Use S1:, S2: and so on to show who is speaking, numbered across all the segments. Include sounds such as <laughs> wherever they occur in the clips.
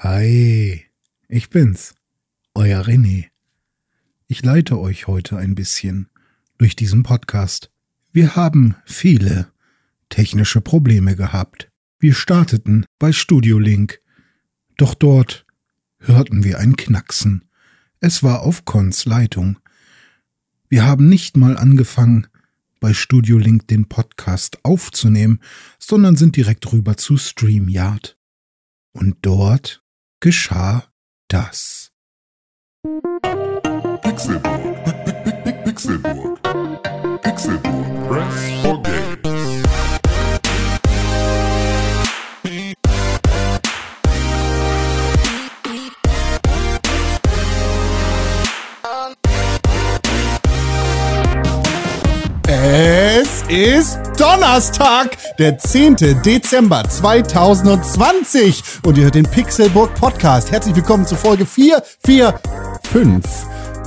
S1: Hi, ich bin's, euer René. Ich leite euch heute ein bisschen durch diesen Podcast. Wir haben viele technische Probleme gehabt. Wir starteten bei Studio Link, doch dort hörten wir ein Knacksen. Es war auf Cons Leitung. Wir haben nicht mal angefangen, bei Studio Link den Podcast aufzunehmen, sondern sind direkt rüber zu StreamYard. Und dort geschah das.
S2: Pixelburg. Pixelburg. Pixelburg. Press for Games.
S3: Es ist Donnerstag, der 10. Dezember 2020 und ihr hört den Pixelburg Podcast. Herzlich willkommen zu Folge 445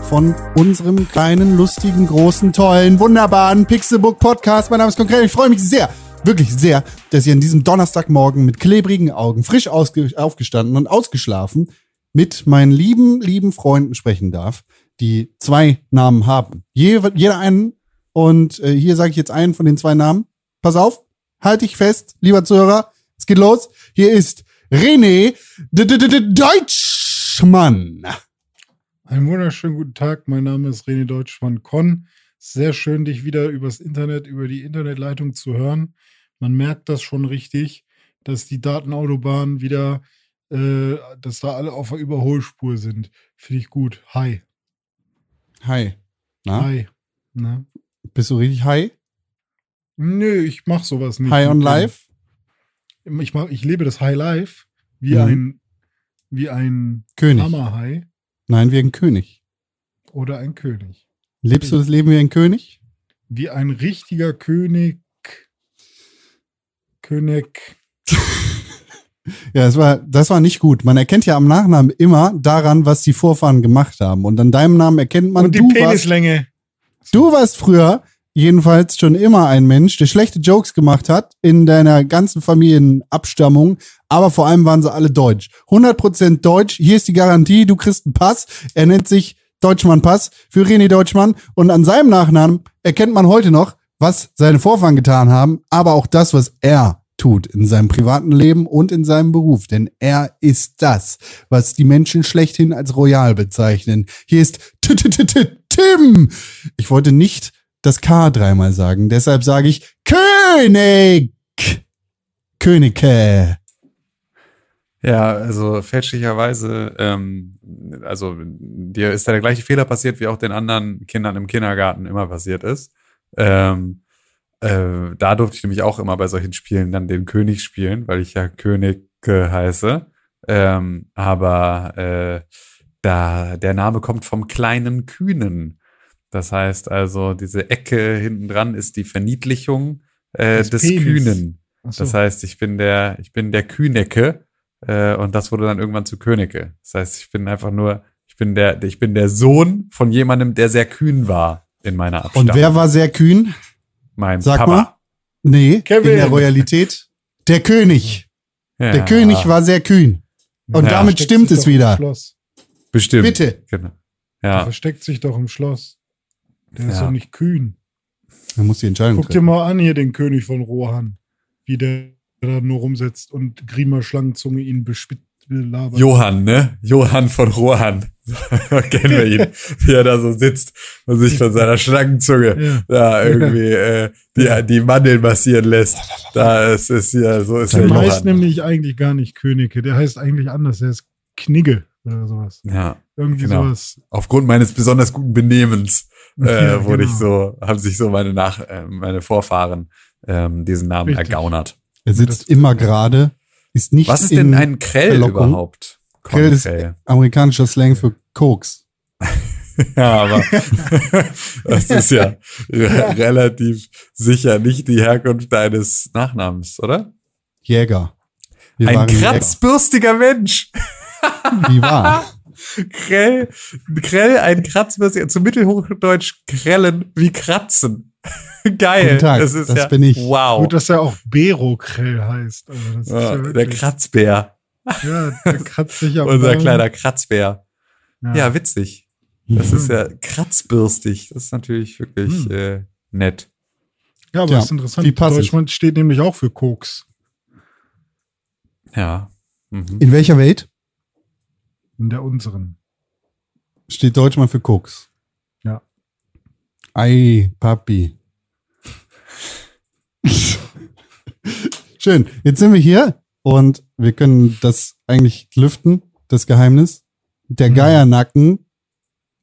S3: von unserem kleinen, lustigen, großen, tollen, wunderbaren Pixelburg Podcast. Mein Name ist Konkret. Ich freue mich sehr, wirklich sehr, dass ihr an diesem Donnerstagmorgen mit klebrigen Augen, frisch aufgestanden und ausgeschlafen mit meinen lieben, lieben Freunden sprechen darf, die zwei Namen haben. Je, jeder einen und äh, hier sage ich jetzt einen von den zwei Namen. Pass auf, halt dich fest, lieber Zuhörer. Es geht los. Hier ist René D -D -D Deutschmann.
S1: Einen wunderschönen guten Tag, mein Name ist René Deutschmann Con. Sehr schön, dich wieder übers Internet, über die Internetleitung zu hören. Man merkt das schon richtig, dass die Datenautobahnen wieder, äh, dass da alle auf der Überholspur sind. Finde ich gut. Hi.
S3: Hi. Na,
S1: Hi. Na?
S3: Bist du richtig high?
S1: Nö, ich mach sowas nicht.
S3: High on life?
S1: Ich, mach, ich lebe das High Life wie
S3: Mhm.
S1: ein, wie ein
S3: König.
S1: Hammerhai
S3: Nein, wie ein König.
S1: oder ein König.
S3: Lebst du das Leben wie ein König?
S1: Wie ein richtiger König. König. <laughs>
S3: Ja, das war, das war nicht gut. Man erkennt ja am Nachnamen immer daran, was die Vorfahren gemacht haben. Und an deinem Namen erkennt man,
S1: Und die
S3: du warst,
S1: Penislänge.
S3: Du warst früher jedenfalls schon immer ein Mensch, der schlechte Jokes gemacht hat in deiner ganzen Familienabstammung. Aber vor allem waren sie alle deutsch. 100% deutsch. Hier ist die Garantie. Du kriegst einen Pass. Er nennt sich Deutschmann Pass für René Deutschmann. Und an seinem Nachnamen erkennt man heute noch, was seine Vorfahren getan haben, aber auch das, was er tut in seinem privaten Leben und in seinem Beruf. Denn er ist das, was die Menschen schlechthin als royal bezeichnen. Hier ist Tim. Ich wollte nicht das K dreimal sagen, deshalb sage ich König. Könige.
S4: Ja, also fälschlicherweise, ähm, also dir ist da der gleiche Fehler passiert, wie auch den anderen Kindern im Kindergarten immer passiert ist. Ähm, äh, da durfte ich nämlich auch immer bei solchen Spielen dann den König spielen, weil ich ja König äh, heiße. Ähm, aber äh, da der Name kommt vom kleinen Kühnen. Das heißt also, diese Ecke hinten dran ist die Verniedlichung äh,
S1: Des
S4: des. Kühnen.
S1: So.
S4: Das heißt, ich bin der, ich bin der Kühnecke äh, und das wurde dann irgendwann zu Könige. Das heißt, ich bin einfach nur, ich bin der, ich bin der Sohn von jemandem, der sehr kühn war in meiner Abstammung.
S3: Und wer war sehr kühn?
S4: mein
S3: Sag
S4: Papa.
S3: mal. Nee,
S1: Kevin.
S3: in der Royalität. Der König.
S4: Ja,
S3: Der König war sehr kühn. Und
S4: Ja.
S3: damit stimmt es wieder.
S1: Schloss.
S4: Bestimmt.
S3: Bitte.
S4: Genau.
S1: Der
S4: Ja.
S1: versteckt sich doch im Schloss. Der ist
S4: Ja.
S1: doch nicht kühn.
S3: Man muss die Entscheidung
S1: Guck dir
S3: treffen.
S1: mal an hier den König von Rohan. Wie der da nur rumsetzt und Griemer Schlangenzunge ihn bespitzt belabert.
S4: Johann, ne? Johann von Rohan. <laughs> Kennen wir ihn, wie er da so sitzt und sich von seiner Schlangenzunge
S1: Ja.
S4: da irgendwie äh, die, die Mandeln massieren lässt. Da ist es ja, so ist
S1: Der
S4: der
S1: heißt
S4: Johann.
S1: nämlich eigentlich gar nicht Könige. Der heißt eigentlich anders. Der ist Knigge oder sowas.
S4: Ja,
S1: Irgendwie
S4: Genau.
S1: sowas.
S4: aufgrund meines besonders guten Benehmens <laughs> äh,
S1: Ja,
S4: wurde
S1: genau.
S4: ich so, haben sich so meine Nach, äh, meine Vorfahren ähm, diesen Namen
S1: Richtig.
S4: ergaunert.
S3: Er sitzt immer gerade, ist nicht
S4: Was ist denn ein Krell
S3: Verlockung.
S4: überhaupt?
S3: Krell ist
S4: Konkrell.
S3: amerikanischer Slang für Koks. <laughs>
S4: Ja, aber <laughs> das ist ja re- relativ sicher nicht die Herkunft deines Nachnamens, oder?
S3: Jäger. Wir
S4: Ein kratzbürstiger Mensch.
S3: Wie war?
S4: Krell, <laughs> Krell, ein kratzbürstiger, zu Mittelhochdeutsch krellen wie kratzen. <laughs> Geil.
S3: Guten Tag,
S4: das ist
S3: das
S4: ja,
S3: bin ich.
S4: Wow.
S1: Gut, dass er auch Berokrell heißt. Also das ist
S4: ja,
S1: ja
S4: der Kratzbär.
S1: Ja, der <laughs> kratzt sich am
S4: Unser
S1: Baum.
S4: kleiner Kratzbär.
S1: Ja.
S4: Ja, witzig. Das ist ja kratzbürstig. Das ist natürlich wirklich
S1: Hm.
S4: äh, nett.
S1: ja, aber
S3: Ja,
S1: das ist interessant.
S3: wie passend.
S1: Deutschland steht nämlich auch für Koks.
S4: Ja. Mhm.
S3: In welcher Welt
S1: In der unseren.
S3: steht Deutschmann für Koks?
S1: Ja.
S3: Ei, Papi. <laughs> Schön. Jetzt sind wir hier und wir können das eigentlich lüften, das Geheimnis. Der
S1: Mhm.
S3: Geiernacken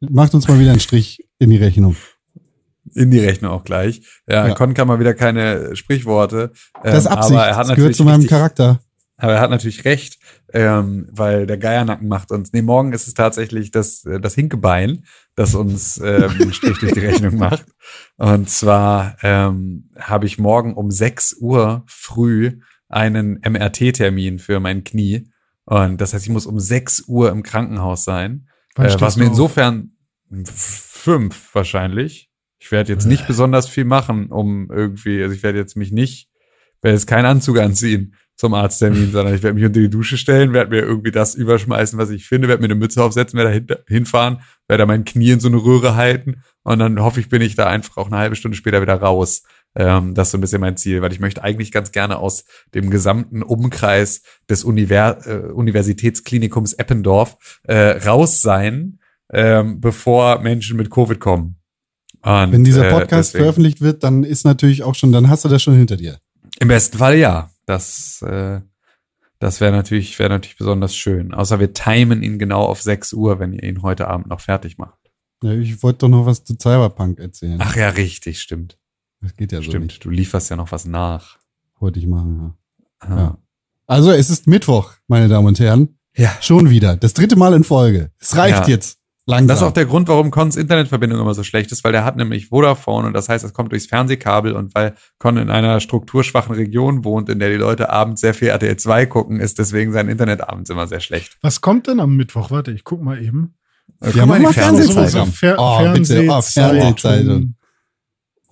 S3: macht uns mal wieder einen Strich in die Rechnung.
S4: In die Rechnung auch gleich. Ja,
S3: Ja.
S4: Con kann mal wieder keine Sprichworte. Ähm,
S3: Das ist Absicht.
S4: Aber er hat
S3: das gehört zu meinem
S4: richtig-
S3: Charakter.
S4: Aber er hat natürlich recht, ähm, weil der Geiernacken macht uns. Nee, morgen ist es tatsächlich das, äh, das Hinkebein, das uns ähm, <laughs> Strich durch die Rechnung macht. Und zwar ähm, habe ich morgen um 6 Uhr früh einen MRT-Termin für mein Knie. Und das heißt, ich muss um 6 Uhr im Krankenhaus sein. Äh, was mir insofern fünf wahrscheinlich. Ich werde jetzt nicht besonders viel machen, um irgendwie, also ich werde jetzt mich nicht, werde jetzt keinen Anzug anziehen zum Arzttermin, sondern ich werde mich unter die Dusche stellen, werde mir irgendwie das überschmeißen, was ich finde, werde mir eine Mütze aufsetzen, werde da hinfahren, werde da mein Knie in so eine Röhre halten und dann hoffe ich, bin ich da einfach auch eine halbe Stunde später wieder raus. Ähm, das ist so ein bisschen mein Ziel, weil ich möchte eigentlich ganz gerne aus dem gesamten Umkreis des Univer äh, Universitätsklinikums Eppendorf äh, raus sein, ähm, bevor Menschen mit Covid kommen. Und,
S3: Wenn dieser
S4: äh,
S3: Podcast
S4: deswegen-
S3: veröffentlicht wird, dann ist natürlich auch schon, dann hast du das schon hinter dir.
S4: Im besten Fall ja. Das, äh, das wäre natürlich, wäre natürlich besonders schön. Außer wir timen ihn genau auf 6 Uhr, wenn ihr ihn heute Abend noch fertig macht.
S3: Ja, ich wollte doch noch was zu Cyberpunk erzählen.
S4: Ach ja, richtig, stimmt.
S3: das geht ja so
S4: stimmt.
S3: nicht.
S4: Du lieferst ja noch was nach.
S3: Wollte ich machen, ja.
S4: Ah.
S3: Ja. Also, es ist Mittwoch, meine Damen und Herren.
S4: ja.
S3: Schon wieder. Das dritte Mal in Folge. Es reicht
S4: Ja.
S3: jetzt. Langsam.
S4: Das ist auch der Grund, warum Cons Internetverbindung immer so schlecht ist, weil der hat nämlich Vodafone und das heißt, es kommt durchs Fernsehkabel und weil Con in einer strukturschwachen Region wohnt, in der die Leute abends sehr viel RTL 2 gucken, ist deswegen sein Internet abends immer sehr schlecht.
S1: Was kommt denn am Mittwoch? Warte, ich guck mal eben.
S4: Äh,
S3: Ja,
S4: guck
S3: mach
S4: in die
S3: mal
S4: Fernsehzeitung.
S3: Fernsehzeitung.
S1: Fer
S3: Oh. Oh, Fernsehzeitung.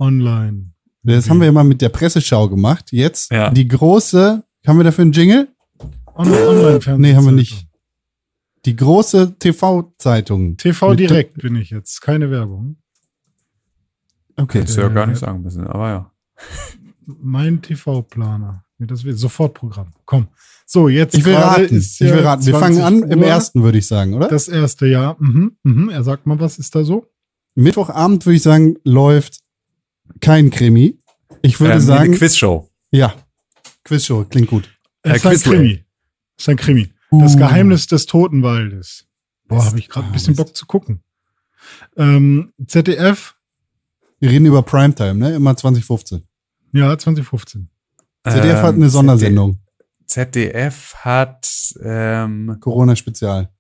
S1: Online.
S3: das haben wir ja mal mit der Presseschau gemacht. Jetzt
S4: Ja.
S3: die große, haben wir dafür einen Jingle?
S1: On online -Fernsehzeitung.
S3: Nee, haben wir nicht. Die große TV-Zeitung.
S1: TV direkt bin ich jetzt. Keine Werbung.
S3: Okay.
S4: Hättest du ja gar nicht sagen müssen, aber ja.
S1: Mein TV-Planer. Das wird Sofortprogramm. Komm. So, jetzt
S3: Ich will raten.
S1: ist
S3: Ich will
S1: ja
S3: raten. Wir
S1: 20
S3: fangen an im
S1: Uhr.
S3: ersten, würde ich sagen, oder?
S1: Das erste Jahr. Mhm, mhm. Er sagt mal, was ist da so?
S3: Mittwochabend würde ich sagen, läuft kein Krimi. Ich würde
S4: Ähm,
S3: sagen,
S4: eine Quizshow.
S3: ja. Quizshow, klingt gut.
S1: Es
S4: Äh,
S1: ist ein. Krimi. Es ist ein Krimi. Das
S3: Uh.
S1: Geheimnis des Totenwaldes. Boah, habe ich gerade ein bisschen. Bock zu gucken. Ähm, ZDF,
S3: Wir reden über Primetime, ne? Immer 2015.
S1: ja, 2015.
S3: ZDF hat eine
S4: Ähm,
S3: Sondersendung.
S4: ZDF hat, ähm,
S3: Corona-Spezial.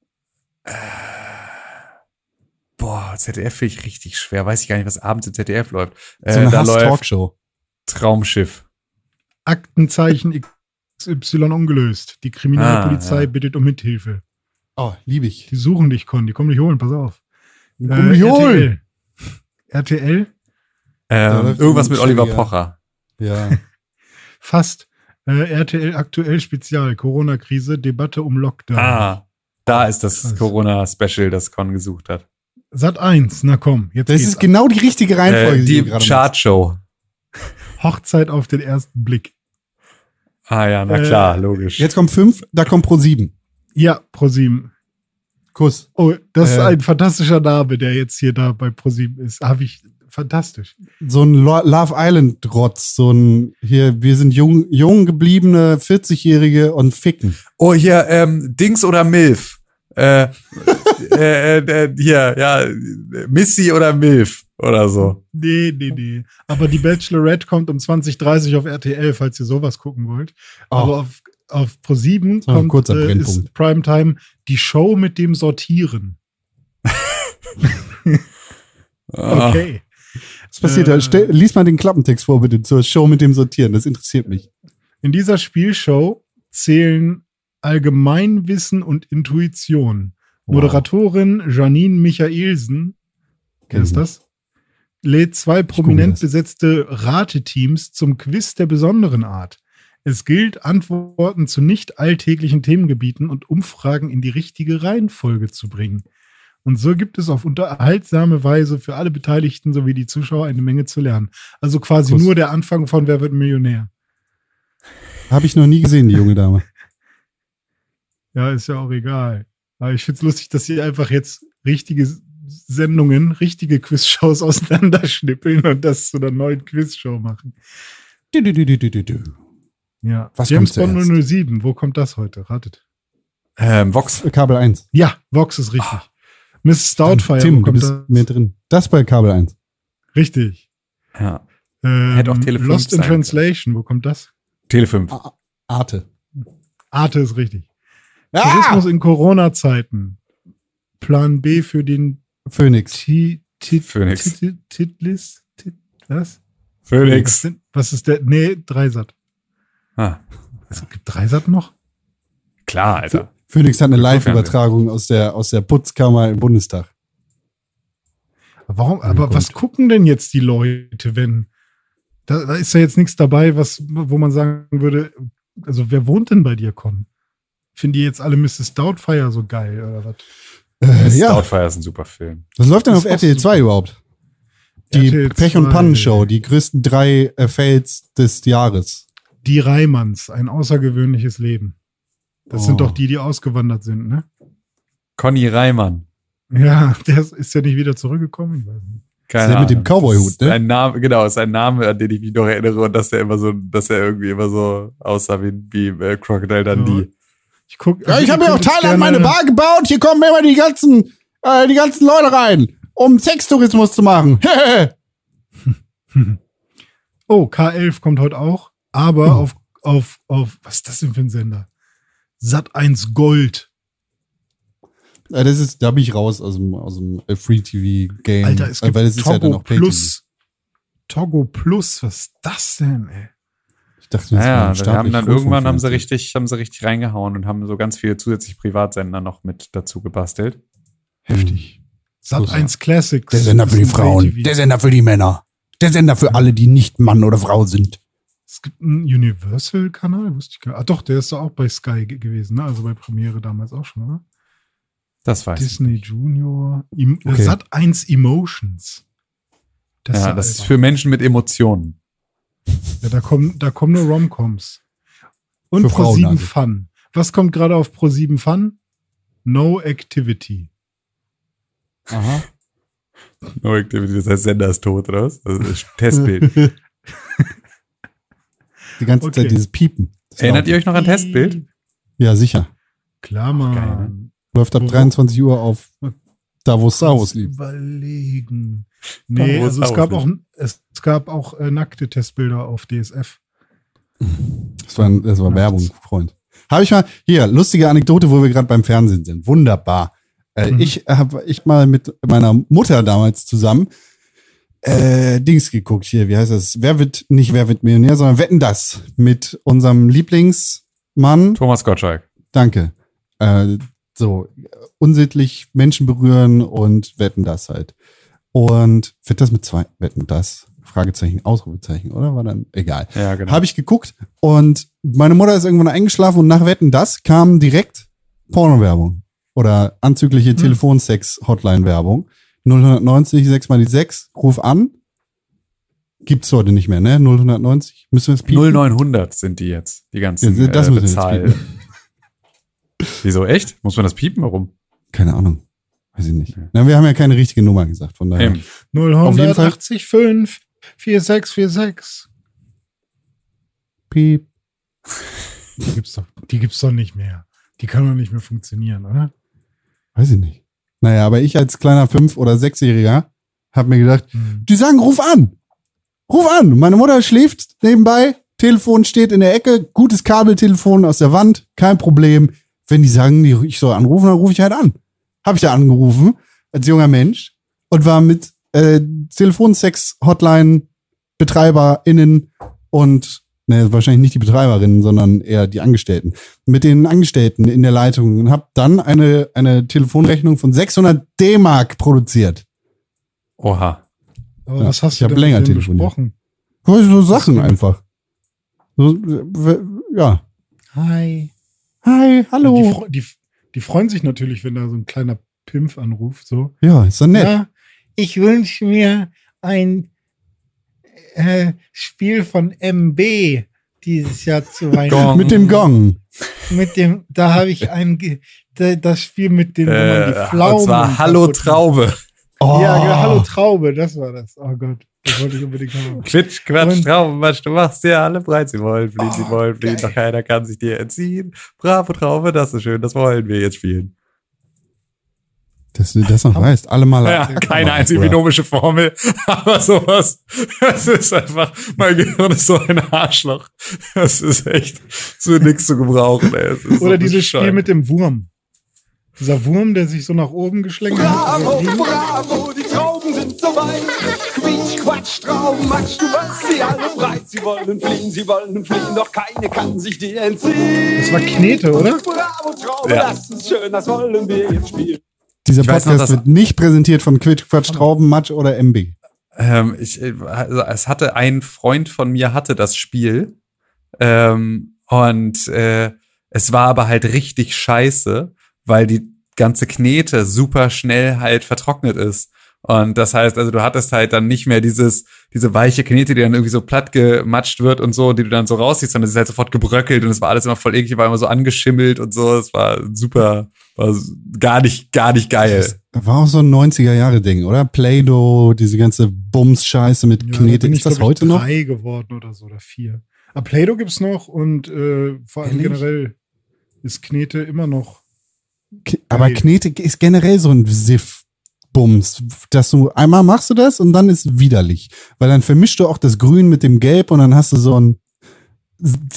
S4: boah, ZDF finde ich richtig schwer. Weiß ich gar nicht, was abends im ZDF läuft. Äh,
S3: So eine
S4: da läuft
S3: Hass-Talkshow.
S4: Traumschiff.
S1: Aktenzeichen XY ungelöst. Die Kriminalpolizei
S4: Ah, ja.
S1: bittet um Mithilfe.
S3: Oh, liebe ich.
S1: Die suchen dich, Con. Die kommen dich holen. Pass auf. Äh,
S3: Komm mich holen.
S1: RTL.
S4: Ähm, irgendwas mit Oliver. Pocher.
S3: Ja. <laughs>
S1: fast. Äh, RTL aktuell Spezial. Corona-Krise, Debatte um Lockdown.
S4: Ah, da ist das. Corona-Special, das Con gesucht hat.
S1: Sat 1, na komm. Jetzt
S3: Das
S1: geht's
S3: ist genau die richtige Reihenfolge,
S4: Äh,
S3: die,
S4: die Chartshow.
S1: ab. Hochzeit auf den ersten Blick.
S4: Ah ja, na
S1: Äh,
S4: klar, logisch.
S3: machst. Jetzt kommt fünf, da kommt Pro 7.
S1: Ja, ProSieben.
S3: Kuss.
S1: Oh, das ist
S3: Äh.
S1: ein fantastischer Name, der jetzt hier da bei ProSieben ist. Habe ich fantastisch.
S3: So ein Lo Love Island-Rotz. So ein, hier, wir sind jung, jung gebliebene 40-Jährige und ficken.
S4: Oh, hier, ähm, Dings oder Milf. Äh, <laughs> äh, äh, hier, ja, Missy oder Milf oder so.
S1: Nee, nee, nee. Aber die Bachelorette kommt um 2030 auf RTL, falls ihr sowas gucken wollt.
S3: Oh.
S1: Aber auf, auf ProSieben
S3: So, ein
S1: kommt
S3: kurzer
S1: äh, ist Primetime die Show mit dem Sortieren. <laughs>
S4: Ah,
S1: Okay.
S3: Was passiert da?
S1: Äh.
S3: Lies mal den Klappentext vor, bitte, zur Show mit dem Sortieren. Das interessiert mich.
S1: In dieser Spielshow zählen Allgemeinwissen und Intuition.
S3: Wow.
S1: Moderatorin Janine Michaelsen, ist
S3: Mhm.
S1: das? Lädt zwei prominent besetzte Rateteams zum Quiz der besonderen Art. Es gilt, Antworten zu nicht alltäglichen Themengebieten und Umfragen in die richtige Reihenfolge zu bringen. Und so gibt es auf unterhaltsame Weise für alle Beteiligten sowie die Zuschauer eine Menge zu lernen. Also quasi
S3: Kuss.
S1: nur der Anfang von Wer wird Millionär.
S3: Habe ich noch nie gesehen, die junge Dame.
S1: Ja, ist ja auch egal. Aber ich find's lustig, dass sie einfach jetzt richtige Sendungen, richtige Quizshows <laughs> auseinanderschnippeln und das zu einer neuen Quizshow machen.
S3: Du, du, du, du, du, du.
S1: Ja.
S3: Was
S1: James
S3: kommt
S1: Bond
S3: zuerst?
S1: 007, wo kommt das heute? Ratet.
S4: Ähm, Vox.
S3: Kabel 1.
S1: Ja, Vox ist richtig. Miss Doubtfire,
S3: Tim,
S1: wo
S3: du
S1: kommt
S3: bist
S1: das?
S3: mehr drin. Das bei Kabel 1.
S1: Richtig.
S4: Ja.
S1: Ähm,
S4: Hätte auch Tele
S1: Lost in. Translation, wo kommt das?
S4: Tele 5.
S3: A- Arte.
S1: Arte ist richtig.
S3: Ah!
S1: Tourismus in Corona-Zeiten. Plan B für den
S3: Phoenix.
S4: Phoenix.
S1: Ti- Titlis? Tit- Was?
S4: Phoenix.
S1: was ist der? Nee, Dreisat.
S4: Ah,
S1: gibt Dreisat noch?
S4: klar, Alter.
S3: Phoenix hat eine. Live-Übertragung aus der, aus der Putzkammer im Bundestag.
S1: Warum? Aber was gucken denn jetzt die Leute, wenn da, da ist ja jetzt nichts dabei, was, wo man sagen würde, also wer wohnt denn bei dir, Con? Finden die jetzt alle Mrs. Doubtfire so geil oder was?
S3: Äh,
S4: Miss
S3: ja,
S4: Doubtfire ist ein super Film.
S3: was läuft denn
S1: Das
S3: auf
S1: ist
S3: RTL 2
S1: super.
S3: überhaupt? Die
S1: RTL
S3: Pech- und
S1: 2.
S3: Pannenshow, die größten drei äh, Fails des Jahres.
S1: Die Reimanns, ein außergewöhnliches Leben. Das
S3: Oh.
S1: sind doch die, die ausgewandert sind, ne?
S4: Conny Reimann.
S1: Ja, der ist ja nicht wieder zurückgekommen. Ich weiß nicht.
S4: Keine
S3: der mit dem. Cowboy-Hut,
S4: ist
S3: ne?
S4: Ein Name, genau, ist ein Name, an den ich mich noch erinnere und dass der immer so, dass er irgendwie immer so aussah wie, wie äh, Crocodile Dundee.
S1: Ich guck,
S3: Ja, ich habe mir auch an meine Bar gebaut. Hier kommen immer die ganzen, äh, die ganzen Leute rein, um Sextourismus zu machen. <laughs>
S1: Oh, K11 kommt heute auch, aber
S3: Oh.
S1: auf, auf, auf, was ist das denn für ein Sender? Sat 1 Gold.
S3: Ja, das ist, da bin ich raus aus dem, aus dem äh, Free TV Game.
S1: Alter, es
S3: Äh,
S1: gibt
S3: weil das ist ja dann
S1: Togo
S3: auch Pay-TV.
S1: Plus. Togo Plus, was ist das denn, ey?
S3: Ich dachte, das
S4: Naja,
S3: war ein
S4: wir haben dann irgendwann haben sie richtig, haben sie richtig reingehauen und haben so ganz viele zusätzliche Privatsender noch mit dazu gebastelt.
S1: Heftig. Sat
S3: Plus,
S1: 1 Classics.
S3: Der Sender für die
S1: ist
S3: Frauen, der Sender für die Männer, der Sender für alle, die nicht Mann oder Frau sind.
S1: Es gibt einen Universal-Kanal, wusste ich gar nicht. Ah, doch, der ist doch auch bei Sky ge- gewesen, ne? Also bei Premiere damals auch schon, oder?
S4: Das weiß ich.
S1: Disney Junior. Im,
S3: Okay.
S1: Sat 1 Emotions. Das
S4: Ja,
S1: ja
S4: das ist für Menschen mit Emotionen.
S1: Ja, da kommen, da kommen nur Romcoms. Und
S3: Für Frauen
S1: Pro7
S3: also.
S1: Fun. Was kommt gerade auf Pro7 Fun? No Activity.
S3: Aha.
S4: No Activity, das heißt, Sender ist tot, oder was? Das ist Testbild. <laughs>
S3: Die ganze
S1: Okay.
S3: Zeit dieses Piepen. Das
S4: Erinnert ihr euch noch an Testbild?
S3: Ja, sicher.
S1: Klar, Mann.
S4: Geil, ne?
S3: Läuft ab
S1: Wo-
S3: 23 Uhr auf da, wo Star Wars lief.
S1: Überlegen. Nee, also es gab auch, es, gab auch äh, nackte Testbilder auf DSF.
S3: Das war, das war. Werbung, Freund. Habe ich mal, hier, lustige Anekdote, wo wir gerade beim Fernsehen sind. Wunderbar. Äh,
S1: Mhm.
S3: Ich habe ich mal mit meiner Mutter damals zusammen äh, Dings geguckt hier, wie heißt das? Wer wird, nicht Wer wird Millionär, sondern Wetten das mit unserem Lieblingsmann.
S4: Thomas Gottschalk.
S3: Danke. Äh, so, unsittlich Menschen berühren und wetten das halt. Und wird das mit zwei, wetten das? Fragezeichen, Ausrufezeichen, oder? War dann egal.
S4: Ja, genau.
S3: Habe ich geguckt und meine Mutter ist irgendwann eingeschlafen und nach Wetten das kam direkt Porno-Werbung oder anzügliche Telefonsex-Hotline-Werbung. 090 6 mal die 6, ruf an. Gibt's heute nicht mehr, ne? 090. Müssen wir es piepen?
S4: 0900 sind die jetzt, die ganzen
S3: Ja, das
S4: äh, Bezahl. <laughs> Wieso, echt? Muss man das piepen? Warum?
S3: Keine Ahnung. Weiß ich nicht. Na, wir haben ja keine richtige Nummer gesagt, von daher.
S1: 085 4646.
S3: Piep.
S1: Die gibt's doch, die gibt's doch nicht mehr. Die kann doch nicht mehr funktionieren, oder?
S3: Weiß ich nicht. Naja, aber ich als kleiner Fünf- oder Sechsjähriger habe mir gedacht,
S1: Hm.
S3: die sagen, ruf an. Ruf an. Meine Mutter schläft nebenbei, Telefon steht in der Ecke, gutes Kabeltelefon aus der Wand, kein Problem. Wenn die sagen, die- ich soll anrufen, dann rufe ich halt an. Habe ich da angerufen, als junger Mensch, und war mit äh, Telefonsex-Hotline-BetreiberInnen und, ne, wahrscheinlich nicht die Betreiberinnen, sondern eher die Angestellten, mit den Angestellten in der Leitung und habe dann eine, eine Telefonrechnung von 600 D-Mark produziert.
S4: Oha.
S1: Aber
S3: Ja,
S1: was hast
S3: ich
S1: du
S3: hab
S1: denn
S3: länger
S1: mit besprochen?
S3: So Sachen einfach. So, ja.
S1: Hi.
S3: Hi,
S1: Die,
S3: hallo.
S1: fre- die, die freuen sich natürlich, wenn da so ein kleiner Pimpf anruft. So.
S3: Ja, ist doch nett.
S1: Ja, ich wünsche mir ein äh, Spiel von MB dieses Jahr zu Weihnachten.
S3: Mit dem Gong.
S1: Mit dem, da habe ich ein, das Spiel mit dem, wo man
S4: Äh,
S1: die Pflaumen.
S4: und zwar Hallo. Traube.
S3: Oh.
S1: Ja, genau, Hallo Traube, das war das. Oh Gott, das wollte ich unbedingt haben. <laughs>
S4: Quitsch, Quatsch,
S1: Und-
S4: Traubenmatsch, du machst dir alle breit. Sie wollen fliehen, sie
S1: Oh,
S4: wollen fliehen, doch keiner kann sich dir entziehen. Bravo, Traube, das ist schön, das wollen wir jetzt spielen.
S3: Dass du das noch weißt. Alle mal.
S4: Ja, keine einzige binomische Formel, <laughs> aber sowas. Das ist einfach, mein Gehirn ist so ein Arschloch. Das ist echt zu nichts zu gebrauchen, ey. Ist so
S1: Oder dieses Spiel mit dem Wurm. Dieser Wurm, der sich so nach oben geschlängelt hat.
S5: Bravo, bravo, die Trauben sind so weit. Quietsch, Quatsch, Trauben, Matsch, du machst sie alle breit. Sie wollen fliehen, sie wollen fliehen, doch keine kann sich dir entziehen.
S1: Das war Knete, oder?
S5: Bravo, Traube,
S4: Ja.
S5: das ist schön, das wollen wir jetzt spielen.
S3: Dieser
S4: Ich
S3: Podcast
S4: noch,
S3: wird nicht präsentiert von Quitsch, Quatsch, Trauben, Matsch oder MB.
S4: Ähm, ich, also es hatte ein Freund von mir hatte das Spiel ähm, und äh, es war aber halt richtig scheiße, weil die ganze Knete super schnell halt vertrocknet ist. Und das heißt, also du hattest halt dann nicht mehr dieses, diese weiche Knete, die dann irgendwie so platt gematscht wird und so, die du dann so rausziehst, sondern es ist halt sofort gebröckelt und es war alles immer voll eklig, war immer so angeschimmelt und so. Es war super, war gar nicht, gar nicht geil.
S3: Das war auch so ein 90er-Jahre-Ding, oder? Play-Doh, diese ganze Bums-Scheiße mit
S1: Ja, da
S3: Knete.
S1: ich,
S3: Ist das
S1: glaub ich,
S3: heute noch?
S1: drei geworden oder so, oder vier. Aber Play-Doh gibt's noch und äh, vor allem
S3: Ehrlich?
S1: generell ist Knete immer noch.
S3: Aber. Knete ist generell so ein Siff-Bums, dass du einmal machst du das und dann ist widerlich. Weil dann vermischst du auch das Grün mit dem Gelb und dann hast du so ein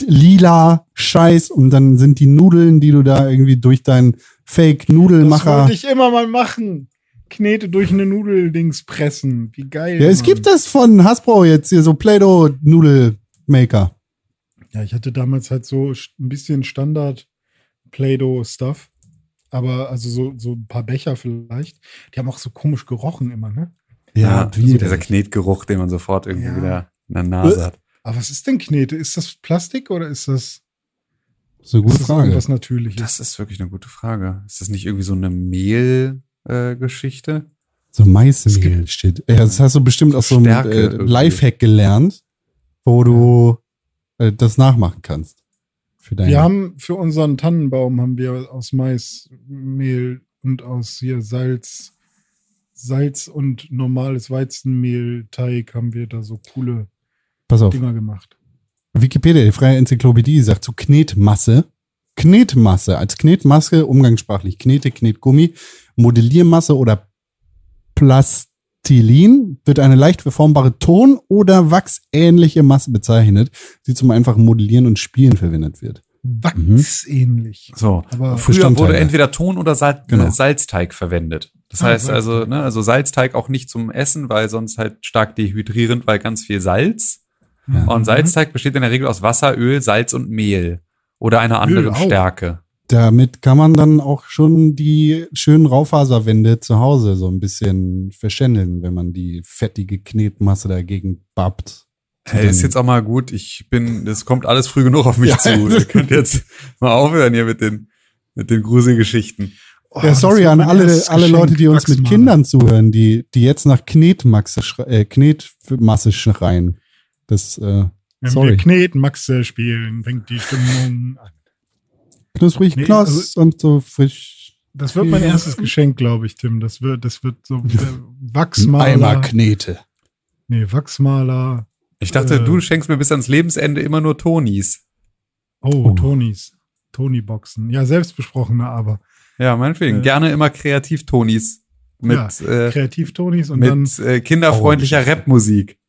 S3: lila Scheiß und dann sind die Nudeln, die du da irgendwie durch deinen
S1: Das
S3: Fake-Nudelmacher.
S1: wollte ich immer mal machen. Knete durch eine Nudeldings pressen. Wie geil.
S3: Ja, es
S1: Mann.
S3: gibt das von Hasbro jetzt hier so Play-Doh-Nudelmaker.
S1: Ja, ich hatte damals halt so ein bisschen Standard Play-Doh-Stuff. Aber also so, so ein paar Becher vielleicht. Die haben auch so komisch gerochen immer, ne?
S4: Ja,
S3: wie
S4: so dieser Knetgeruch, den man sofort irgendwie
S1: Ja.
S4: wieder in der Nase hat.
S1: Aber was ist denn Knete? Ist das Plastik oder ist das,
S3: So eine gute
S1: ist das
S3: Frage.
S1: irgendwas Natürliches?
S4: Das ist wirklich eine gute Frage. Ist das nicht irgendwie so eine Mehl-Geschichte?
S3: So
S1: Es
S3: Maismehl steht. Ja, das hast du bestimmt aus so einem äh,
S4: irgendwie.
S3: Lifehack gelernt, wo du äh, das nachmachen kannst.
S1: Wir haben für unseren Tannenbaum haben wir aus Maismehl und aus hier Salz, Salz und normales Weizenmehlteig haben wir da so coole
S3: Pass auf.
S1: Dinger gemacht.
S3: Wikipedia, die freie Enzyklopädie, sagt zu Knetmasse. Knetmasse als Knetmasse, umgangssprachlich Knete, Knetgummi, Modelliermasse oder Plastilin wird eine leicht verformbare Ton- oder wachsähnliche Masse bezeichnet, die zum einfachen Modellieren und Spielen verwendet wird.
S1: Wachsähnlich.
S4: So.
S1: Aber
S4: Früher wurde entweder Ton oder Sal
S3: Genau.
S4: Salzteig verwendet. Das
S1: Ah,
S4: heißt also,
S1: Salzteig.
S4: ne, also Salzteig auch nicht zum Essen, weil sonst halt stark dehydrierend, weil ganz viel Salz.
S3: Ja.
S4: Und Salzteig besteht in der Regel aus Wasser, Öl, Salz und Mehl. Oder einer anderen
S1: auch.
S4: Stärke.
S3: Damit kann man dann auch schon die schönen Raufaserwände zu Hause so ein bisschen verschändeln, wenn man die fettige Knetmasse dagegen babbt.
S4: Hey, ist jetzt auch mal gut. Ich bin, das kommt alles früh genug auf mich
S3: Ja.
S4: zu. Ihr könnt jetzt mal aufhören hier mit den, mit den Gruselgeschichten.
S1: Oh,
S3: Ja, sorry an alle, alle Leute, die uns mit
S1: Wachsmaler.
S3: Kindern zuhören, die, die jetzt nach Knetmasse, schre äh, Knetmasse schreien. Das, äh,
S1: Wenn
S3: sorry.
S1: wir Knetmaxe spielen, fängt die Stimmung an.
S3: Knusprig,
S1: Nee,
S3: knoss
S1: also-
S3: und so frisch.
S1: Das wird mein
S3: Ja.
S1: erstes Geschenk, glaube ich, Tim. Das wird, das wird so äh, Wachsmaler.
S3: Eimer Knete.
S1: Nee, Wachsmaler.
S4: Ich dachte,
S1: Äh.
S4: du schenkst mir bis ans Lebensende immer nur Tonis.
S1: Oh,
S3: Oh.
S1: Tonys. Tony-Boxen. Ja, selbstbesprochene, aber
S4: Ja, meinetwegen.
S1: Äh.
S4: Gerne immer Kreativ-Tonis. Mit, äh,
S1: Kreativ-Tonys und dann.
S4: mit äh, kinderfreundlicher
S3: Oh,
S4: Rapmusik.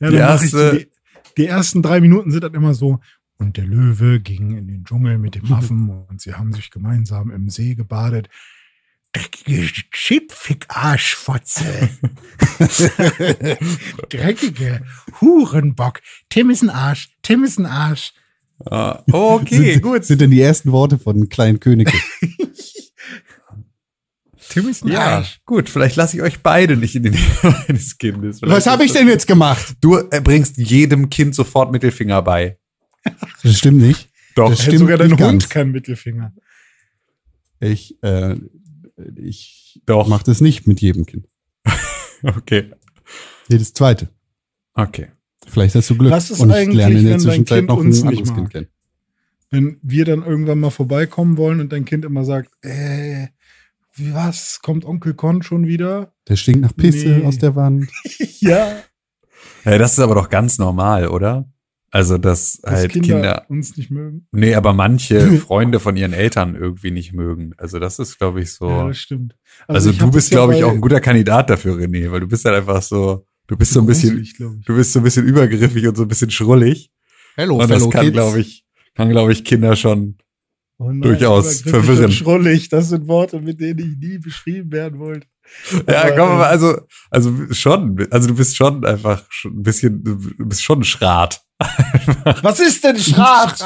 S1: Ja,
S4: Die erste-
S1: die, die ersten drei Minuten sind dann immer so. Und der Löwe ging in den Dschungel mit dem Affen und sie haben sich gemeinsam im See gebadet. Dreckige Chipfick-Arschfotze. <laughs> Dreckige Hurenbock. Tim ist ein Arsch. Tim ist ein Arsch.
S4: Ah, okay,
S3: sind,
S4: gut.
S3: Sind denn die ersten Worte von Klein Königke. <laughs>
S1: Tim ist ein
S4: Ja,
S1: Arsch.
S4: gut. Vielleicht lasse ich euch beide nicht in den Nähe meines Kindes. Vielleicht
S3: Was habe ich denn jetzt gemacht?
S4: Du äh, bringst jedem Kind sofort Mittelfinger bei.
S3: Das stimmt nicht.
S4: Doch.
S3: Das stimmt
S1: sogar dein Hund
S3: ganz.
S1: keinen Mittelfinger.
S3: Ich, äh, ich
S4: Doch.
S3: mach das nicht mit jedem Kind. <laughs>
S4: Okay.
S3: Jedes zweite.
S4: Okay.
S3: Vielleicht hast du Glück.
S1: Was ist
S3: und ich
S1: eigentlich,
S3: lerne in der Zwischenzeit noch ein anderes? Kind kennen.
S1: Wenn wir dann irgendwann mal vorbeikommen wollen und dein Kind immer sagt, äh, was? Kommt Onkel Con schon wieder?
S3: Der stinkt nach Pisse
S1: Nee.
S3: aus der Wand. <laughs>
S1: ja. <laughs>
S4: Ja, das ist aber doch ganz normal, oder? Also, dass
S1: Dass
S4: halt
S1: Kinder,
S4: Kinder,
S1: uns nicht mögen.
S4: nee, aber manche <laughs> Freunde von ihren Eltern irgendwie nicht mögen. Also, das ist, glaube ich, so.
S1: Ja, das stimmt.
S4: also,
S1: ich
S4: du bist,
S1: ja
S4: glaube ich, auch ein guter Kandidat dafür, René, weil du bist halt einfach so, du bist so ein bisschen, du bist so ein bisschen übergriffig und so ein bisschen schrullig.
S3: Hello,
S4: Und das kann, glaube ich, kann, glaube ich, Kinder schon.
S1: Oh nein,
S4: durchaus
S1: und Schrullig, das sind Worte, mit denen ich nie beschrieben werden wollte.
S4: Ja, komm,
S1: äh,
S4: aber also, also schon, also du bist schon einfach ein bisschen, du bist schon ein Schrat. <laughs>
S1: Was ist denn Schrat?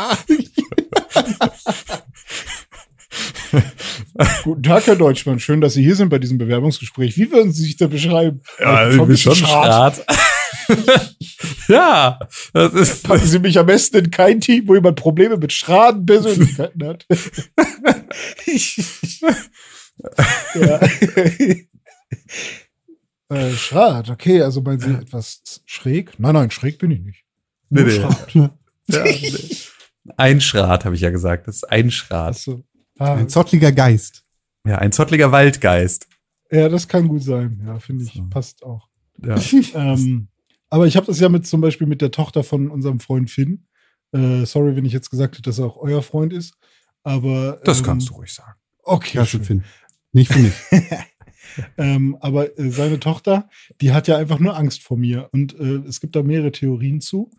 S1: <laughs> Guten Tag, Herr Deutschmann. Schön, dass Sie hier sind bei diesem Bewerbungsgespräch. Wie würden Sie sich da beschreiben?
S4: Ja,
S1: Schon
S4: du bist schon ein Schrat. <laughs> ja, das ist,
S1: Packen Sie mich am besten in kein Team, wo jemand Probleme mit Schraden-Persönlichkeiten hat. Ja. <laughs> äh, Schrat, okay, also meinen Sie etwas schräg? Nein, nein, schräg bin ich nicht. Nur
S4: nee.
S1: Schrat. <laughs>
S4: ja, nee. ein Schrat, habe ich ja gesagt. Das ist ein Schrat.
S1: Achso. Ah,
S3: Ein zottliger Geist.
S4: Ja, ein zottliger Waldgeist.
S1: ja, das kann gut sein. Ja, finde ich,
S4: So.
S1: passt auch.
S4: Ja. <laughs>
S1: ähm, aber ich habe das ja mit zum Beispiel mit der Tochter von unserem Freund Finn. Äh, sorry, wenn ich jetzt gesagt hätte, dass er auch euer Freund ist. Aber
S4: Das
S1: ähm,
S4: kannst du ruhig sagen.
S1: Okay,
S3: Klasse,
S1: schön.
S3: Finn. Nicht für mich. <laughs>
S1: ähm, aber äh, seine Tochter, die hat ja einfach nur Angst vor mir. Und äh, es gibt da mehrere Theorien zu.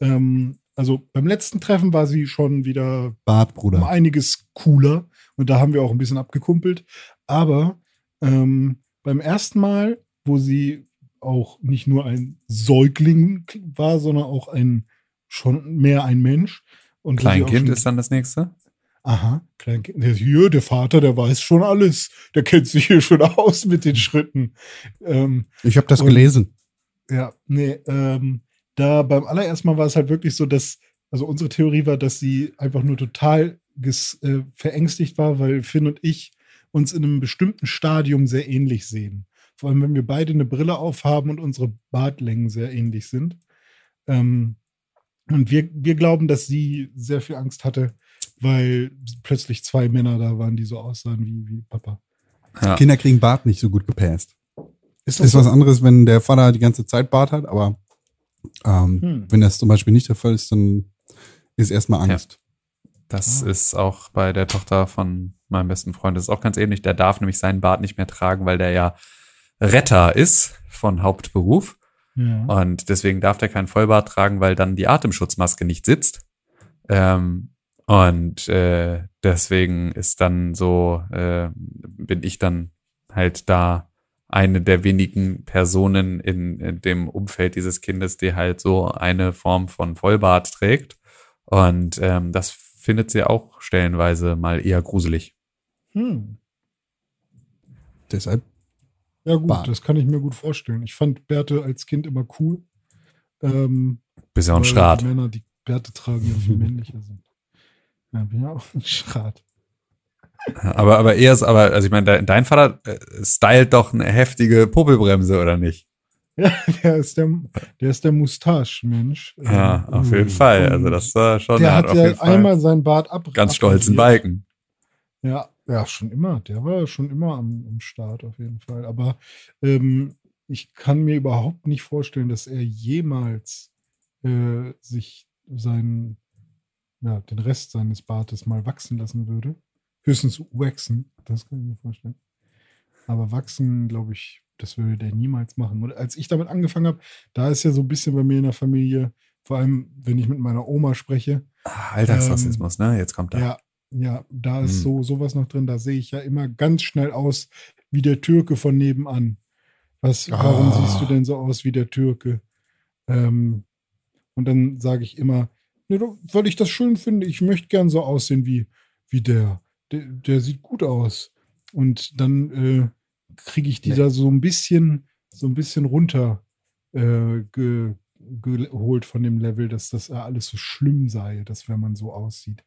S1: Ähm, also beim letzten Treffen war sie schon wieder
S3: Bart,
S1: um einiges cooler. Und da haben wir auch ein bisschen abgekumpelt. Aber ähm, beim ersten Mal, wo sie auch nicht nur ein Säugling war, sondern auch ein schon mehr ein Mensch. Und
S4: Kleinkind ist dann das nächste.
S1: Aha, Kleinkind. Der, hier, der Vater, der weiß schon alles. Der kennt sich hier schon aus mit den Schritten. Ähm,
S3: Ich habe das
S1: Und-
S3: gelesen.
S1: ja, nee, ähm, da beim allerersten Mal war es halt wirklich so, dass, also unsere Theorie war, dass sie einfach nur total ges, äh, verängstigt war, weil Finn und ich uns in einem bestimmten Stadium sehr ähnlich sehen. Vor allem, wenn wir beide eine Brille aufhaben und unsere Bartlängen sehr ähnlich sind. Ähm, und wir, wir glauben, dass sie sehr viel Angst hatte, weil plötzlich zwei Männer da waren, die so aussahen wie, wie Papa.
S4: Ja.
S3: Kinder kriegen Bart nicht so gut gepasst.
S1: Ist
S3: Ist was anderes, wenn der Vater die ganze Zeit Bart hat, aber ähm,
S1: Hm.
S3: wenn das zum Beispiel nicht der Fall ist, dann ist erstmal Angst.
S4: Das
S1: Ah.
S4: ist auch bei der Tochter von meinem besten Freund. Das ist auch ganz ähnlich. Der darf nämlich seinen Bart nicht mehr tragen, weil der ja Retter ist von Hauptberuf.
S1: Ja.
S4: Und deswegen darf der keinen Vollbart tragen, weil dann die Atemschutzmaske nicht sitzt. Ähm, und äh, deswegen ist dann so, äh, bin ich dann halt da eine der wenigen Personen in, in dem Umfeld dieses Kindes, die halt so eine Form von Vollbart trägt. Und ähm, das findet sie auch stellenweise mal eher gruselig.
S1: Hm.
S3: Deshalb,
S1: Ja, gut,
S3: Bart.
S1: das kann ich mir gut vorstellen. Ich fand Bärte als Kind immer cool. Ähm,
S4: Bist ja auch ein
S1: weil
S4: Schrat.
S1: Die Männer, die Bärte tragen, ja viel <laughs> männlicher sind. Ja, bin ja auch ein Schrat.
S4: Aber, aber eher ist, aber, also ich meine, dein, Vater äh, stylt doch eine heftige Popelbremse, oder nicht?
S1: Ja, der ist der, der ist der Mustache-Mensch.
S4: Ja,
S1: Ähm,
S4: auf jeden Fall. Also das war schon,
S1: der
S4: er
S1: hat
S4: auf
S1: ja einmal seinen Bart ab.
S4: ganz stolzen. Balken.
S1: Ja, ja, schon immer. Der war schon immer am, am Start auf jeden Fall. Aber ähm, ich kann mir überhaupt nicht vorstellen, dass er jemals äh, sich seinen, ja, den Rest seines Bartes mal wachsen lassen würde. Höchstens waxen, das kann ich mir vorstellen. Aber wachsen, glaube ich, das würde der niemals machen. Und als ich damit angefangen habe, da ist ja so ein bisschen bei mir in der Familie, vor allem wenn ich mit meiner Oma spreche,
S4: Ah, Alltagsrassismus, ne? Jetzt kommt er.
S1: ja, ja, da ist
S4: Hm.
S1: so sowas noch drin. Da sehe ich ja immer ganz schnell aus wie der Türke von nebenan. Was, warum
S3: Ah.
S1: siehst du denn so aus wie der Türke? Ähm, und dann sage ich immer, ne, weil ich das schön finde, ich möchte gern so aussehen wie, wie der. der. Der sieht gut aus. Und dann äh, kriege ich die
S4: Nee.
S1: da so ein bisschen, so ein bisschen runter äh, ge, geholt von dem Level, dass das alles so schlimm sei, dass wenn man so aussieht.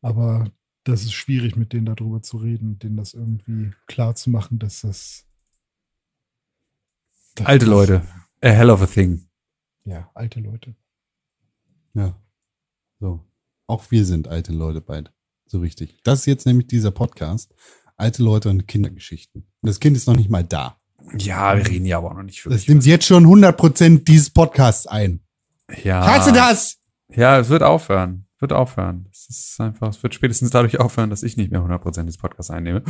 S1: Aber das ist schwierig, mit denen darüber zu reden, denen das irgendwie klar zu machen, dass das. dass
S4: Alte Leute. A hell of a thing.
S1: Ja, alte Leute.
S3: Ja. So. Auch wir sind alte Leute beide. So richtig. Das ist jetzt nämlich dieser Podcast. Alte Leute und Kindergeschichten. Und das Kind ist noch nicht mal da.
S4: Ja, wir reden ja aber auch noch nicht
S3: Das
S4: wirklich.
S3: nimmt jetzt schon 100% dieses Podcasts ein.
S4: ja.
S3: Hast du das?
S4: Ja, es wird aufhören. Wird aufhören. Es ist einfach, es wird spätestens dadurch aufhören, dass ich nicht mehr 100% des Podcasts einnehme.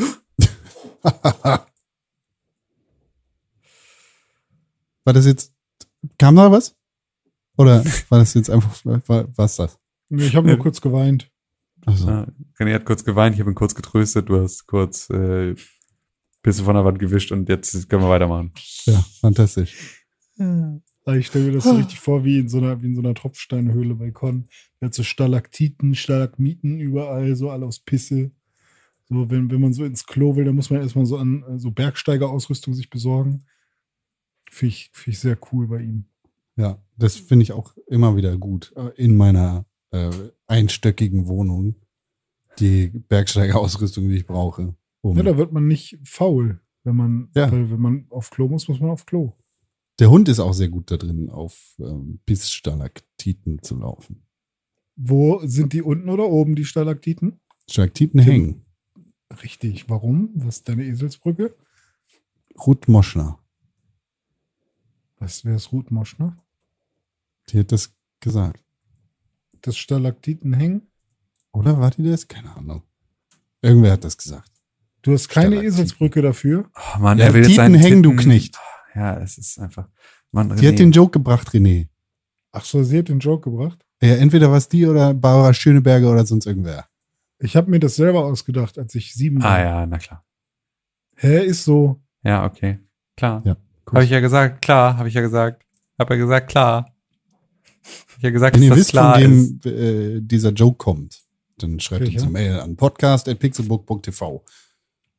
S4: <laughs>
S3: War das jetzt, kam da was? Oder war das jetzt einfach, war, was das?
S1: Nee, Ich habe nur kurz geweint.
S3: Also,
S4: Ja, René hat kurz geweint, ich habe ihn kurz getröstet, du hast kurz äh, Pisse von der Wand gewischt und jetzt können wir weitermachen.
S3: ja, fantastisch.
S1: Aber Ich stelle mir das so richtig vor, wie in so einer, wie in so einer Tropfsteinhöhle bei Con. Der hat so Stalaktiten, Stalagmiten überall, so alle aus Pisse. So, wenn, wenn man so ins Klo will, dann muss man erstmal so an äh, so Bergsteigerausrüstung sich besorgen. Finde ich, find ich sehr cool bei ihm.
S3: Ja, das finde ich auch immer wieder gut. äh, In meiner äh, einstöckigen Wohnung. Die Bergsteigerausrüstung, die ich brauche. Um
S1: Ja, da wird man nicht faul, wenn man,
S3: Ja.
S1: weil wenn man auf Klo muss, muss man auf Klo.
S3: Der Hund ist auch sehr gut da drin, auf ähm, Pissstalaktiten zu laufen.
S1: Wo sind die unten oder oben, die Stalaktiten?
S3: Stalaktiten hängen.
S1: Richtig. Warum? Was ist deine Eselsbrücke?
S3: Ruth Moschner,
S1: Was wäre es Ruth Moschner?
S3: Die hat das gesagt.
S1: Das Stalaktiten hängen?
S3: Oder war die das? Keine Ahnung. Irgendwer hat das gesagt.
S1: Du hast keine. Eselsbrücke dafür.
S4: Oh Mann,
S3: Ja,
S4: er will jetzt
S3: Titen
S4: seinen
S3: hängen, du
S4: Titten-
S3: Knecht.
S4: Ja, es ist einfach. Mann,
S3: Die hat
S4: René.
S3: den Joke gebracht, René.
S1: Ach so, sie hat den Joke gebracht.
S3: Ja, entweder war es die oder Barbara Schöneberger oder sonst irgendwer.
S1: Ich habe mir das selber ausgedacht, als ich sieben war.
S4: Ah ja, na klar.
S1: Hä, ist so.
S4: Ja, okay. Klar.
S3: Ja,
S4: Habe ich ja gesagt, klar, habe ich ja gesagt. Habe ja gesagt, klar. Ich ja gesagt,
S3: Wenn ihr
S4: das
S3: wisst, von wem äh, dieser Joke kommt, dann schreibt uns
S1: Welcher?
S3: eine Mail an podcast.pixelbook.tv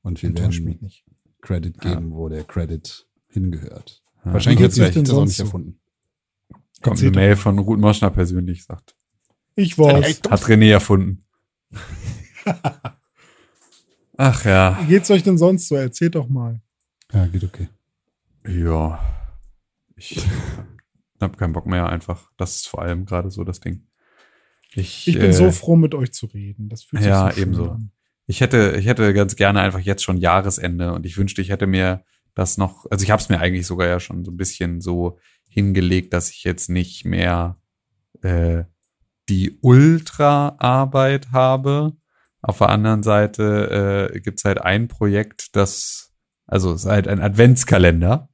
S3: und wir
S1: Enttäuscht mich
S3: werden
S1: nicht.
S3: Credit
S4: Ja.
S3: geben, wo der Credit hingehört.
S4: Ja.
S3: Wahrscheinlich hat
S1: denn
S3: das auch
S1: sonst
S3: nicht
S1: so?
S3: erfunden.
S4: Kommt
S1: Erzähl
S4: eine Mail von Ruth Moschner persönlich, sagt.
S1: Ich war's.
S4: Hat René erfunden. <laughs> Ach ja.
S1: Wie geht's euch denn sonst so? Erzählt doch mal.
S3: Ja, geht okay.
S4: Ja. Ich <laughs> habe keinen Bock mehr einfach. Das ist vor allem gerade so das Ding. Ich,
S1: Ich bin
S4: äh,
S1: so froh, mit euch zu reden. Das fühlt sich
S4: ja,
S1: so schön
S4: ebenso.
S1: an.
S4: Ich hätte, ich hätte ganz gerne einfach jetzt schon Jahresende und ich wünschte, ich hätte mir das noch, also ich habe es mir eigentlich sogar ja schon so ein bisschen so hingelegt, dass ich jetzt nicht mehr äh, die Ultra-Arbeit habe. Auf der anderen Seite äh, gibt's halt ein Projekt, das, also es ist halt ein Adventskalender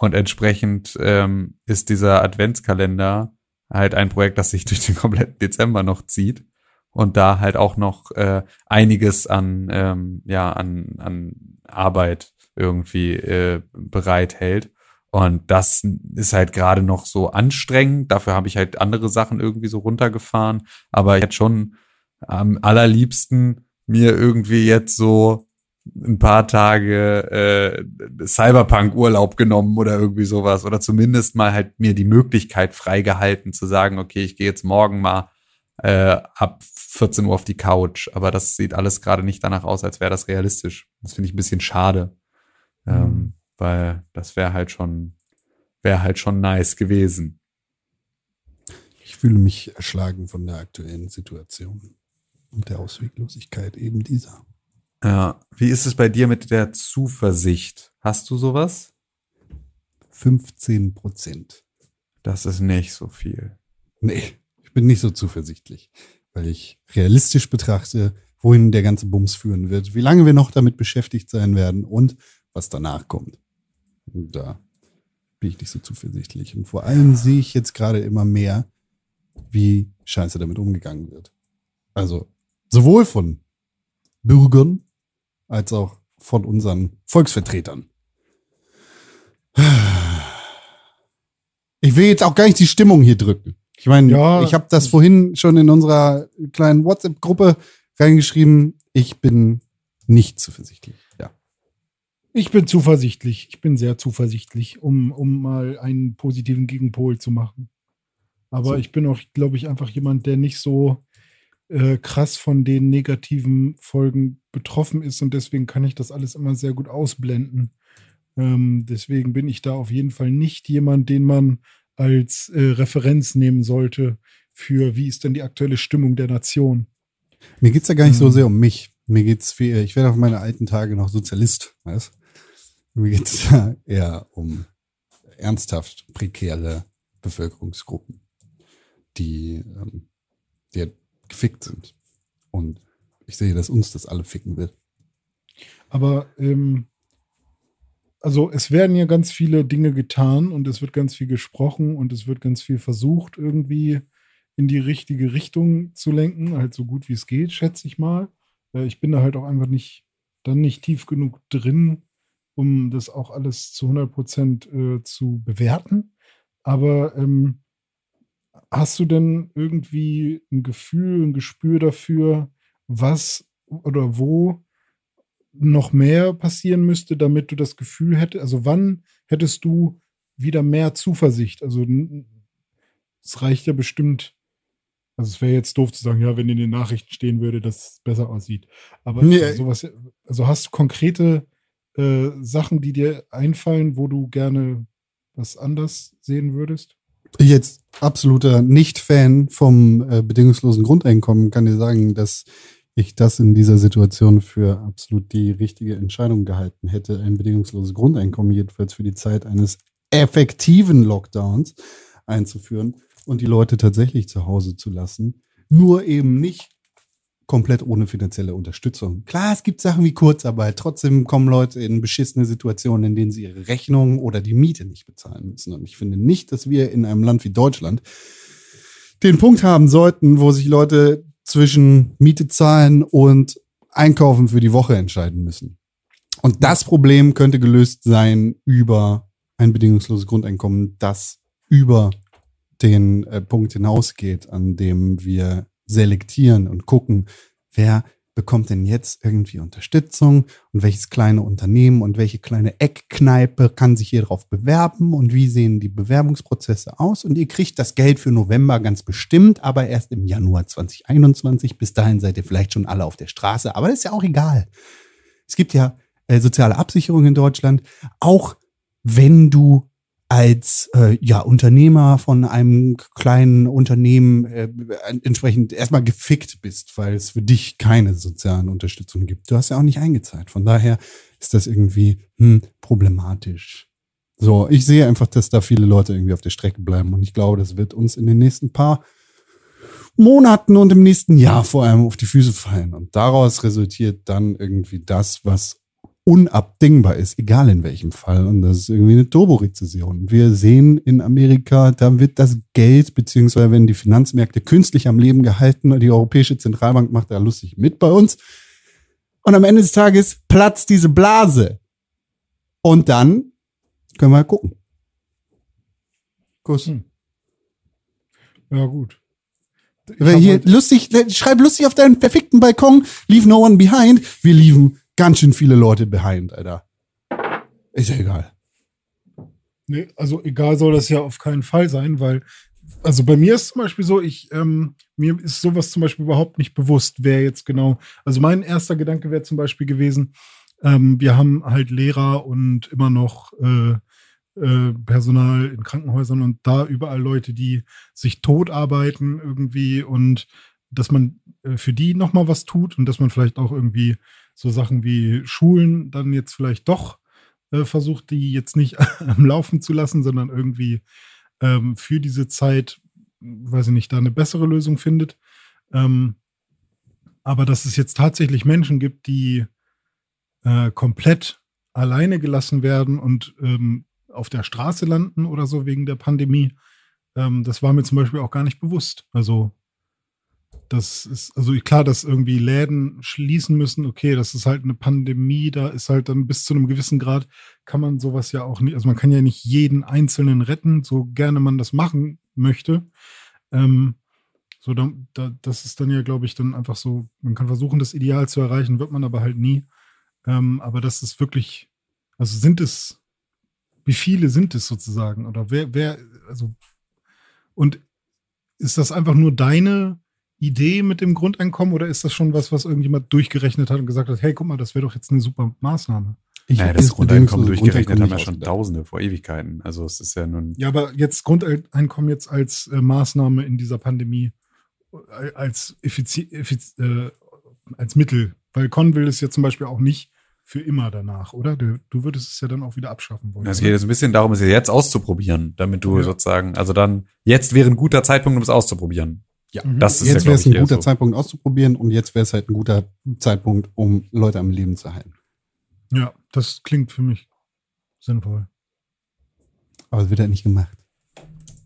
S4: und entsprechend ähm, ist dieser Adventskalender halt ein Projekt, das sich <laughs> durch den kompletten Dezember noch zieht. Und da halt auch noch äh, einiges an ähm, ja an an Arbeit irgendwie äh, bereithält. Und das ist halt gerade noch so anstrengend. Dafür habe ich halt andere Sachen irgendwie so runtergefahren. Aber ich hätte schon am allerliebsten mir irgendwie jetzt so ein paar Tage äh, Cyberpunk-Urlaub genommen oder irgendwie sowas oder zumindest mal halt mir die Möglichkeit freigehalten zu sagen, okay, ich gehe jetzt morgen mal äh, ab 14 Uhr auf die Couch, aber das sieht alles gerade nicht danach aus, als wäre das realistisch. Das finde ich ein bisschen schade, ähm, weil das wäre halt schon, wäre halt schon nice gewesen.
S3: Ich fühle mich erschlagen von der aktuellen Situation und der Ausweglosigkeit eben dieser.
S4: Ja, wie ist es bei dir mit der Zuversicht? Hast du sowas?
S3: 15 Prozent.
S4: Das ist nicht so viel.
S3: Nee, ich bin nicht so zuversichtlich, weil ich realistisch betrachte, wohin der ganze Bums führen wird, wie lange wir noch damit beschäftigt sein werden und was danach kommt. Und da bin ich nicht so zuversichtlich. Und vor allem sehe ich jetzt gerade immer mehr, wie scheiße damit umgegangen wird. Also sowohl von Bürgern als auch von unseren Volksvertretern. Ich will jetzt auch gar nicht die Stimmung hier drücken. Ich meine,
S1: Ja.
S3: ich habe das vorhin schon in unserer kleinen WhatsApp-Gruppe reingeschrieben. Ich bin nicht zuversichtlich. Ja.
S1: Ich bin zuversichtlich. Ich bin sehr zuversichtlich, um, um mal einen positiven Gegenpol zu machen. Aber
S3: So.
S1: ich bin auch, glaube ich, einfach jemand, der nicht so äh, krass von den negativen Folgen betroffen ist und deswegen kann ich das alles immer sehr gut ausblenden. Ähm, deswegen bin ich da auf jeden Fall nicht jemand, den man als äh, Referenz nehmen sollte für, wie ist denn die aktuelle Stimmung der Nation.
S3: Mir geht's ja gar nicht so
S1: Ähm.
S3: sehr um mich. Mir geht's viel, ich werde auf meine alten Tage noch Sozialist, weißt Mir geht's <laughs> ja eher um ernsthaft prekäre Bevölkerungsgruppen, die, ähm, die gefickt sind. Und ich sehe, dass uns das alle ficken wird.
S1: Aber ähm, also es werden ja ganz viele Dinge getan und es wird ganz viel gesprochen und es wird ganz viel versucht, irgendwie in die richtige Richtung zu lenken, halt so gut wie es geht, schätze ich mal. Äh, ich bin da halt auch einfach nicht, dann nicht tief genug drin, um das auch alles zu 100 Prozent äh, zu bewerten. Aber ähm, hast du denn irgendwie ein Gefühl, ein Gespür dafür, was oder wo noch mehr passieren müsste, damit du das Gefühl hättest, also wann hättest du wieder mehr Zuversicht? Also es reicht ja bestimmt, also es wäre jetzt doof zu sagen, ja, wenn in den Nachrichten stehen würde, dass es besser aussieht. Aber
S3: Nee.
S1: sowas, also hast du konkrete äh, Sachen, die dir einfallen, wo du gerne was anders sehen würdest?
S3: Jetzt absoluter Nicht-Fan vom äh, bedingungslosen Grundeinkommen kann dir sagen, dass ich das in dieser Situation für absolut die richtige Entscheidung gehalten hätte, ein bedingungsloses Grundeinkommen jedenfalls für die Zeit eines effektiven Lockdowns einzuführen und die Leute tatsächlich zu Hause zu lassen. Nur eben nicht komplett ohne finanzielle Unterstützung. Klar, es gibt Sachen wie Kurzarbeit. Trotzdem kommen Leute in beschissene Situationen, in denen sie ihre Rechnung oder die Miete nicht bezahlen müssen. Und ich finde nicht, dass wir in einem Land wie Deutschland den Punkt haben sollten, wo sich Leute zwischen Miete zahlen und Einkaufen für die Woche entscheiden müssen. Und das Problem könnte gelöst sein über ein bedingungsloses Grundeinkommen, das über den äh, Punkt hinausgeht, an dem wir selektieren und gucken, wer bekommt denn jetzt irgendwie Unterstützung und welches kleine Unternehmen und welche kleine Eckkneipe kann sich hier drauf bewerben und wie sehen die Bewerbungsprozesse aus und ihr kriegt das Geld für November ganz bestimmt, aber erst im Januar 2021. Bis dahin seid ihr vielleicht schon alle auf der Straße, aber das ist ja auch egal. Es gibt ja äh, soziale Absicherung in Deutschland, auch wenn du als äh, ja, Unternehmer von einem kleinen Unternehmen äh, entsprechend erstmal gefickt bist, weil es für dich keine sozialen Unterstützung gibt. Du hast ja auch nicht eingezahlt. Von daher ist das irgendwie hm, problematisch. So, ich sehe einfach, dass da viele Leute irgendwie auf der Strecke bleiben und ich glaube, das wird uns in den nächsten paar Monaten und im nächsten Jahr vor allem auf die Füße fallen. Und daraus resultiert dann irgendwie das, was unabdingbar ist, egal in welchem Fall. Und das ist irgendwie eine Turborezession. Wir sehen in Amerika, da wird das Geld, beziehungsweise werden die Finanzmärkte künstlich am Leben gehalten. Die Europäische Zentralbank macht da lustig mit bei uns. Und am Ende des Tages platzt diese Blase. Und dann können wir halt gucken. Kuss.
S1: Hm. Ja, gut.
S3: Hier lustig, schreib lustig auf deinen perfekten Balkon, leave no one behind. Wir liefen ganz schön viele Leute behind, Alter. Ist ja egal.
S1: Nee, also egal soll das ja auf keinen Fall sein, weil, also bei mir ist zum Beispiel so, ich, ähm, mir ist sowas zum Beispiel überhaupt nicht bewusst, wer jetzt genau, also mein erster Gedanke wäre zum Beispiel gewesen, ähm, wir haben halt Lehrer und immer noch äh, äh, Personal in Krankenhäusern und da überall Leute, die sich tot arbeiten irgendwie und dass man äh, für die nochmal was tut und dass man vielleicht auch irgendwie so Sachen wie Schulen dann jetzt vielleicht doch äh, versucht, die jetzt nicht <laughs> am Laufen zu lassen, sondern irgendwie ähm, für diese Zeit, weiß ich nicht, da eine bessere Lösung findet. Ähm, aber dass es jetzt tatsächlich Menschen gibt, die äh, komplett alleine gelassen werden und ähm, auf der Straße landen oder so wegen der Pandemie, ähm, das war mir zum Beispiel auch gar nicht bewusst. Also das ist, also klar, dass irgendwie Läden schließen müssen, okay, das ist halt eine Pandemie, da ist halt dann bis zu einem gewissen Grad, kann man sowas ja auch nicht, also man kann ja nicht jeden Einzelnen retten, so gerne man das machen möchte. Ähm, so, da, da, das ist dann ja, glaube ich, dann einfach so, man kann versuchen, das Ideal zu erreichen, wird man aber halt nie. Ähm, aber das ist wirklich, also sind es, wie viele sind es sozusagen? Oder wer, wer, also, und ist das einfach nur deine Idee mit dem Grundeinkommen oder ist das schon was, was irgendjemand durchgerechnet hat und gesagt hat, hey, guck mal, das wäre doch jetzt eine super Maßnahme?
S3: Ich
S4: naja, das Grundeinkommen durchgerechnet haben ja schon. Tausende vor Ewigkeiten. Also es ist ja nun.
S1: Ja, aber jetzt Grundeinkommen jetzt als äh, Maßnahme in dieser Pandemie, äh, als, effizi effiz äh, als Mittel. Weil Con will es ja zum Beispiel auch nicht für immer danach, oder? Du, du würdest es ja dann auch wieder abschaffen wollen.
S4: Es geht jetzt ein bisschen darum, es jetzt auszuprobieren, damit du
S1: Ja.
S4: sozusagen, also dann, jetzt wäre ein guter Zeitpunkt, um es auszuprobieren.
S3: Ja,
S1: Mhm.
S4: Das ist
S3: jetzt
S4: ja,
S3: wäre es ein guter
S4: so.
S3: Zeitpunkt auszuprobieren und jetzt wäre es halt ein guter Zeitpunkt, um Leute am Leben zu halten.
S1: Ja, das klingt für mich sinnvoll.
S3: Aber es wird halt nicht gemacht.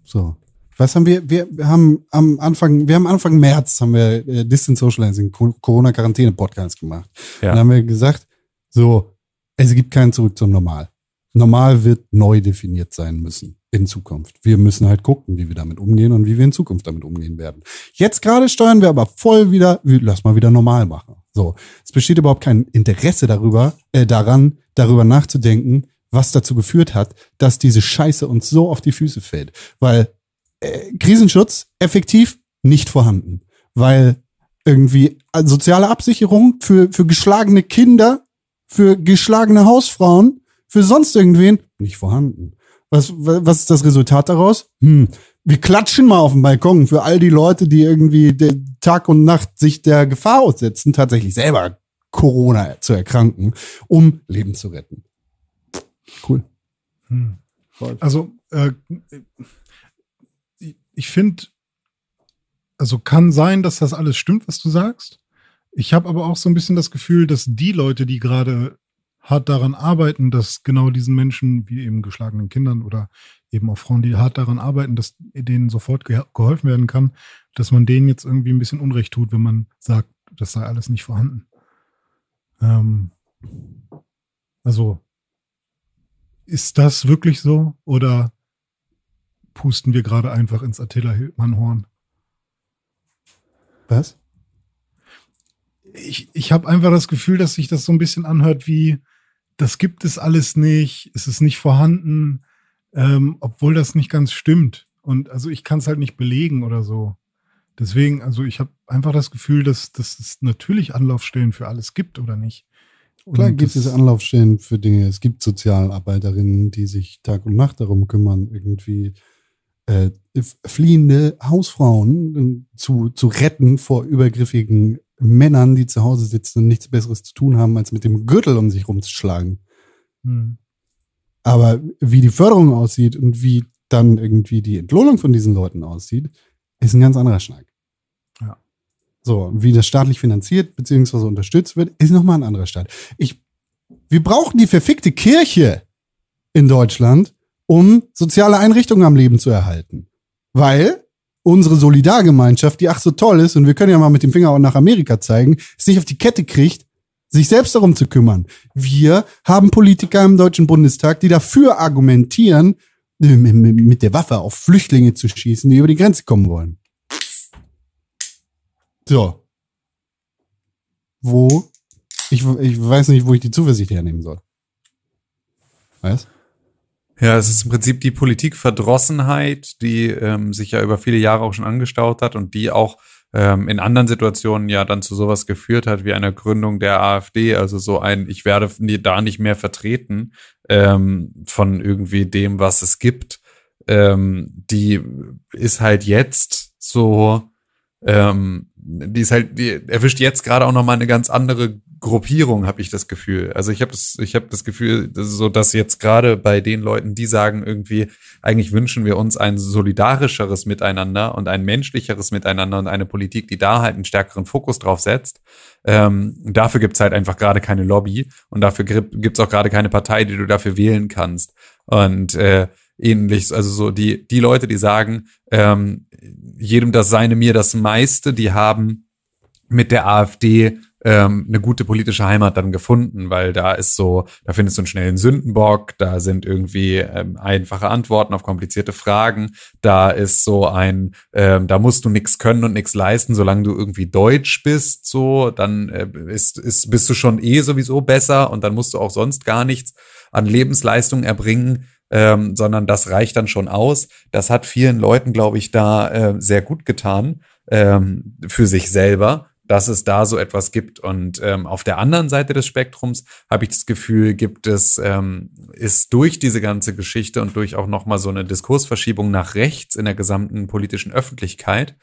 S3: So. Was haben wir? Wir haben am Anfang, wir haben Anfang März haben wir äh, Distance Socializing, Co- Corona-Quarantäne-Podcast gemacht.
S4: Ja.
S3: Dann haben wir gesagt, so, es gibt keinen Zurück zum Normal. Normal wird neu definiert sein müssen in Zukunft. Wir müssen halt gucken, wie wir damit umgehen und wie wir in Zukunft damit umgehen werden. Jetzt gerade steuern wir aber voll wieder, lass mal wieder normal machen. So, es besteht überhaupt kein Interesse darüber, äh, daran, darüber nachzudenken, was dazu geführt hat, dass diese Scheiße uns so auf die Füße fällt. Weil äh, Krisenschutz effektiv nicht vorhanden. Weil irgendwie äh, soziale Absicherung für, für geschlagene Kinder, für geschlagene Hausfrauen, für sonst irgendwen nicht vorhanden. Was, wa- was ist das Resultat daraus? Hm, wir klatschen mal auf dem Balkon für all die Leute, die irgendwie Tag und Nacht sich der Gefahr aussetzen, tatsächlich selber Corona zu erkranken, um Leben zu retten. Cool.
S1: Hm. Also, äh, ich- ich finde, also kann sein, dass das alles stimmt, was du sagst. Ich habe aber auch so ein bisschen das Gefühl, dass die Leute, die gerade hart daran arbeiten, dass genau diesen Menschen, wie eben geschlagenen Kindern oder eben auch Frauen, die hart daran arbeiten, dass denen sofort ge geholfen werden kann, dass man denen jetzt irgendwie ein bisschen Unrecht tut, wenn man sagt, das sei alles nicht vorhanden. Ähm, also, ist das wirklich so oder pusten wir gerade einfach ins Attila Hildmann-Horn?
S3: Was?
S1: Ich, ich habe einfach das Gefühl, dass sich das so ein bisschen anhört wie, das gibt es alles nicht, es ist nicht vorhanden, ähm, obwohl das nicht ganz stimmt. Und also ich kann es halt nicht belegen oder so. Deswegen, also ich habe einfach das Gefühl, dass, dass es natürlich Anlaufstellen für alles gibt oder nicht.
S3: Klar
S1: Und
S3: gibt es Anlaufstellen für Dinge. Es gibt Sozialarbeiterinnen, die sich Tag und Nacht darum kümmern, irgendwie äh, fliehende Hausfrauen äh, zu, zu retten vor übergriffigen Männern, die zu Hause sitzen und nichts Besseres zu tun haben, als mit dem Gürtel um sich rumzuschlagen.
S1: Hm.
S3: Aber wie die Förderung aussieht und wie dann irgendwie die Entlohnung von diesen Leuten aussieht, ist ein ganz anderer Schnack.
S1: Ja.
S3: So, wie das staatlich finanziert bzw. unterstützt wird, ist nochmal ein anderer Staat. Ich, wir brauchen die verfickte Kirche in Deutschland, um soziale Einrichtungen am Leben zu erhalten. Weil unsere Solidargemeinschaft, die ach so toll ist, und wir können ja mal mit dem Finger auch nach Amerika zeigen, es nicht auf die Kette kriegt, sich selbst darum zu kümmern. Wir haben Politiker im Deutschen Bundestag, die dafür argumentieren, äh, mit der Waffe auf Flüchtlinge zu schießen, die über die Grenze kommen wollen. So. Wo? Ich, ich weiß nicht, wo ich die Zuversicht hernehmen soll. Was?
S4: Ja, es ist im Prinzip die Politikverdrossenheit, die ähm, sich ja über viele Jahre auch schon angestaut hat und die auch ähm, in anderen Situationen ja dann zu sowas geführt hat wie einer Gründung der AfD, also so ein, ich werde da nicht mehr vertreten ähm, von irgendwie dem, was es gibt. Ähm, die ist halt jetzt so, ähm, die ist halt, die erwischt jetzt gerade auch noch mal eine ganz andere Gruppierung, habe ich das Gefühl. Also ich habe das, ich habe das Gefühl, so dass jetzt gerade bei den Leuten, die sagen irgendwie, eigentlich wünschen wir uns ein solidarischeres Miteinander und ein menschlicheres Miteinander und eine Politik, die da halt einen stärkeren Fokus drauf setzt. Ähm, dafür gibt's halt einfach gerade keine Lobby und dafür gib- gibt's auch gerade keine Partei, die du dafür wählen kannst. Und äh, ähnlich, also so die, die Leute, die sagen, ähm, jedem das seine, mir das meiste, die haben mit der AfD ähm, eine gute politische Heimat dann gefunden, weil da ist so, da findest du einen schnellen Sündenbock, da sind irgendwie ähm, einfache Antworten auf komplizierte Fragen, da ist so ein, ähm, da musst du nichts können und nichts leisten, solange du irgendwie deutsch bist, so, dann äh, ist, ist, bist du schon eh sowieso besser und dann musst du auch sonst gar nichts an Lebensleistung erbringen, ähm, sondern das reicht dann schon aus. Das hat vielen Leuten, glaube ich, da äh, sehr gut getan. ähm, für sich selber, dass es da so etwas gibt. Und ähm, auf der anderen Seite des Spektrums habe ich das Gefühl, gibt es, ähm, ist durch diese ganze Geschichte und durch auch nochmal so eine Diskursverschiebung nach rechts in der gesamten politischen Öffentlichkeit,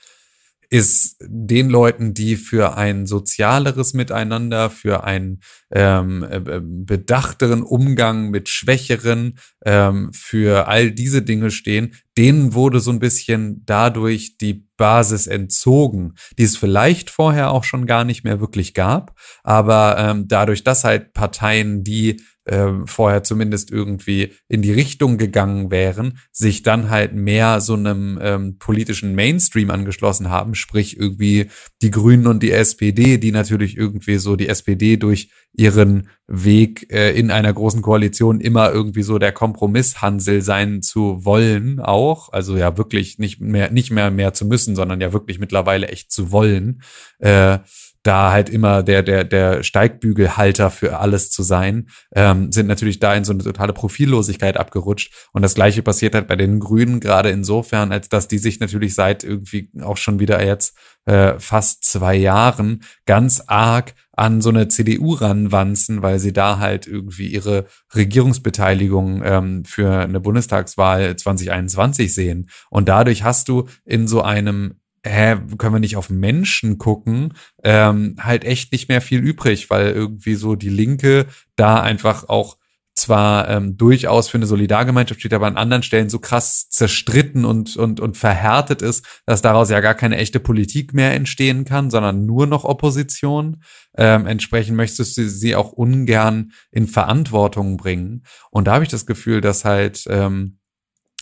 S4: ist den Leuten, die für ein sozialeres Miteinander, für einen ähm, äh, äh, bedachteren Umgang mit Schwächeren, ähm, für all diese Dinge stehen, denen wurde so ein bisschen dadurch die Basis entzogen, die es vielleicht vorher auch schon gar nicht mehr wirklich gab, aber ähm, dadurch, dass halt Parteien, die ähm, vorher zumindest irgendwie in die Richtung gegangen wären, sich dann halt mehr so einem ähm, politischen Mainstream angeschlossen haben, sprich irgendwie die Grünen und die SPD, die natürlich irgendwie so die SPD durch ihren Weg äh, in einer großen Koalition immer irgendwie so der Kompromisshansel sein zu wollen auch, also ja wirklich nicht mehr nicht mehr mehr zu müssen, sondern ja wirklich mittlerweile echt zu wollen. Äh, da halt immer der, der, der Steigbügelhalter für alles zu sein, ähm, sind natürlich da in so eine totale Profillosigkeit abgerutscht. Und das gleiche passiert halt bei den Grünen, gerade insofern, als dass die sich natürlich seit irgendwie auch schon wieder jetzt äh, fast zwei Jahren ganz arg an so eine CDU ranwanzen, weil sie da halt irgendwie ihre Regierungsbeteiligung ähm, für eine Bundestagswahl 2021 sehen. Und dadurch hast du in so einem hä, können wir nicht auf Menschen gucken, ähm, halt echt nicht mehr viel übrig, weil irgendwie so die Linke da einfach auch zwar ähm, durchaus für eine Solidargemeinschaft steht, aber an anderen Stellen so krass zerstritten und, und, und verhärtet ist, dass daraus ja gar keine echte Politik mehr entstehen kann, sondern nur noch Opposition. Ähm, entsprechend möchtest du sie auch ungern in Verantwortung bringen. Und da habe ich das Gefühl, dass halt, ähm,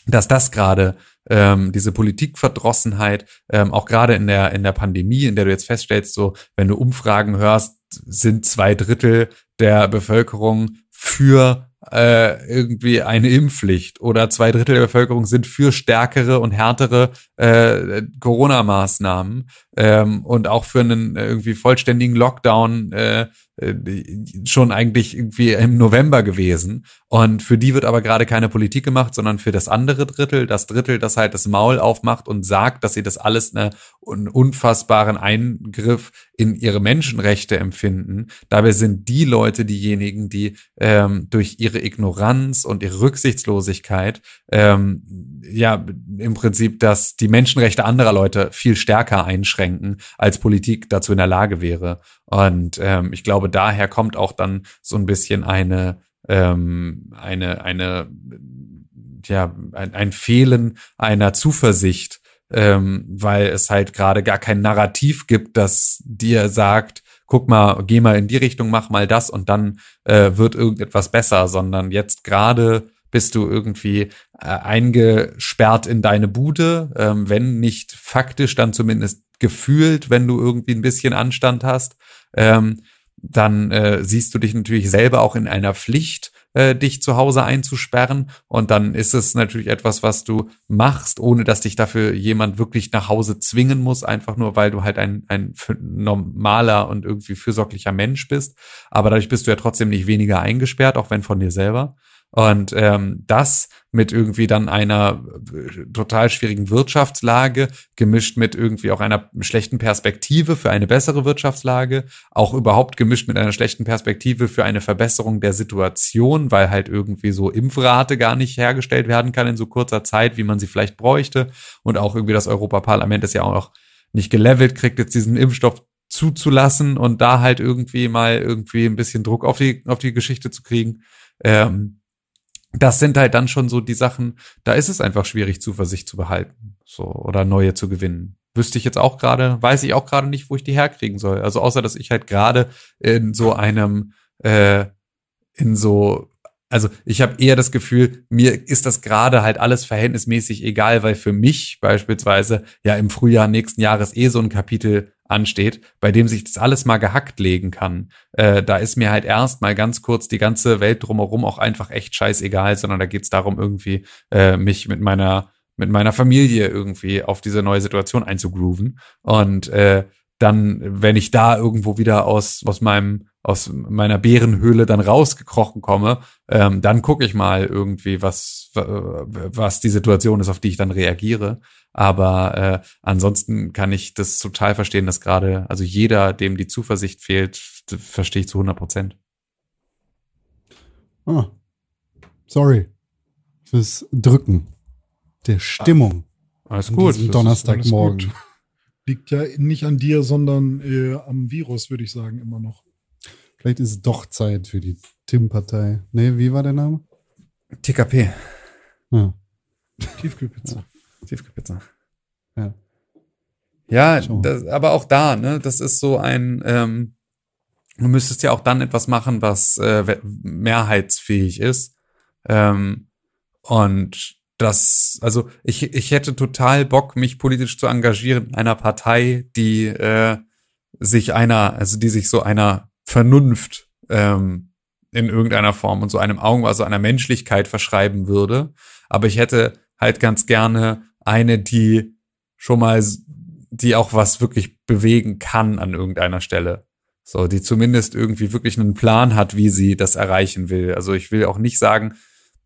S4: dass das gerade ähm, diese Politikverdrossenheit, ähm, auch gerade in der, in der Pandemie, in der du jetzt feststellst, so, wenn du Umfragen hörst, sind zwei Drittel der Bevölkerung für äh, irgendwie eine Impfpflicht oder zwei Drittel der Bevölkerung sind für stärkere und härtere äh, Corona-Maßnahmen ähm, und auch für einen irgendwie vollständigen Lockdown äh, äh, schon eigentlich irgendwie im November gewesen. Und für die wird aber gerade keine Politik gemacht, sondern für das andere Drittel, das Drittel, das halt das Maul aufmacht und sagt, dass sie das alles eine, einen unfassbaren Eingriff in ihre Menschenrechte empfinden. Dabei sind die Leute diejenigen, die ähm, durch ihre Ignoranz und ihre Rücksichtslosigkeit ähm, ja im Prinzip, dass die Menschenrechte anderer Leute viel stärker einschränken, als Politik dazu in der Lage wäre. Und ähm, ich glaube, daher kommt auch dann so ein bisschen eine, ähm, eine, eine, ja, ein, ein Fehlen einer Zuversicht, ähm, weil es halt gerade gar kein Narrativ gibt, das dir sagt, guck mal, geh mal in die Richtung, mach mal das und dann äh, wird irgendetwas besser, sondern jetzt gerade bist du irgendwie äh, eingesperrt in deine Bude, ähm, wenn nicht faktisch, dann zumindest gefühlt, wenn du irgendwie ein bisschen Anstand hast ähm, dann äh, siehst du dich natürlich selber auch in einer Pflicht, äh, dich zu Hause einzusperren. Und dann ist es natürlich etwas, was du machst, ohne dass dich dafür jemand wirklich nach Hause zwingen muss, einfach nur, weil du halt ein, ein normaler und irgendwie fürsorglicher Mensch bist. Aber dadurch bist du ja trotzdem nicht weniger eingesperrt, auch wenn von dir selber. Und ähm, das mit irgendwie dann einer äh, total schwierigen Wirtschaftslage, gemischt mit irgendwie auch einer schlechten Perspektive für eine bessere Wirtschaftslage, auch überhaupt gemischt mit einer schlechten Perspektive für eine Verbesserung der Situation, weil halt irgendwie so Impfrate gar nicht hergestellt werden kann in so kurzer Zeit, wie man sie vielleicht bräuchte. Und auch irgendwie das Europaparlament ist ja auch noch nicht gelevelt, kriegt jetzt diesen Impfstoff zuzulassen und da halt irgendwie mal irgendwie ein bisschen Druck auf die, auf die Geschichte zu kriegen. Ähm, das sind halt dann schon so die Sachen, da ist es einfach schwierig, Zuversicht zu behalten, so, oder neue zu gewinnen. Wüsste ich jetzt auch gerade, weiß ich auch gerade nicht, wo ich die herkriegen soll. Also außer, dass ich halt gerade in so einem, äh, in so, also ich habe eher das Gefühl, mir ist das gerade halt alles verhältnismäßig egal, weil für mich beispielsweise ja im Frühjahr nächsten Jahres eh so ein Kapitel ansteht, bei dem sich das alles mal gehackt legen kann. Äh, da ist mir halt erst mal ganz kurz die ganze Welt drumherum auch einfach echt scheißegal, sondern da geht's darum, irgendwie äh, mich mit meiner mit meiner Familie irgendwie auf diese neue Situation einzugrooven. Und äh, dann, wenn ich da irgendwo wieder aus, aus meinem, aus meiner Bärenhöhle dann rausgekrochen komme, ähm, dann gucke ich mal irgendwie, was, was die Situation ist, auf die ich dann reagiere. Aber äh, ansonsten kann ich das total verstehen, dass gerade, also jeder, dem die Zuversicht fehlt, verstehe ich zu 100 Prozent.
S3: Ah. Sorry fürs Drücken der Stimmung
S4: Alles gut.
S3: Donnerstagmorgen.
S1: Liegt ja nicht an dir, sondern äh, am Virus, würde ich sagen, immer noch.
S3: Vielleicht ist es doch Zeit für die Tim-Partei. Nee, wie war der Name?
S4: TKP.
S3: Ja.
S1: Tiefkühlpizza.
S4: Tiefkühlpizza.
S3: Ja.
S4: Ja, das, aber auch da, ne, das ist so ein, ähm, du müsstest ja auch dann etwas machen, was äh, mehrheitsfähig ist. Ähm, und das, also ich, ich hätte total Bock, mich politisch zu engagieren in einer Partei, die äh, sich einer, also die sich so einer Vernunft ähm, in irgendeiner Form und so einem Augen, also einer Menschlichkeit verschreiben würde. Aber ich hätte halt ganz gerne eine, die schon mal, die auch was wirklich bewegen kann an irgendeiner Stelle. So, die zumindest irgendwie wirklich einen Plan hat, wie sie das erreichen will. Also ich will auch nicht sagen,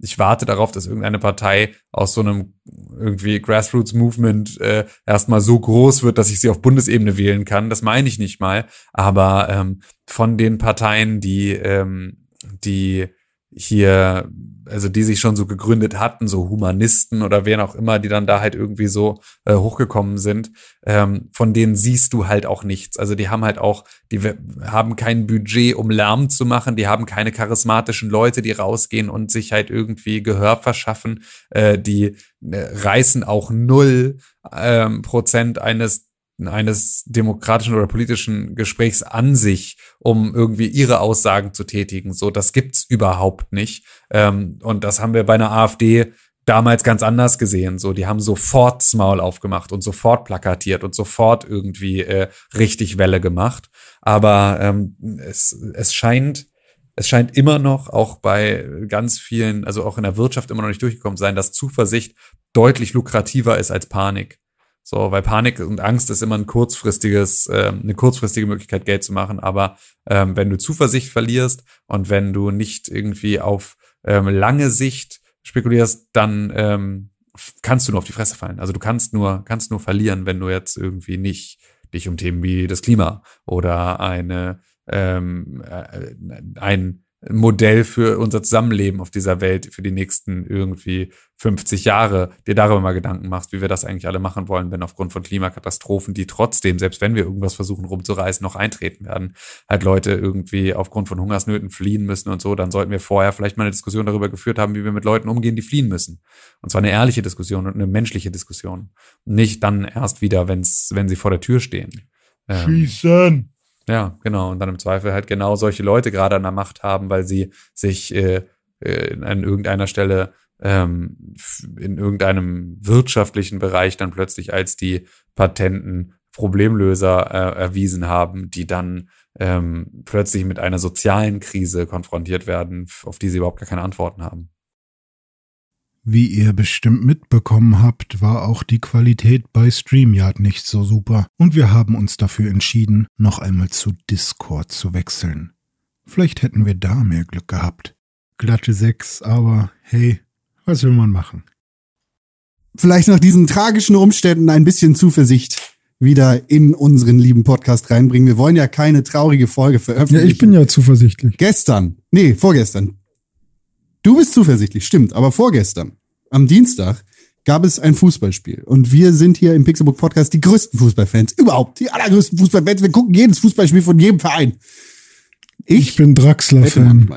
S4: ich warte darauf, dass irgendeine Partei aus so einem irgendwie Grassroots-Movement äh, erstmal so groß wird, dass ich sie auf Bundesebene wählen kann. Das meine ich nicht mal. Aber ähm, von den Parteien, die, ähm, die hier, also die sich schon so gegründet hatten, so Humanisten oder wer auch immer, die dann da halt irgendwie so äh, hochgekommen sind, ähm, von denen siehst du halt auch nichts. Also die haben halt auch, die haben kein Budget, um Lärm zu machen, die haben keine charismatischen Leute, die rausgehen und sich halt irgendwie Gehör verschaffen, äh, die äh, reißen auch null ähm, Prozent eines eines demokratischen oder politischen Gesprächs an sich, um irgendwie ihre Aussagen zu tätigen. So, das gibt's überhaupt nicht. Ähm, und das haben wir bei einer AfD damals ganz anders gesehen. So, die haben sofort das Maul aufgemacht und sofort plakatiert und sofort irgendwie äh, richtig Welle gemacht. Aber ähm, es, es scheint, es scheint immer noch auch bei ganz vielen, also auch in der Wirtschaft immer noch nicht durchgekommen sein, dass Zuversicht deutlich lukrativer ist als Panik. So, weil Panik und Angst ist immer ein kurzfristiges, ähm, eine kurzfristige Möglichkeit, Geld zu machen. Aber ähm, wenn du Zuversicht verlierst und wenn du nicht irgendwie auf ähm, lange Sicht spekulierst, dann ähm, kannst du nur auf die Fresse fallen. Also du kannst nur, kannst nur verlieren, wenn du jetzt irgendwie nicht dich um Themen wie das Klima oder eine ähm, äh, ein Modell für unser Zusammenleben auf dieser Welt für die nächsten irgendwie 50 Jahre dir darüber mal Gedanken machst, wie wir das eigentlich alle machen wollen, wenn aufgrund von Klimakatastrophen, die trotzdem, selbst wenn wir irgendwas versuchen rumzureißen, noch eintreten werden, halt Leute irgendwie aufgrund von Hungersnöten fliehen müssen und so, dann sollten wir vorher vielleicht mal eine Diskussion darüber geführt haben, wie wir mit Leuten umgehen, die fliehen müssen. Und zwar eine ehrliche Diskussion und eine menschliche Diskussion. Nicht dann erst wieder, wenn's, wenn sie vor der Tür stehen. Ähm,
S1: Schießen!
S4: Ja, genau. Und dann im Zweifel halt genau solche Leute gerade an der Macht haben, weil sie sich äh, äh, an irgendeiner Stelle ähm, in irgendeinem wirtschaftlichen Bereich dann plötzlich als die patenten Problemlöser äh, erwiesen haben, die dann ähm, plötzlich mit einer sozialen Krise konfrontiert werden, auf die sie überhaupt gar keine Antworten haben.
S1: Wie ihr bestimmt mitbekommen habt, war auch die Qualität bei StreamYard nicht so super und wir haben uns dafür entschieden, noch einmal zu Discord zu wechseln. Vielleicht hätten wir da mehr Glück gehabt. Glatte 6, aber hey, was will man machen?
S3: Vielleicht nach diesen tragischen Umständen ein bisschen Zuversicht wieder in unseren lieben Podcast reinbringen. Wir wollen ja keine traurige Folge veröffentlichen.
S1: ja zuversichtlich.
S3: Gestern, nee, vorgestern. Du bist zuversichtlich, stimmt, aber vorgestern, am Dienstag, gab es ein Fußballspiel. Und wir sind hier im Pixelbook Podcast die größten Fußballfans überhaupt. Die allergrößten Fußballfans. Wir gucken jedes Fußballspiel von jedem Verein. Ich,
S1: bin
S3: wette
S1: Draxler-Fan.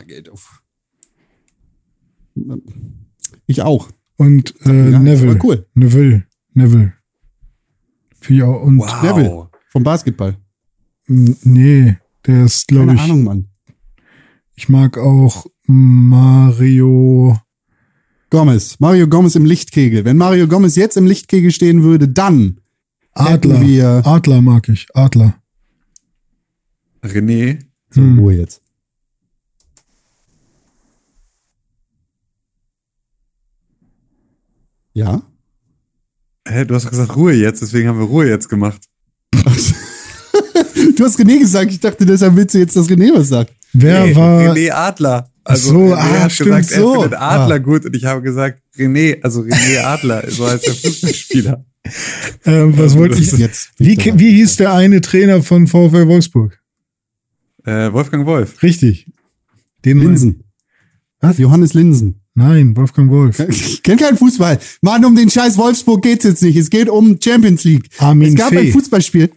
S3: Ich auch.
S1: und äh,
S3: Ja,
S1: Neville.
S3: cool.
S1: Neville. Neville. Ich auch. Und
S3: Neville. Vom Basketball.
S1: nee, der ist, glaube
S3: Keine
S1: ich,
S3: Ahnung, Mann.
S1: ich mag auch Mario.
S3: Gomez. Mario Gomez im Lichtkegel. Wenn Mario Gomez jetzt im Lichtkegel stehen würde, dann
S1: Adler.
S3: wir.
S1: Adler mag ich. Adler.
S4: René,
S3: So,
S1: Hm.
S3: Ruhe jetzt. Ja?
S4: hä, du hast doch gesagt Ruhe jetzt, deswegen haben wir Ruhe jetzt gemacht. <laughs>
S3: Du hast René gesagt. Ich dachte, deshalb willst du jetzt, dass René was sagt.
S1: Wer
S4: Nee,
S1: war.
S4: René Adler. Also
S1: so,
S4: René
S1: ah,
S4: hat
S1: stimmt,
S4: gesagt,
S1: so.
S4: er findet Adler
S1: Ah.
S4: gut und ich habe gesagt René, also René <laughs> Adler, so heißt der Fußballspieler.
S1: Äh, was wollte ich.
S3: jetzt?
S1: Wie, wie hieß der eine Trainer von VfL Wolfsburg?
S4: Äh, Wolfgang Wolf.
S1: Richtig. Den
S3: Linsen.
S1: Was?
S3: Johannes Linsen.
S1: Nein, Wolfgang Wolf. <laughs>
S3: Ich kenne keinen Fußball. Mann, um den scheiß Wolfsburg geht's jetzt nicht. Es geht um Champions League.
S1: Armin
S3: es gab
S1: Fee.
S3: ein Fußballspiel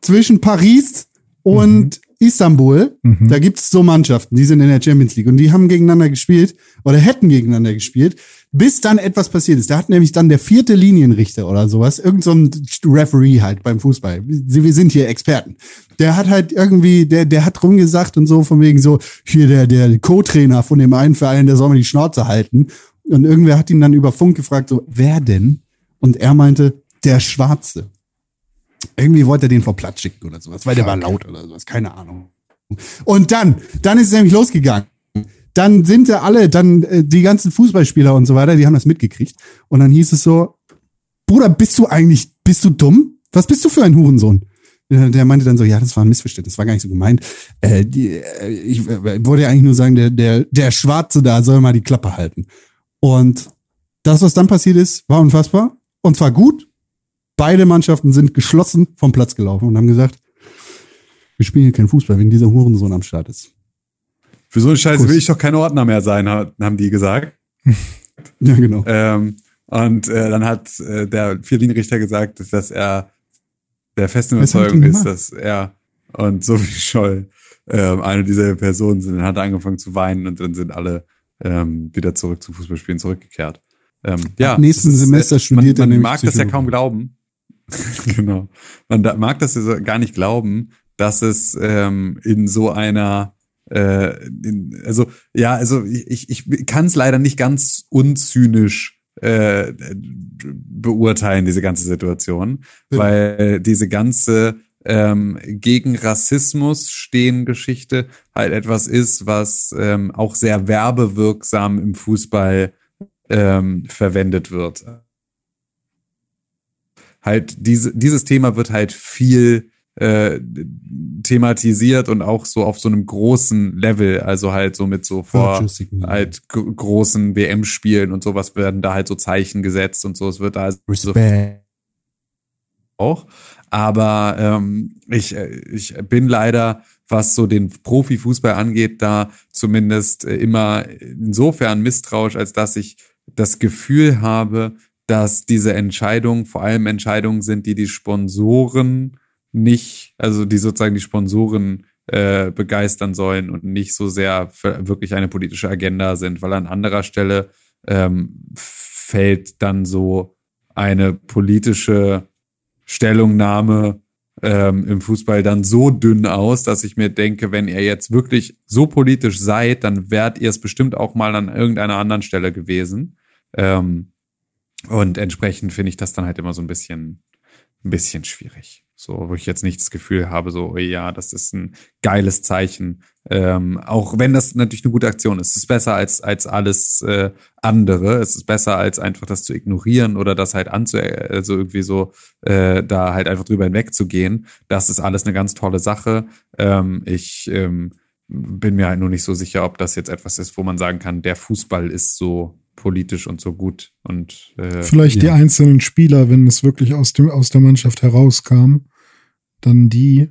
S3: zwischen Paris und Istanbul.
S1: Mhm.
S3: Da gibt's so Mannschaften, die sind in der Champions League und die haben gegeneinander gespielt oder hätten gegeneinander gespielt, bis dann etwas passiert ist. Da hat nämlich dann der vierte Linienrichter oder sowas, irgend so ein Referee halt beim Fußball. Wir sind hier Experten. Der hat halt irgendwie, der, der hat rumgesagt und so von wegen so, hier der, der Co-Trainer von dem einen Verein, der soll mal die Schnauze halten. Und irgendwer hat ihn dann über Funk gefragt, so, wer denn? Und er meinte, der Schwarze. Irgendwie wollte er den vor Platz schicken oder sowas, weil der war laut oder sowas, keine Ahnung. Und dann, dann ist es nämlich losgegangen. Dann sind sie alle, dann äh, die ganzen Fußballspieler und so weiter, die haben das mitgekriegt. Und dann hieß es so, Bruder, bist du eigentlich, bist du dumm? Was bist du für ein Hurensohn? Der der meinte dann so, ja, das war ein Missverständnis, das war gar nicht so gemeint. Äh, die, äh, ich äh, wollte ja eigentlich nur sagen, der, der, der Schwarze da soll mal die Klappe halten. Und das, was dann passiert ist, war unfassbar. Und zwar gut. Beide Mannschaften sind geschlossen vom Platz gelaufen und haben gesagt, wir spielen hier keinen Fußball, wegen dieser Hurensohn am Start ist.
S4: Für so einen Scheiß
S3: Kuss.
S4: will ich doch kein Ordner mehr sein, ha- haben die gesagt. <laughs>
S3: Ja, genau.
S4: Ähm, und äh, dann hat äh, der Vierlinienrichter gesagt, dass er der festen
S3: er
S4: Überzeugung ist, dass er und Sophie Scholl ähm, eine dieser Personen sind. Dann hat er angefangen zu weinen und dann sind alle ähm, wieder zurück zum Fußballspielen zurückgekehrt. Ähm, ja,
S3: Ab nächsten
S4: das ist,
S3: Semester
S4: äh,
S3: studiert er
S4: man, man mag das ja kaum glauben. <laughs> genau. Man da, mag das gar nicht glauben, dass es ähm, in so einer äh, in, also ja, also ich, ich kann es leider nicht ganz unzynisch äh, beurteilen, diese ganze Situation,
S3: Ja.
S4: weil diese ganze ähm, gegen Rassismus stehen Geschichte halt etwas ist, was ähm, auch sehr werbewirksam im Fußball ähm, verwendet wird. Halt diese, dieses Thema wird halt viel äh, thematisiert und auch so auf so einem großen Level, also halt so mit so vor halt gro- großen WM-Spielen und sowas werden da halt so Zeichen gesetzt und so. Es wird da also so auch. Aber ähm, ich, äh, ich bin leider, was so den Profifußball angeht, da zumindest immer insofern misstrauisch, als dass ich das Gefühl habe, dass diese Entscheidungen vor allem Entscheidungen sind, die die Sponsoren nicht, also die sozusagen die Sponsoren äh, begeistern sollen und nicht so sehr für wirklich eine politische Agenda sind, weil an anderer Stelle ähm, fällt dann so eine politische Stellungnahme ähm, im Fußball dann so dünn aus, dass ich mir denke, wenn ihr jetzt wirklich so politisch seid, dann wärt ihr es bestimmt auch mal an irgendeiner anderen Stelle gewesen. Ähm, und entsprechend finde ich das dann halt immer so ein bisschen, ein bisschen schwierig. So, wo ich jetzt nicht das Gefühl habe, so, oh ja, das ist ein geiles Zeichen. Ähm, auch wenn das natürlich eine gute Aktion ist. Es ist besser als, als alles äh, andere. Es ist besser als einfach das zu ignorieren oder das halt anzu, also irgendwie so, äh, da halt einfach drüber hinwegzugehen. Das ist alles eine ganz tolle Sache. Ähm, ich ähm, bin mir halt nur nicht so sicher, ob das jetzt etwas ist, wo man sagen kann, der Fußball ist so politisch und so gut und äh,
S1: Vielleicht die
S3: Ja.
S1: einzelnen Spieler, wenn es wirklich aus, dem, aus der Mannschaft herauskam, dann die.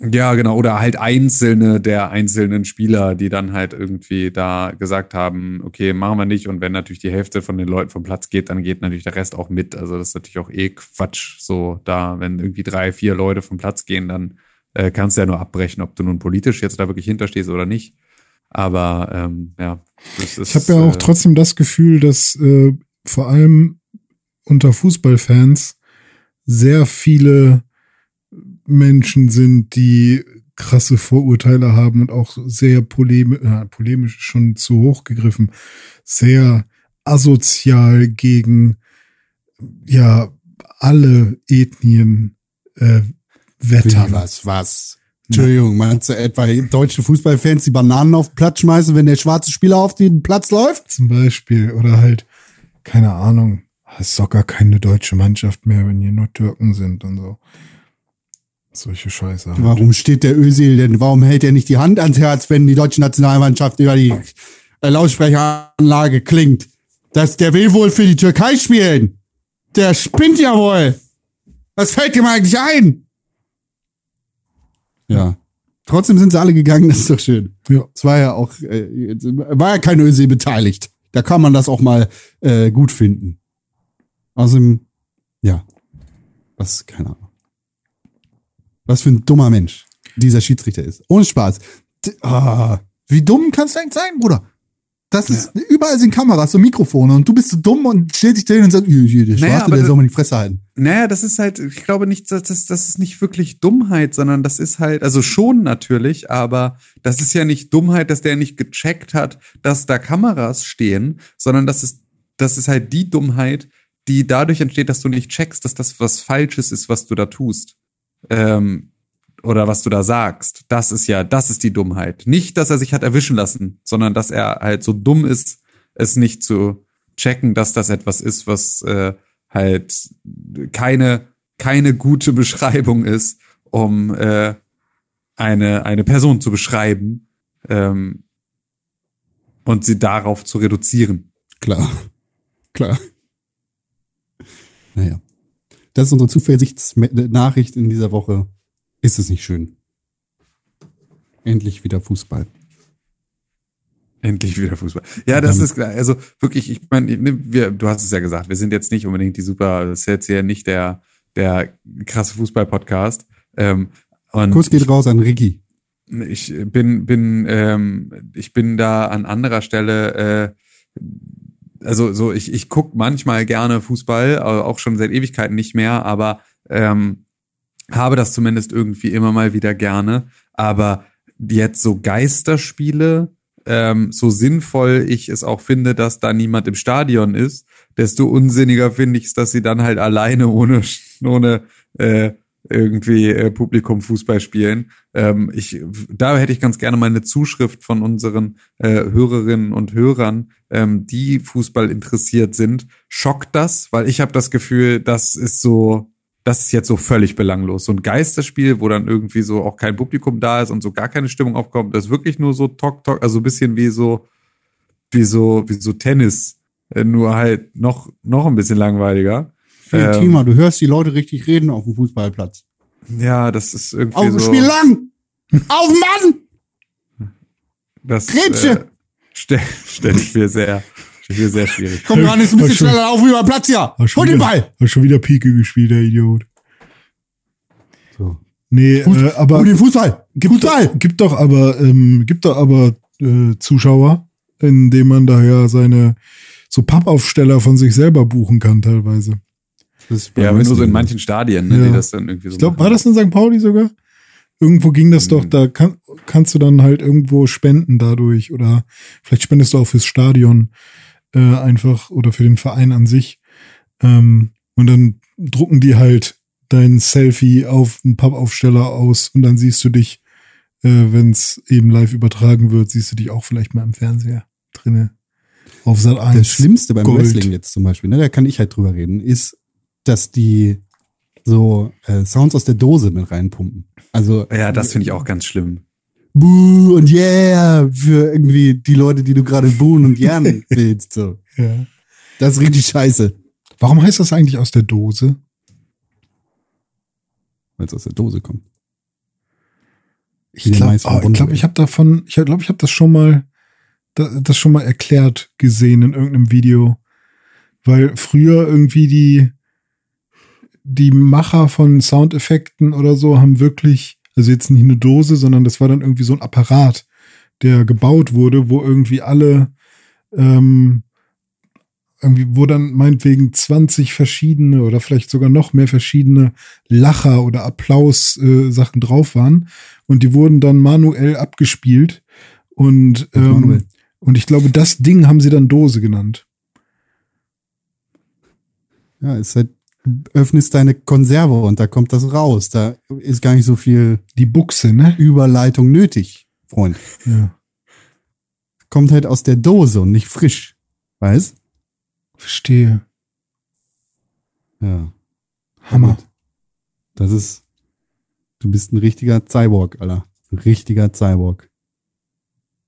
S4: Ja, genau. Oder halt einzelne der einzelnen Spieler, die dann halt irgendwie da gesagt haben, okay, machen wir nicht. Und wenn natürlich die Hälfte von den Leuten vom Platz geht, dann geht natürlich der Rest auch mit. Also das ist natürlich auch eh Quatsch. So da, wenn irgendwie drei, vier Leute vom Platz gehen, dann äh, kannst du ja nur abbrechen, ob du nun politisch jetzt da wirklich hinterstehst oder nicht. Aber ähm, ja, das ist.
S1: Ich habe ja auch
S4: äh,
S1: trotzdem das Gefühl, dass äh, vor allem unter Fußballfans sehr viele Menschen sind, die krasse Vorurteile haben und auch sehr polemisch, äh, polemisch schon zu hoch gegriffen, sehr asozial gegen ja alle Ethnien äh, wettern.
S3: Wie, was, was? Entschuldigung, meinst du etwa deutsche Fußballfans, die Bananen auf den Platz schmeißen, wenn der schwarze Spieler auf den Platz läuft?
S1: zum Beispiel. Oder halt, keine Ahnung, ist doch gar keine deutsche Mannschaft mehr, wenn hier nur Türken sind und so. Solche Scheiße.
S3: Warum steht der Özil denn? Warum hält er nicht die Hand ans Herz, wenn die deutsche Nationalmannschaft über die äh, Lautsprecheranlage klingt? Das, der will wohl für die Türkei spielen. Der spinnt ja wohl. Was fällt ihm eigentlich ein? Ja. Trotzdem sind sie alle gegangen, <laughs> das ist doch schön.
S1: Ja.
S3: Es war ja auch, äh, war ja kein Özil beteiligt. Da kann man das auch mal äh, gut finden. Außerdem, ja. Was, keine Ahnung. Was für ein dummer Mensch dieser Schiedsrichter ist. Ohne Spaß. D ah, wie dumm kannst du eigentlich sein, Bruder? Das ist, überall sind Kameras und Mikrofone und du bist so dumm und stellst dich dahin und sagst, der
S4: Naja,
S3: Schwarze,
S4: aber
S3: der
S4: das-
S3: soll mal die Fresse halten.
S4: Naja, das ist halt, ich glaube nicht, dass das, das ist nicht wirklich Dummheit, sondern das ist halt, also schon natürlich, aber das ist ja nicht Dummheit, dass der nicht gecheckt hat, dass da Kameras stehen, sondern das ist, das ist halt die Dummheit, die dadurch entsteht, dass du nicht checkst, dass das was Falsches ist, was du da tust. Ähm, oder was du da sagst. Das ist ja, das ist die Dummheit. Nicht, dass er sich hat erwischen lassen, sondern dass er halt so dumm ist, es nicht zu checken, dass das etwas ist, was äh, halt keine, keine gute <laughs> Beschreibung ist, um äh, eine, eine Person zu beschreiben ähm, und sie darauf zu reduzieren.
S3: Klar. Klar. Naja. Das ist unsere Zuversichtsnachricht in dieser Woche. Ist es nicht schön? Endlich wieder Fußball.
S4: Endlich wieder Fußball. Ja, das ist klar. Also wirklich, ich meine, ne, wir, du hast es ja gesagt, wir sind jetzt nicht unbedingt die super, das ist jetzt hier nicht der, der krasse Fußball-Podcast. Ähm,
S3: Kuss geht raus an Ricky.
S4: ich bin bin ähm, ich bin da an anderer Stelle äh, also so ich ich guck manchmal gerne Fußball auch schon seit Ewigkeiten nicht mehr aber ähm, habe das zumindest irgendwie immer mal wieder gerne aber jetzt so Geisterspiele ähm, so sinnvoll ich es auch finde dass da niemand im Stadion ist desto unsinniger finde ich es dass sie dann halt alleine ohne <laughs> ohne äh, irgendwie äh, Publikum Fußball spielen. Ähm, ich, da hätte ich ganz gerne mal eine Zuschrift von unseren äh, Hörerinnen und Hörern, ähm, die Fußball interessiert sind. Schockt das? Weil ich habe das Gefühl, das ist so, das ist jetzt so völlig belanglos. So ein Geisterspiel, wo dann irgendwie so auch kein Publikum da ist und so gar keine Stimmung aufkommt, das ist wirklich nur so Tok Tok, also ein bisschen wie so, wie so, wie so Tennis, äh, nur halt noch, noch ein bisschen langweiliger.
S3: Viel
S4: Ähm,
S3: Thema. Du hörst die Leute richtig reden auf dem Fußballplatz.
S4: Ja, das ist irgendwie
S3: Auf dem
S4: so.
S3: Spiel lang! Auf Mann!
S4: Das
S3: Grätsche!
S4: äh, stell, <laughs> stell ich mir sehr, ich mir sehr schwierig.
S3: Komm ran, ist ein bisschen
S1: schon-
S3: schneller auf über Platz hier.
S1: Hast schon
S3: Hol den
S1: wieder-
S3: Ball!
S1: Hast schon wieder Pike gespielt, der Idiot.
S3: So.
S1: Nee,
S3: Fuß-
S1: äh, aber
S3: Hol den Fußball!
S1: gibt,
S3: Fußball!
S1: doch, gibt doch aber, ähm, gibt doch aber äh, Zuschauer, indem man da ja seine so Pappaufsteller von sich selber buchen kann teilweise.
S3: Das ist
S4: Ja, aber nur so in manchen Stadien, ne,
S1: Ja.
S4: die das dann irgendwie so
S1: Ich glaube, war das in St. Pauli sogar? Irgendwo ging das doch,
S4: Mhm.
S1: da kann, kannst du dann halt irgendwo spenden dadurch oder vielleicht spendest du auch fürs Stadion äh, einfach oder für den Verein an sich. Ähm, und dann drucken die halt dein Selfie auf einen Pappaufsteller aus und dann siehst du dich, äh, wenn es eben live übertragen wird, siehst du dich auch vielleicht mal im Fernseher drinne. Auf Sat 1.
S3: Das Schlimmste beim
S1: Gold.
S3: Wrestling jetzt zum Beispiel, ne, da kann ich halt drüber reden, ist, dass die so äh, Sounds aus der Dose mit reinpumpen. Also
S4: Ja, das finde ich auch ganz schlimm.
S3: Boo und Yeah für irgendwie die Leute, die du gerade buhen und jahren <laughs> willst. So.
S1: Ja.
S3: Das ist richtig scheiße.
S1: Warum heißt das eigentlich aus der Dose?
S3: Weil es aus der Dose kommt.
S1: Ich glaube, oh, ich, glaub, ich habe davon, ich glaube, ich habe das schon mal, da- das schon mal erklärt gesehen in irgendeinem Video, weil früher irgendwie die die Macher von Soundeffekten oder so haben wirklich, also jetzt nicht eine Dose, sondern das war dann irgendwie so ein Apparat, der gebaut wurde, wo irgendwie alle ähm, irgendwie, wo dann meinetwegen 20 verschiedene oder vielleicht sogar noch mehr verschiedene Lacher oder Applaus-Sachen äh, Sachen drauf waren. Und die wurden dann manuell abgespielt. Und, ähm, und ich glaube, das Ding haben sie dann Dose genannt.
S3: Ja, ist halt, öffnest deine Konserve und da kommt das raus. Da ist gar nicht so viel
S1: Die Buchse, ne?
S3: Überleitung nötig, Freund.
S1: Ja.
S3: Kommt halt aus der Dose und nicht frisch. Weißt?
S1: Verstehe.
S3: Ja.
S1: Hammer.
S3: Das ist Du bist ein richtiger Cyborg, Alter. Ein richtiger Cyborg.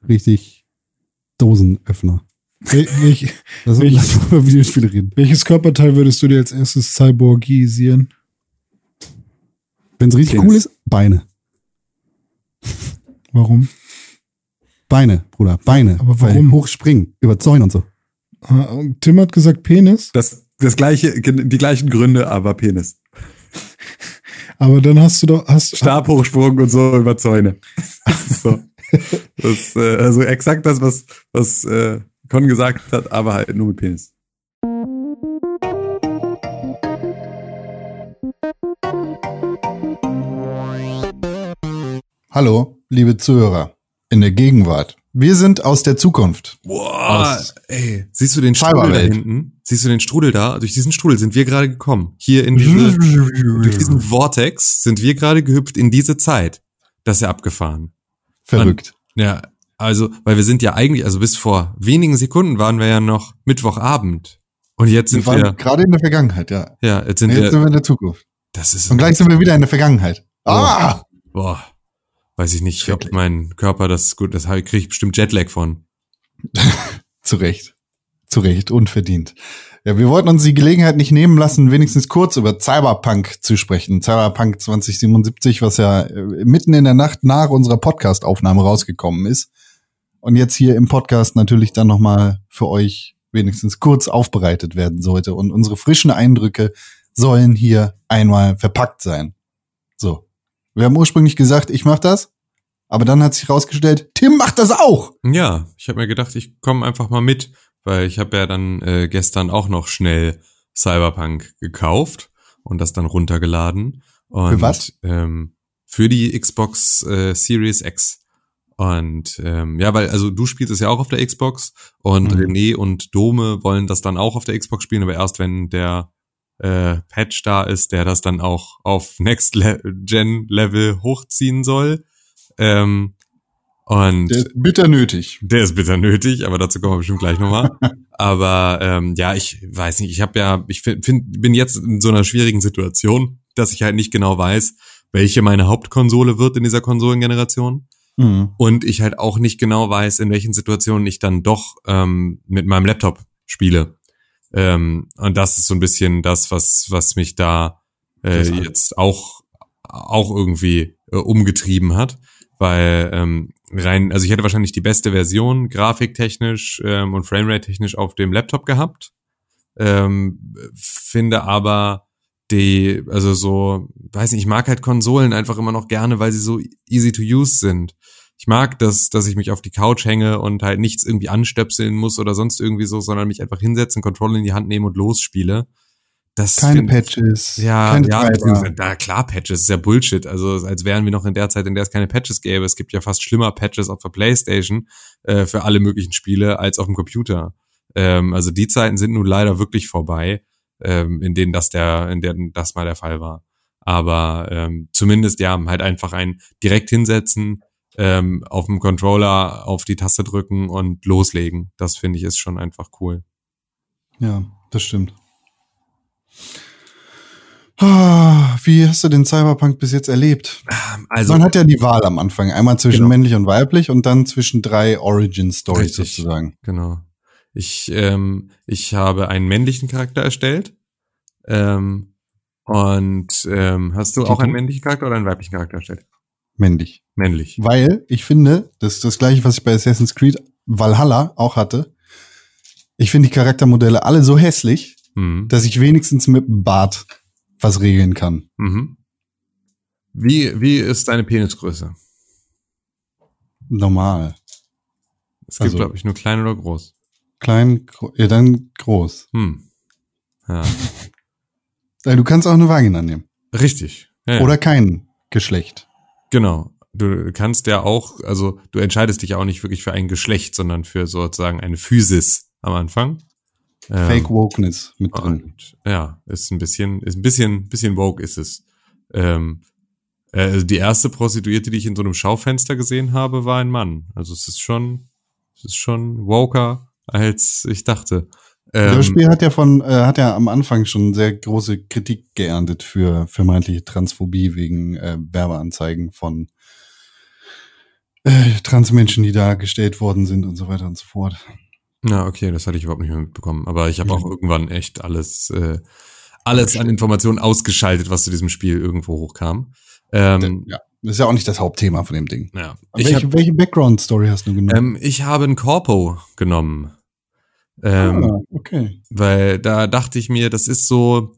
S3: Richtig Dosenöffner.
S1: Wel welch,
S3: Lass
S1: Welch-
S3: lass uns über Videospiele reden.
S1: welches Körperteil würdest du dir als erstes cyborgisieren?
S3: Wenn es richtig
S4: Penis.
S3: cool ist, Beine.
S1: Warum?
S3: Beine, Bruder, Beine.
S1: Aber
S3: Weil
S1: warum?
S3: Hochspringen, über Zäune und so.
S1: Ah, Tim hat gesagt Penis,
S4: Das, das gleiche, die gleichen Gründe, aber Penis.
S1: aber dann hast du doch, hast,
S4: Stabhochsprung und so über Zäune. <laughs> So. Das, äh, also exakt das, was, was äh, Con gesagt hat, aber halt nur mit Penis.
S3: Hallo, liebe Zuhörer. In der Gegenwart. Wir sind aus der Zukunft.
S4: Boah,
S3: Aus
S4: ey, siehst du den Strudel da hinten? Siehst du den Strudel da? Durch diesen Strudel sind wir gerade gekommen. Hier in diese, durch diesen Vortex sind wir gerade gehüpft in diese Zeit. Das ist ja abgefahren.
S3: Verrückt.
S4: Ja, also, weil wir sind ja eigentlich, also bis vor wenigen Sekunden waren wir ja noch Mittwochabend. Und jetzt
S3: Wir
S4: sind
S3: waren
S4: wir,
S3: gerade in der Vergangenheit, ja.
S4: ja, jetzt sind
S3: Jetzt sind
S4: wir,
S3: wir in der Zukunft.
S4: das ist,
S3: Und gleich sind wir wieder in der Vergangenheit. Ah!
S4: boah, weiß ich nicht, ob mein Körper das gut, das kriege ich bestimmt Jetlag von. <laughs>
S3: Zu Recht. Zu Recht. Unverdient. Ja, wir wollten uns die Gelegenheit nicht nehmen lassen, wenigstens kurz über Cyberpunk zu sprechen. Cyberpunk 2077, was ja äh, mitten in der Nacht nach unserer Podcast-Aufnahme rausgekommen ist. Und jetzt hier im Podcast natürlich dann nochmal für euch wenigstens kurz aufbereitet werden sollte. Und unsere frischen Eindrücke sollen hier einmal verpackt sein. So. Wir haben ursprünglich gesagt, ich mach das. Aber dann hat sich rausgestellt, Tim macht das auch.
S4: Ja, ich habe mir gedacht, ich komme einfach mal mit, weil ich habe ja dann äh, gestern auch noch schnell Cyberpunk gekauft und das dann runtergeladen. Und,
S3: Für was?
S4: Ähm, für die Xbox äh, Series X. Und ähm, ja, weil, also du spielst es ja auch auf der Xbox und
S3: Mhm.
S4: René und Dome wollen das dann auch auf der Xbox spielen, aber erst wenn der äh, Patch da ist, der das dann auch auf Next Le Gen Level hochziehen soll. Ähm, und
S3: Der ist bitter nötig.
S4: der ist bitter nötig, aber dazu kommen wir bestimmt gleich nochmal. <laughs> aber ähm, ja, ich weiß nicht, ich habe ja, ich find, bin jetzt in so einer schwierigen Situation, dass ich halt nicht genau weiß, welche meine Hauptkonsole wird in dieser Konsolengeneration.
S3: Mhm.
S4: Und ich halt auch nicht genau weiß, in welchen Situationen ich dann doch ähm, mit meinem Laptop spiele. Ähm, und das ist so ein bisschen das, was, was mich da äh, jetzt auch, auch irgendwie äh, umgetrieben hat. Weil ähm, rein, also ich hätte wahrscheinlich die beste Version, grafiktechnisch ähm, und Framerate-technisch auf dem Laptop gehabt. Ähm, finde aber die, also so, weiß nicht, ich mag halt Konsolen einfach immer noch gerne, weil sie so easy to use sind. Ich mag das, dass ich mich auf die Couch hänge und halt nichts irgendwie anstöpseln muss oder sonst irgendwie so, sondern mich einfach hinsetzen, Controller in die Hand nehmen und losspiele. Das
S3: Keine
S4: find-
S3: Patches.
S4: ja,
S3: keine
S4: ja, na klar, Patches ist ja Bullshit. Also als wären wir noch in der Zeit, in der es keine Patches gäbe. Es gibt ja fast schlimmer Patches auf der Playstation äh, für alle möglichen Spiele als auf dem Computer. Ähm, also die Zeiten sind nun leider wirklich vorbei, ähm, in denen das der, in denen das mal der Fall war. Aber ähm, zumindest ja, halt einfach ein direkt hinsetzen, ähm, auf dem Controller auf die Taste drücken und loslegen. Das finde ich ist schon einfach cool.
S3: Ja, das stimmt. Ah, Wie hast du den Cyberpunk bis jetzt erlebt?
S4: Also
S3: Man hat ja die Wahl am Anfang. Einmal zwischen
S4: Genau.
S3: männlich und weiblich und dann zwischen drei Origin-Stories sozusagen.
S4: Genau. Ich, ähm, ich habe einen männlichen Charakter erstellt. Ähm, und ähm, hast du auch einen männlichen Charakter oder einen weiblichen Charakter erstellt?
S3: Männlich.
S4: Männlich.
S3: Weil ich finde, das ist das gleiche, was ich bei Assassin's Creed Valhalla auch hatte. Ich finde die Charaktermodelle alle so hässlich,
S4: Mhm.
S3: dass ich wenigstens mit dem Bart was regeln kann.
S4: Mhm. Wie, wie ist deine Penisgröße?
S3: Normal.
S4: Es gibt,
S3: Also-
S4: glaube ich, nur klein oder groß.
S3: Klein, gro ja, dann groß.
S4: Hm. Ja. <laughs>
S3: Äh, Du kannst auch eine Vagina nehmen.
S4: Richtig. Ja, ja.
S3: Oder kein Geschlecht.
S4: Genau. Du kannst ja auch, also du entscheidest dich ja auch nicht wirklich für ein Geschlecht, sondern für sozusagen eine Physis am Anfang. Ähm,
S3: Fake Wokeness mit drin.
S4: Und ja, ist ein bisschen, ist ein bisschen, bisschen woke ist es. Ähm, äh, also die erste Prostituierte, die ich in so einem Schaufenster gesehen habe, war ein Mann. Also es ist schon, es ist schon woker, als ich dachte. Ähm,
S3: das Spiel hat ja von, äh, hat ja am Anfang schon sehr große Kritik geerntet für vermeintliche Transphobie wegen äh, Werbeanzeigen von äh, Transmenschen, die dargestellt worden sind und so weiter und so fort.
S4: Na, okay, das hatte ich überhaupt nicht mehr mitbekommen. Aber ich habe auch irgendwann echt alles, äh, alles an Informationen ausgeschaltet, was zu diesem Spiel irgendwo hochkam. Ähm,
S3: ja, das ist ja auch nicht das Hauptthema von dem Ding.
S4: ja.
S3: Welche,
S4: hab,
S3: welche Background-Story hast du genommen?
S4: ähm, ich habe ein Corpo genommen. Ähm,
S3: ah, okay.
S4: Weil da dachte ich mir, das ist so,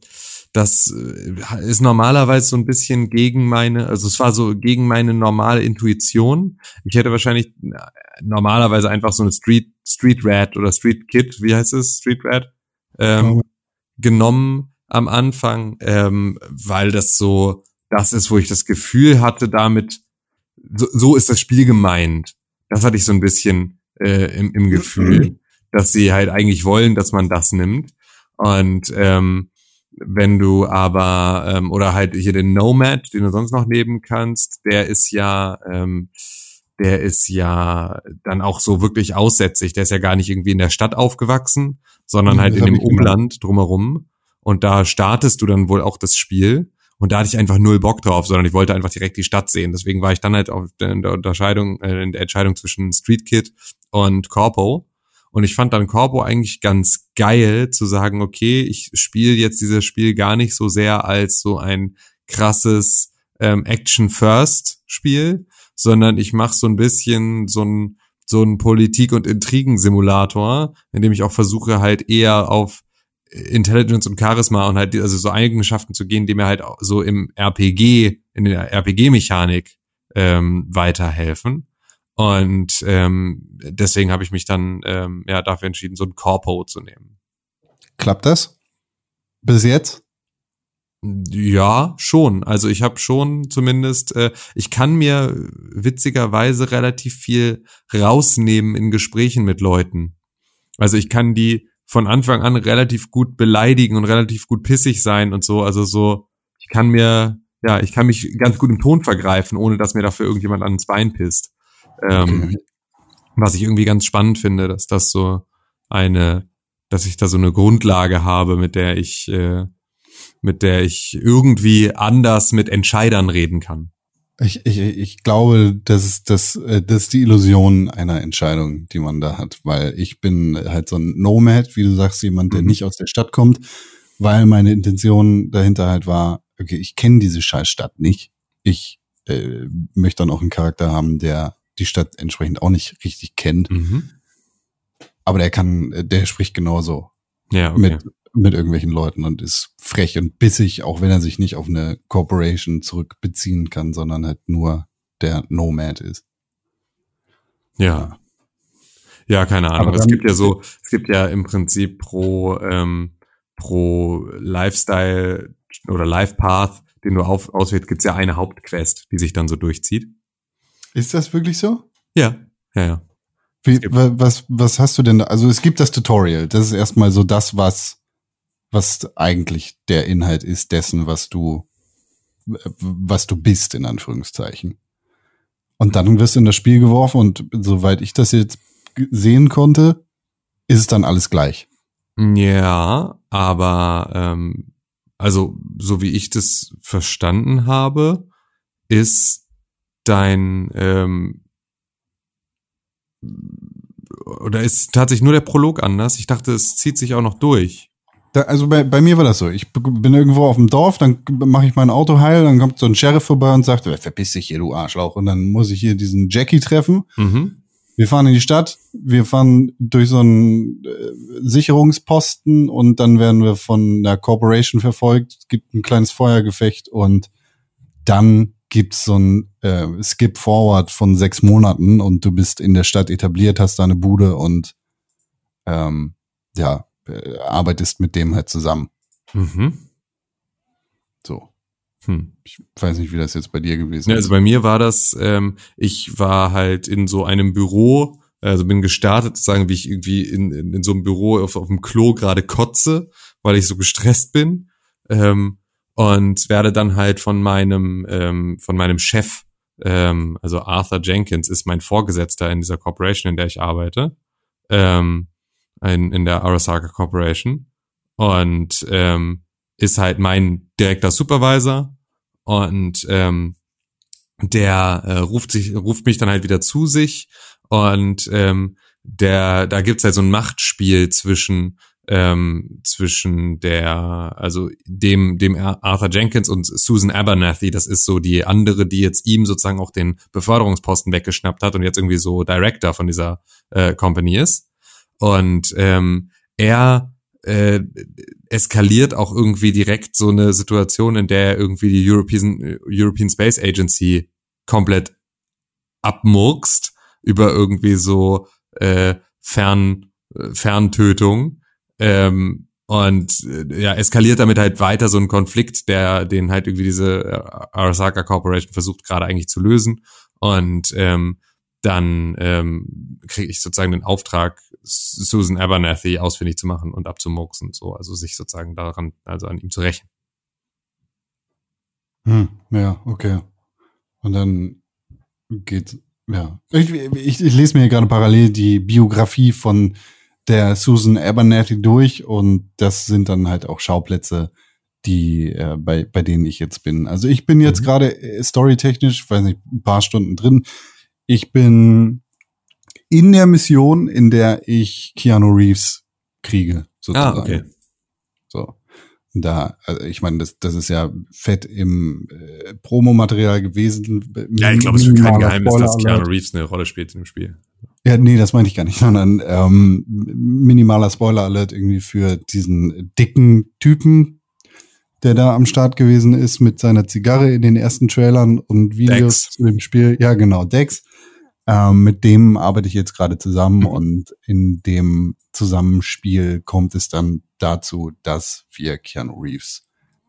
S4: das äh, ist normalerweise so ein bisschen gegen meine, also es war so gegen meine normale Intuition. Ich hätte wahrscheinlich äh, normalerweise einfach so eine Street, Street Rat oder Street Kid, wie heißt es? Street Rat? Ähm, genommen am Anfang, ähm, weil das so das ist, wo ich das Gefühl hatte, damit, so, so ist das Spiel gemeint. Das hatte ich so ein bisschen äh, im, im Gefühl, dass sie halt eigentlich wollen, dass man das nimmt. Und ähm, wenn du aber, ähm, oder halt hier den Nomad, den du sonst noch nehmen kannst, der ist ja, ähm, der ist ja dann auch so wirklich aussätzig. Der ist ja gar nicht irgendwie in der Stadt aufgewachsen, sondern
S3: Mhm,
S4: halt
S3: das
S4: in dem. Umland drumherum. Und da startest du dann wohl auch das Spiel. Und da hatte ich einfach null Bock drauf, sondern ich wollte einfach direkt die Stadt sehen. Deswegen war ich dann halt auf der Unterscheidung, äh, in der Entscheidung zwischen Street Kid und Corpo. Und ich fand dann Corpo eigentlich ganz geil zu sagen, okay, ich spiele jetzt dieses Spiel gar nicht so sehr als so ein krasses ähm, Action-First-Spiel, sondern ich mache so ein bisschen so ein so ein Politik- und Intrigensimulator, in dem ich auch versuche halt eher auf Intelligence und Charisma und halt also so Eigenschaften zu gehen, die mir halt so im RPG, in der RPG-Mechanik ähm, weiterhelfen. Und ähm, deswegen habe ich mich dann ähm, ja dafür entschieden, so ein Corpo zu nehmen.
S3: Klappt das? Bis jetzt?
S4: Ja, schon. Also ich habe schon zumindest, äh, ich kann mir witzigerweise relativ viel rausnehmen in Gesprächen mit Leuten. Also ich kann die von Anfang an relativ gut beleidigen und relativ gut pissig sein und so. Also so, ich kann mir, ja, ich kann mich ganz gut im Ton vergreifen, ohne dass mir dafür irgendjemand ans Bein pisst. Ähm,
S3: Okay.
S4: was ich irgendwie ganz spannend finde, dass das so eine, dass ich da so eine Grundlage habe, mit der ich, äh, mit der ich irgendwie anders mit Entscheidern reden kann.
S3: Ich, ich, ich glaube, das ist, das, äh, das ist die Illusion einer Entscheidung, die man da hat, weil ich bin halt so ein Nomad, wie du sagst, jemand, der
S4: Mhm.
S3: nicht aus der Stadt kommt, weil meine Intention dahinter halt war, okay, ich kenne diese scheiß Stadt nicht. Ich äh, möchte dann auch einen Charakter haben, der die Stadt entsprechend auch nicht richtig kennt,
S4: Mhm.
S3: aber der kann, der spricht genauso
S4: Ja, okay.
S3: mit, mit irgendwelchen Leuten und ist frech und bissig, auch wenn er sich nicht auf eine Corporation zurückbeziehen kann, sondern halt nur der Nomad ist.
S4: Ja. Ja, keine Ahnung.
S3: Aber
S4: es gibt ja so, es gibt ja im Prinzip pro, ähm, pro Lifestyle oder Life Path, den du auf, auswählst, gibt's ja eine Hauptquest, die sich dann so durchzieht.
S3: Ist das wirklich so?
S4: Ja, ja, ja.
S3: Wie, was, was hast du denn da? Also es gibt das Tutorial. Das ist erstmal so das, was, was eigentlich der Inhalt ist dessen, was du, was du bist, in Anführungszeichen. Und dann wirst du in das Spiel geworfen und soweit ich das jetzt sehen konnte, ist es dann alles gleich.
S4: Ja, aber ähm, also so wie ich das verstanden habe, ist dein ähm, oder ist tatsächlich nur der Prolog anders? Ich dachte, es zieht sich auch noch durch.
S3: Da, also bei, bei mir war das so. Ich bin irgendwo auf dem Dorf, dann mache ich mein Auto heil, dann kommt so ein Sheriff vorbei und sagt, "Äh, verpiss dich hier, du Arschlauch. Und dann muss ich hier diesen Jackie treffen.
S4: Mhm.
S3: Wir fahren in die Stadt, wir fahren durch so einen äh, Sicherungsposten und dann werden wir von der Corporation verfolgt. Es gibt ein kleines Feuergefecht und dann gibt's so ein äh, Skip Forward von sechs Monaten und du bist in der Stadt etabliert, hast deine Bude und ähm, ja, äh, arbeitest mit dem halt zusammen.
S4: Mhm.
S3: So.
S4: Hm.
S3: Ich weiß nicht, wie das jetzt bei dir gewesen
S4: Ja,
S3: ist.
S4: also bei mir war das, ähm, ich war halt in so einem Büro, also bin gestartet, sozusagen, wie ich irgendwie in, in, in so einem Büro auf, auf dem Klo gerade kotze, weil ich so gestresst bin. Ähm, und werde dann halt von meinem, ähm, von meinem Chef, ähm, also Arthur Jenkins ist mein Vorgesetzter in dieser Corporation, in der ich arbeite. Ähm, in, in der Arasaka Corporation und ähm, ist halt mein direkter Supervisor und ähm, der äh, ruft sich ruft mich dann halt wieder zu sich und ähm, der da gibt's halt so ein Machtspiel zwischen ähm, zwischen der also dem dem Arthur Jenkins und Susan Abernathy das ist so die andere die jetzt ihm sozusagen auch den Beförderungsposten weggeschnappt hat und jetzt irgendwie so Director von dieser äh, Company ist und ähm, er äh, eskaliert auch irgendwie direkt so eine Situation, in der irgendwie die European, European Space Agency komplett abmurkst über irgendwie so äh, Fern, Ferntötung. Ähm, und äh, ja, eskaliert damit halt weiter so ein Konflikt, der den halt irgendwie diese äh, Arasaka Corporation versucht gerade eigentlich zu lösen. Und ähm, dann ähm, kriege ich sozusagen den Auftrag, Susan Abernathy ausfindig zu machen und abzumurksen, so, also sich sozusagen daran, also an ihm zu rächen.
S3: Hm, ja, okay. Und dann geht, ja. Ich, ich, ich lese mir gerade parallel die Biografie von der Susan Abernathy durch und das sind dann halt auch Schauplätze, die äh, bei, bei denen ich jetzt bin. Also ich bin jetzt mhm. gerade äh, storytechnisch, weiß nicht, ein paar Stunden drin. Ich bin in der Mission, in der ich Keanu Reeves kriege, sozusagen. Ah, okay. So. Da, also ich meine, das, das ist ja fett im äh, Promomaterial gewesen.
S4: Ja, ich glaube, es ist kein Geheimnis, dass Keanu Reeves eine Rolle spielt in dem Spiel.
S3: Ja, nee, das meine ich gar nicht, sondern ähm, minimaler Spoiler-Alert irgendwie für diesen dicken Typen, der da am Start gewesen ist mit seiner Zigarre in den ersten Trailern und Videos Dex. zu dem Spiel. Ja, genau, Dex. Ähm, mit dem arbeite ich jetzt gerade zusammen mhm. und in dem Zusammenspiel kommt es dann dazu, dass wir Keanu Reeves.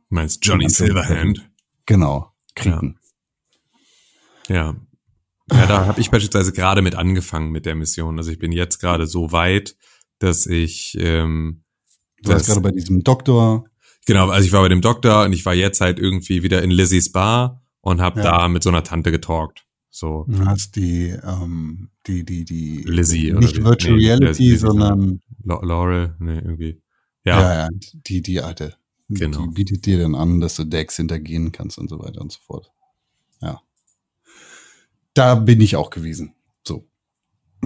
S4: Meinst Johnny Silverhand?
S3: Genau, kriegen.
S4: Ja. ja. Ja, da habe ich beispielsweise gerade mit angefangen mit der Mission. Also ich bin jetzt gerade so weit, dass ich ähm,
S3: Du warst gerade bei diesem Doktor.
S4: Genau, also ich war bei dem Doktor und ich war jetzt halt irgendwie wieder in Lizzys Bar und habe ja. da mit so einer Tante getalkt. So.
S3: Du hast die, ähm, die, die, die
S4: Lizzie
S3: nicht
S4: oder
S3: Virtual nee, Reality,
S4: Lizzie,
S3: sondern
S4: Laurel, nee, irgendwie. Ja.
S3: ja, ja, die, die alte. Genau. Die bietet dir dann an, dass du Decks hintergehen kannst und so weiter und so fort. Ja. Da bin ich auch gewesen.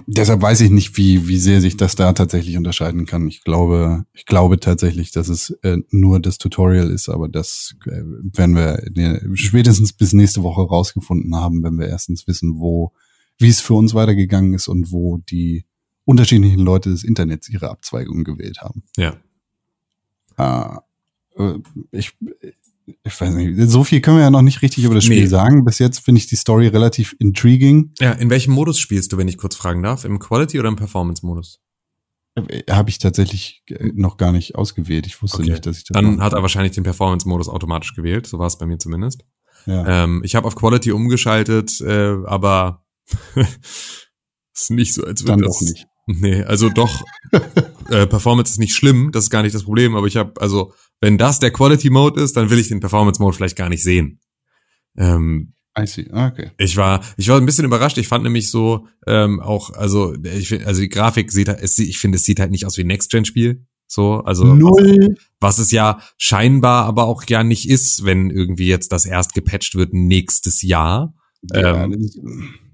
S3: Deshalb weiß ich nicht, wie, wie sehr sich das da tatsächlich unterscheiden kann. Ich glaube, ich glaube tatsächlich, dass es äh, nur das Tutorial ist, aber das äh, werden wir spätestens bis nächste Woche rausgefunden haben, wenn wir erstens wissen, wo, wie es für uns weitergegangen ist und wo die unterschiedlichen Leute des Internets ihre Abzweigungen gewählt haben.
S4: Ja.
S3: Äh, ich, ich weiß nicht, so viel können wir ja noch nicht richtig über das Spiel nee. sagen. Bis jetzt finde ich die Story relativ intriguing.
S4: Ja, in welchem Modus spielst du, wenn ich kurz fragen darf? Im Quality oder im Performance-Modus?
S3: Äh, Habe ich tatsächlich äh, noch gar nicht ausgewählt. Ich wusste okay. nicht, dass ich das.
S4: Dann hat er wahrscheinlich den Performance-Modus automatisch gewählt. So war es bei mir zumindest. Ja. Ähm, ich habe auf Quality umgeschaltet, äh, aber <laughs> ist nicht so, als würde
S3: das. Doch nicht.
S4: Nee, also doch. <laughs> äh, Performance ist nicht schlimm, das ist gar nicht das Problem, aber ich habe also wenn das der Quality Mode ist, dann will ich den Performance Mode vielleicht gar nicht sehen. Ähm,
S3: I see. Okay.
S4: Ich war, ich war ein bisschen überrascht. Ich fand nämlich so ähm, auch, also ich also die Grafik sieht, es, ich finde, es sieht halt nicht aus wie ein Next-Gen-Spiel. So, also
S3: Null.
S4: Was, was es ja scheinbar aber auch ja nicht ist, wenn irgendwie jetzt das erst gepatcht wird nächstes Jahr. Ja, ähm,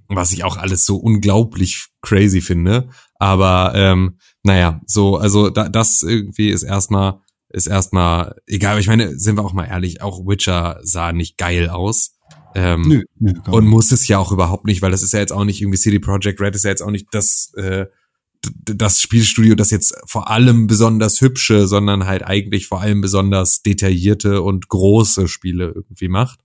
S4: was ich auch alles so unglaublich crazy finde. Aber ähm, naja, so, also da, das irgendwie ist erstmal ist erstmal egal. Ich meine, sind wir auch mal ehrlich, auch Witcher sah nicht geil aus. Ähm, nö, nö, und muss es ja auch überhaupt nicht, weil das ist ja jetzt auch nicht irgendwie CD Projekt Red ist ja jetzt auch nicht das äh, das Spielstudio, das jetzt vor allem besonders hübsche, sondern halt eigentlich vor allem besonders detaillierte und große Spiele irgendwie macht.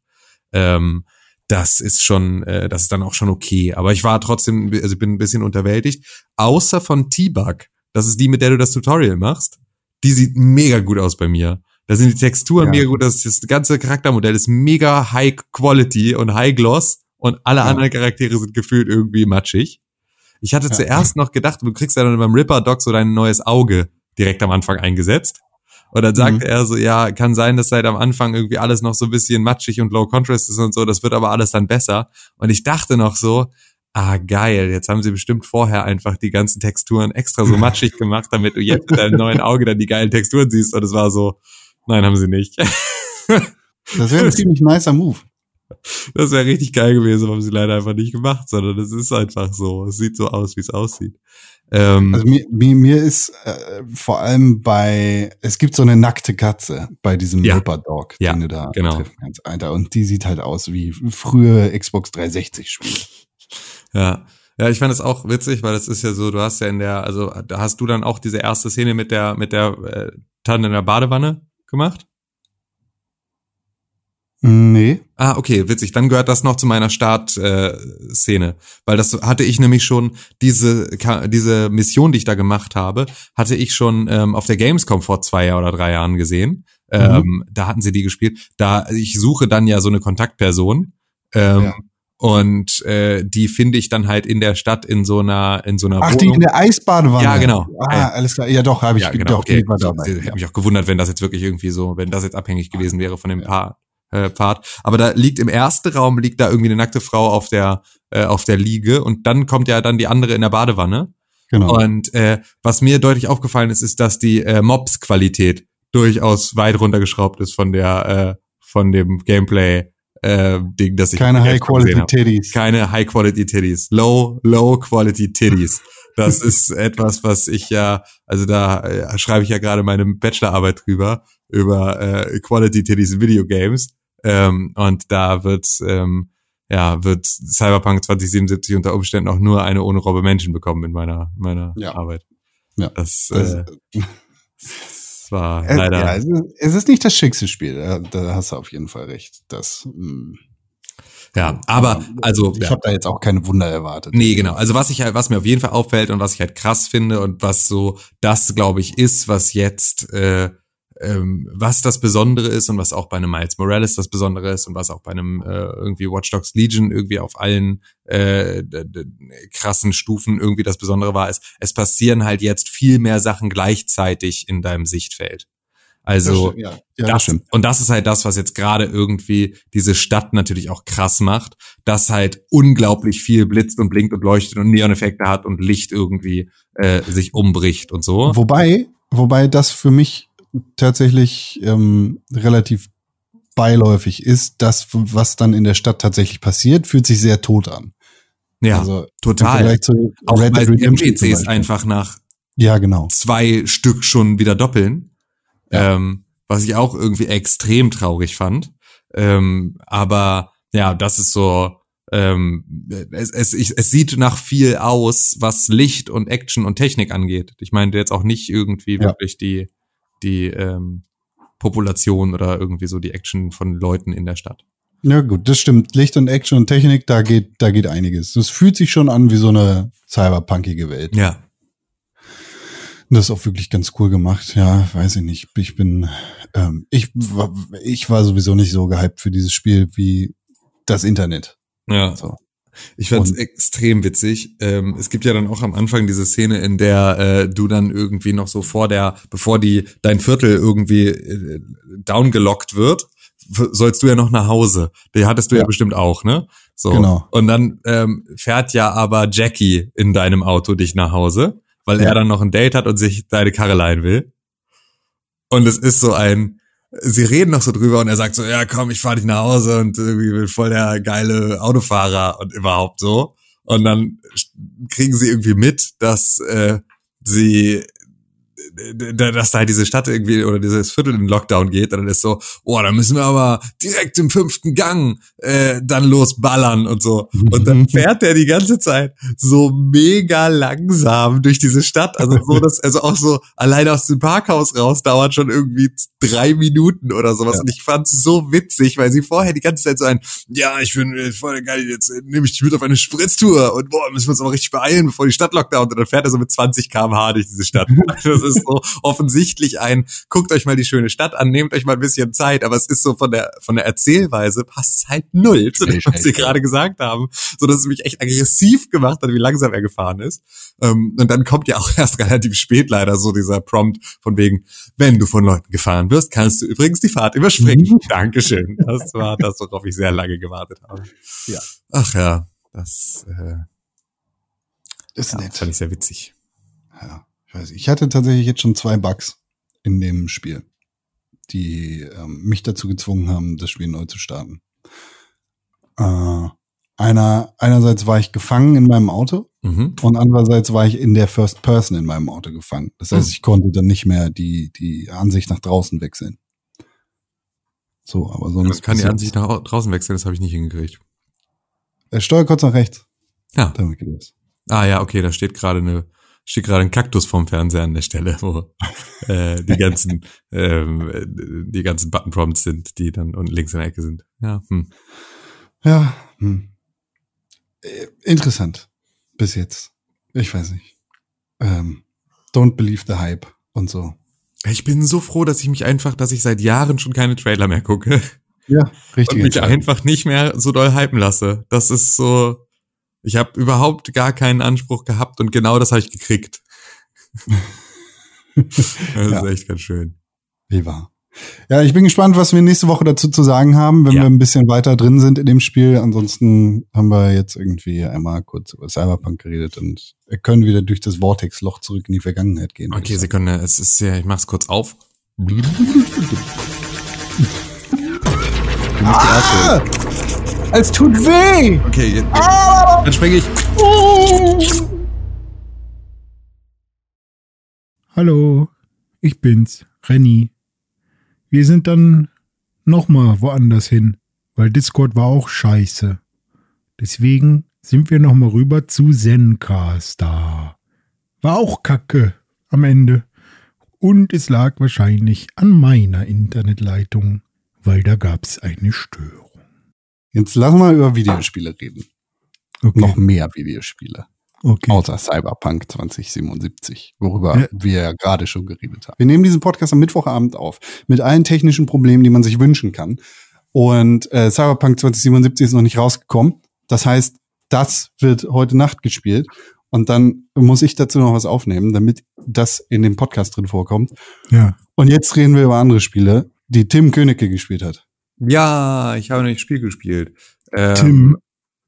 S4: Ähm, das ist schon, äh, das ist dann auch schon okay. Aber ich war trotzdem, also ich bin ein bisschen unterwältigt. Außer von T-Bug. Das ist die, mit der du das Tutorial machst die sieht mega gut aus bei mir. Da sind die Texturen ja. mega gut, das, das ganze Charaktermodell ist mega high quality und high gloss und alle ja. anderen Charaktere sind gefühlt irgendwie matschig. Ich hatte ja. zuerst noch gedacht, du kriegst ja dann beim Ripper Doc so dein neues Auge direkt am Anfang eingesetzt. Und dann sagte mhm. er so, ja, kann sein, dass seit am Anfang irgendwie alles noch so ein bisschen matschig und low contrast ist und so, das wird aber alles dann besser. Und ich dachte noch so, ah geil, jetzt haben sie bestimmt vorher einfach die ganzen Texturen extra so matschig <laughs> gemacht, damit du jetzt mit deinem neuen Auge dann die geilen Texturen siehst. Und es war so, nein, haben sie nicht. <laughs>
S3: Das wäre ein ziemlich nicer Move.
S4: Das wäre richtig geil gewesen, haben sie leider einfach nicht gemacht, sondern es ist einfach so. Es sieht so aus, wie es aussieht. Ähm,
S3: Also mir, mir, mir ist äh, vor allem bei, es gibt so eine nackte Katze bei diesem
S4: Ja.
S3: Leopard-Dog,
S4: Ja,
S3: den du da
S4: genau.
S3: treffen kannst. Alter, und die sieht halt aus wie frühe Xbox 360 Spiele. <laughs>
S4: Ja. Ja, ich fand es auch witzig, weil das ist ja so, du hast ja in der, also da hast du dann auch diese erste Szene mit der, mit der äh, Tanne in der Badewanne gemacht?
S3: Nee.
S4: Ah, okay, witzig. Dann gehört das noch zu meiner Startszene, äh, weil das hatte ich nämlich schon diese diese Mission, die ich da gemacht habe, hatte ich schon ähm, auf der Gamescom vor zwei oder drei Jahren gesehen. Ähm, da hatten sie die gespielt. Da ich suche dann ja so eine Kontaktperson ähm,
S3: Ja.
S4: Und äh, die finde ich dann halt in der Stadt in so einer in so einer
S3: Ach, die in der Eisbadewanne.
S4: Ja, genau.
S3: Ah,
S4: Ja.
S3: alles klar. Ja, doch, habe ich
S4: ja, genau,
S3: doch,
S4: okay.
S3: die war dabei.
S4: Ich hätte mich auch gewundert, wenn das jetzt wirklich irgendwie so, wenn das jetzt abhängig gewesen wäre von dem Paar, äh, Pfad. Aber da liegt im ersten Raum liegt da irgendwie eine nackte Frau auf der äh, auf der Liege und dann kommt ja dann die andere in der Badewanne.
S3: Genau.
S4: Und äh, was mir deutlich aufgefallen ist, ist, dass die äh, Mobs-Qualität durchaus weit runtergeschraubt ist von der äh, von dem Gameplay äh, Ding, das ich
S3: Keine
S4: auf der Gamescom gesehen hab.
S3: High-Quality-Titties.
S4: Keine High-Quality-Titties. Low, Low-Quality-Titties. Das <laughs> ist etwas, was ich ja, also da äh, schreibe ich ja gerade meine Bachelorarbeit drüber, über äh, Quality-Titties in Videogames. Ähm, und da wird, ähm, ja, wird Cyberpunk 2077 unter Umständen auch nur eine ohne Robbe Menschen bekommen in meiner, meiner
S3: Ja.
S4: Arbeit.
S3: Ja.
S4: Das, äh, <laughs> war
S3: Äh,
S4: leider.
S3: Ja, es, ist, es ist nicht das schickste Spiel. Da, da hast du auf jeden Fall recht. Das, mh.
S4: ja, aber, also,
S3: ich
S4: ja.
S3: habe da jetzt auch keine Wunder erwartet.
S4: Nee, genau. Also was ich halt, was mir auf jeden Fall auffällt und was ich halt krass finde und was so das, glaube ich, ist, was jetzt, äh, ähm, was das Besondere ist und was auch bei einem Miles Morales das Besondere ist und was auch bei einem äh, irgendwie Watch Dogs Legion irgendwie auf allen äh, krassen Stufen irgendwie das Besondere war, ist, es passieren halt jetzt viel mehr Sachen gleichzeitig in deinem Sichtfeld. Also
S3: Das ja, ja, das
S4: das, und das ist halt das, was jetzt gerade irgendwie diese Stadt natürlich auch krass macht, dass halt unglaublich viel blitzt und blinkt und leuchtet und Neon-Effekte hat und Licht irgendwie äh, sich umbricht und so.
S3: Wobei, wobei das für mich tatsächlich ähm, relativ beiläufig ist, das, was dann in der Stadt tatsächlich passiert, fühlt sich sehr tot an.
S4: ja,
S3: also
S4: total.
S3: Zu
S4: Auch
S3: Red
S4: weil NPCs einfach nach
S3: Ja, genau.
S4: zwei Stück schon wieder doppeln.
S3: Ja.
S4: Ähm, was ich auch irgendwie extrem traurig fand. Ähm, aber ja, das ist so, ähm, es, es, es sieht nach viel aus, was Licht und Action und Technik angeht. Ich meinte jetzt auch nicht irgendwie
S3: Ja.
S4: wirklich die, die ähm, Population oder irgendwie so die Action von Leuten in der Stadt.
S3: Ja, gut, das stimmt. Licht und Action und Technik, da geht, da geht einiges. Das fühlt sich schon an wie so eine cyberpunkige Welt.
S4: Ja.
S3: Das ist auch wirklich ganz cool gemacht. Ja, weiß ich nicht. Ich bin, ähm, ich, ich war sowieso nicht so gehypt für dieses Spiel wie das Internet.
S4: Ja.
S3: So.
S4: Ich fand's
S3: Und-
S4: extrem witzig. Ähm, es gibt ja dann auch am Anfang diese Szene, in der äh, du dann irgendwie noch so vor der, bevor die dein Viertel irgendwie äh, downgelockt wird, sollst du ja noch nach Hause. Die hattest du ja,
S3: Ja.
S4: bestimmt auch, ne? So.
S3: Genau.
S4: Und dann ähm, fährt ja aber Jackie in deinem Auto dich nach Hause, weil
S3: Ja.
S4: er dann noch ein Date hat und sich deine Karre leihen will. Und es ist so ein, sie reden noch so drüber und er sagt so, ja komm, ich fahr dich nach Hause und irgendwie bin voll der geile Autofahrer und überhaupt so. Und dann kriegen sie irgendwie mit, dass äh, sie dass da halt diese Stadt irgendwie oder dieses Viertel in Lockdown geht, dann ist so, oh, da müssen wir aber direkt im fünften Gang äh, dann losballern und so. Und dann <laughs> fährt der die ganze Zeit so mega langsam durch diese Stadt. Also so, dass, also auch so alleine aus dem Parkhaus raus dauert schon irgendwie drei Minuten oder sowas.
S3: Ja.
S4: Und ich fand's so witzig, weil sie vorher die ganze Zeit so ein, ja, ich bin äh, voll geil, jetzt äh, nehme ich dich mit auf eine Spritztour und boah, müssen wir uns aber richtig beeilen, bevor die Stadt lockdown. Und dann fährt er so mit 20 km/h durch diese Stadt. <laughs> Das ist <laughs> so offensichtlich ein, guckt euch mal die schöne Stadt an, nehmt euch mal ein bisschen Zeit, aber es ist so von der, von der Erzählweise passt es halt null zu dem, was sie gerade gesagt haben, so dass es mich echt aggressiv gemacht hat, wie langsam er gefahren ist. Ähm, und dann kommt ja auch <laughs> erst relativ spät leider so dieser Prompt von wegen, wenn du von Leuten gefahren wirst, kannst du übrigens die Fahrt überspringen. Dankeschön. Das war das, worauf ich sehr lange gewartet habe.
S3: Ja.
S4: Ach ja, das, äh,
S3: ist
S4: Ja,
S3: nett.
S4: fand ich sehr witzig.
S3: Ja, ich weiß. Ich hatte tatsächlich jetzt schon zwei Bugs in dem Spiel, die ähm, mich dazu gezwungen haben, das Spiel neu zu starten. Äh, einer, einerseits war ich gefangen in meinem Auto
S4: Mhm.
S3: und andererseits war ich in der First Person in meinem Auto gefangen. Das heißt,
S4: Hm.
S3: ich konnte dann nicht mehr die, die Ansicht nach draußen wechseln. So, aber
S4: Man
S3: sonst.
S4: kann die Ansicht nach au- draußen wechseln, das habe ich nicht hingekriegt.
S3: Äh, Steuer kurz nach rechts.
S4: Ja.
S3: Damit geht das.
S4: Ah ja, okay, da steht gerade eine steht gerade ein Kaktus vorm Fernseher an der Stelle, wo äh, die ganzen <laughs> ähm, äh, die ganzen Button Prompts sind, die dann unten links in der Ecke sind. Ja, hm.
S3: Ja, hm. Äh, interessant. Bis jetzt. Ich weiß nicht. Ähm, don't believe the hype und so.
S4: Ich bin so froh, dass ich mich einfach, dass ich seit Jahren schon keine Trailer mehr gucke
S3: Ja,
S4: und
S3: richtig.
S4: mich einfach nicht mehr so doll hypen lasse. Das ist so, ich habe überhaupt gar keinen Anspruch gehabt und genau das habe ich gekriegt. <laughs> das
S3: Ja.
S4: ist echt ganz schön.
S3: Wie war. Ja, ich bin gespannt, was wir nächste Woche dazu zu sagen haben, wenn
S4: Ja.
S3: wir ein bisschen weiter drin sind in dem Spiel. Ansonsten haben wir jetzt irgendwie einmal kurz über Cyberpunk geredet und können wieder durch das Vortex-Loch zurück in die Vergangenheit gehen.
S4: Okay. Sekunde, es ist ja, ich mach's kurz auf.
S3: Ah! Es tut weh!
S4: Okay, jetzt,
S3: Ah!
S4: Dann springe ich.
S1: Hallo, ich bin's, Renny. Wir sind dann nochmal woanders hin, weil Discord war auch scheiße. Deswegen sind wir nochmal rüber zu Zencaster. War auch kacke am Ende. Und es lag wahrscheinlich an meiner Internetleitung, weil da gab's eine Störung.
S3: Jetzt lass mal über Videospiele reden.
S1: Okay,
S3: Noch mehr Videospiele.
S1: okay.
S3: Außer Cyberpunk 2077, worüber
S1: Ja.
S3: wir ja gerade schon geredet haben. Wir nehmen diesen Podcast am Mittwochabend auf, mit allen technischen Problemen, die man sich wünschen kann. Und äh, Cyberpunk 2077 ist noch nicht rausgekommen. Das heißt, das wird heute Nacht gespielt. Und dann muss ich dazu noch was aufnehmen, damit das in dem Podcast drin vorkommt.
S1: Ja.
S3: Und jetzt reden wir über andere Spiele, die Tim Königke gespielt hat.
S4: Ja, ich habe nämlich Spiel gespielt. Ähm,
S1: Tim,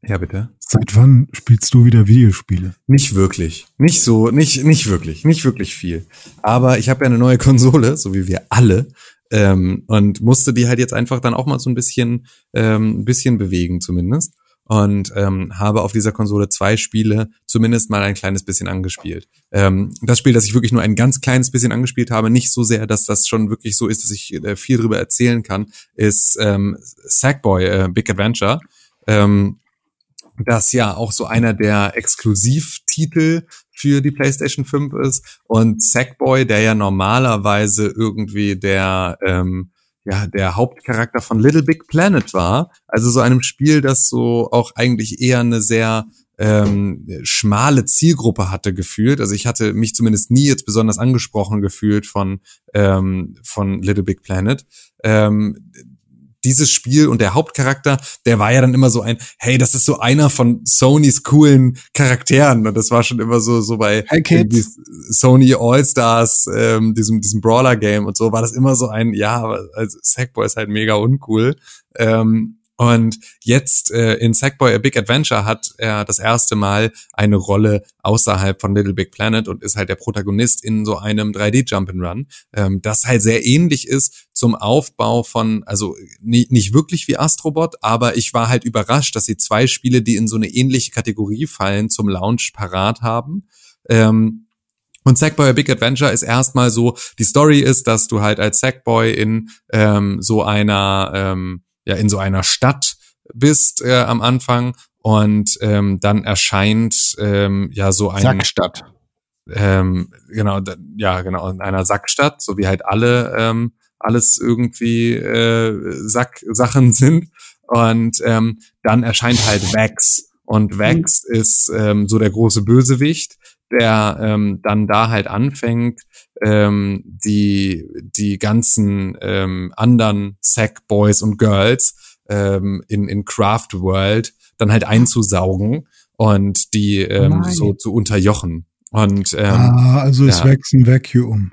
S4: Ja, bitte.
S1: seit wann spielst du wieder Videospiele?
S4: Nicht wirklich. Nicht so, nicht, nicht wirklich. Nicht wirklich viel. Aber ich habe ja eine neue Konsole, so wie wir alle. Ähm, und musste die halt jetzt einfach dann auch mal so ein bisschen, ähm, ein bisschen bewegen zumindest. Und ähm, habe auf dieser Konsole zwei Spiele zumindest mal ein kleines bisschen angespielt. Ähm, das Spiel, das ich wirklich nur ein ganz kleines bisschen angespielt habe, nicht so sehr, dass das schon wirklich so ist, dass ich äh, viel drüber erzählen kann, ist ähm, Sackboy äh, Big Adventure. Ähm, das ja auch so einer der Exklusivtitel für die PlayStation 5 ist. Und Sackboy, der ja normalerweise irgendwie der, ähm, ja, der Hauptcharakter von Little Big Planet war. Also so einem Spiel, das so auch eigentlich eher eine sehr ähm, schmale Zielgruppe hatte gefühlt. Also ich hatte mich zumindest nie jetzt besonders angesprochen gefühlt von, ähm, von Little Big Planet. Ähm, dieses Spiel und der Hauptcharakter, der war ja dann immer so ein, hey, das ist so einer von Sonys coolen Charakteren. Und das war schon immer so, so bei
S3: Hey,
S4: Sony All-Stars, ähm, diesem, diesem Brawler-Game und so, war das immer so ein, ja, aber also Sackboy ist halt mega uncool. Ähm, und jetzt äh, in Sackboy A Big Adventure hat er das erste Mal eine Rolle außerhalb von Little Big Planet und ist halt der Protagonist in so einem 3D Jump'n'Run, ähm, das halt sehr ähnlich ist zum Aufbau von, also nicht wirklich wie Astrobot, aber ich war halt überrascht, dass sie zwei Spiele, die in so eine ähnliche Kategorie fallen, zum Launch parat haben. Ähm, und Sackboy A Big Adventure ist erstmal so, die Story ist, dass du halt als Sackboy in ähm, so einer, ähm, ja, in so einer Stadt bist äh, am Anfang und ähm, dann erscheint ähm, ja so ein
S3: Sackstadt.
S4: ähm, genau, ja, genau, in einer Sackstadt, so wie halt alle ähm, alles irgendwie äh, Sacksachen <laughs> sind. Und ähm, dann erscheint halt Vax. Und Vax ist ähm, so der große Bösewicht, der ähm, dann da halt anfängt, ähm, die, die ganzen ähm, anderen Sackboys und Girls ähm, in, in Craft World dann halt einzusaugen und die ähm,
S3: Nein.
S4: so zu unterjochen. Und ähm,
S1: ah, also es
S4: ja.
S1: wächst ein Vacuum.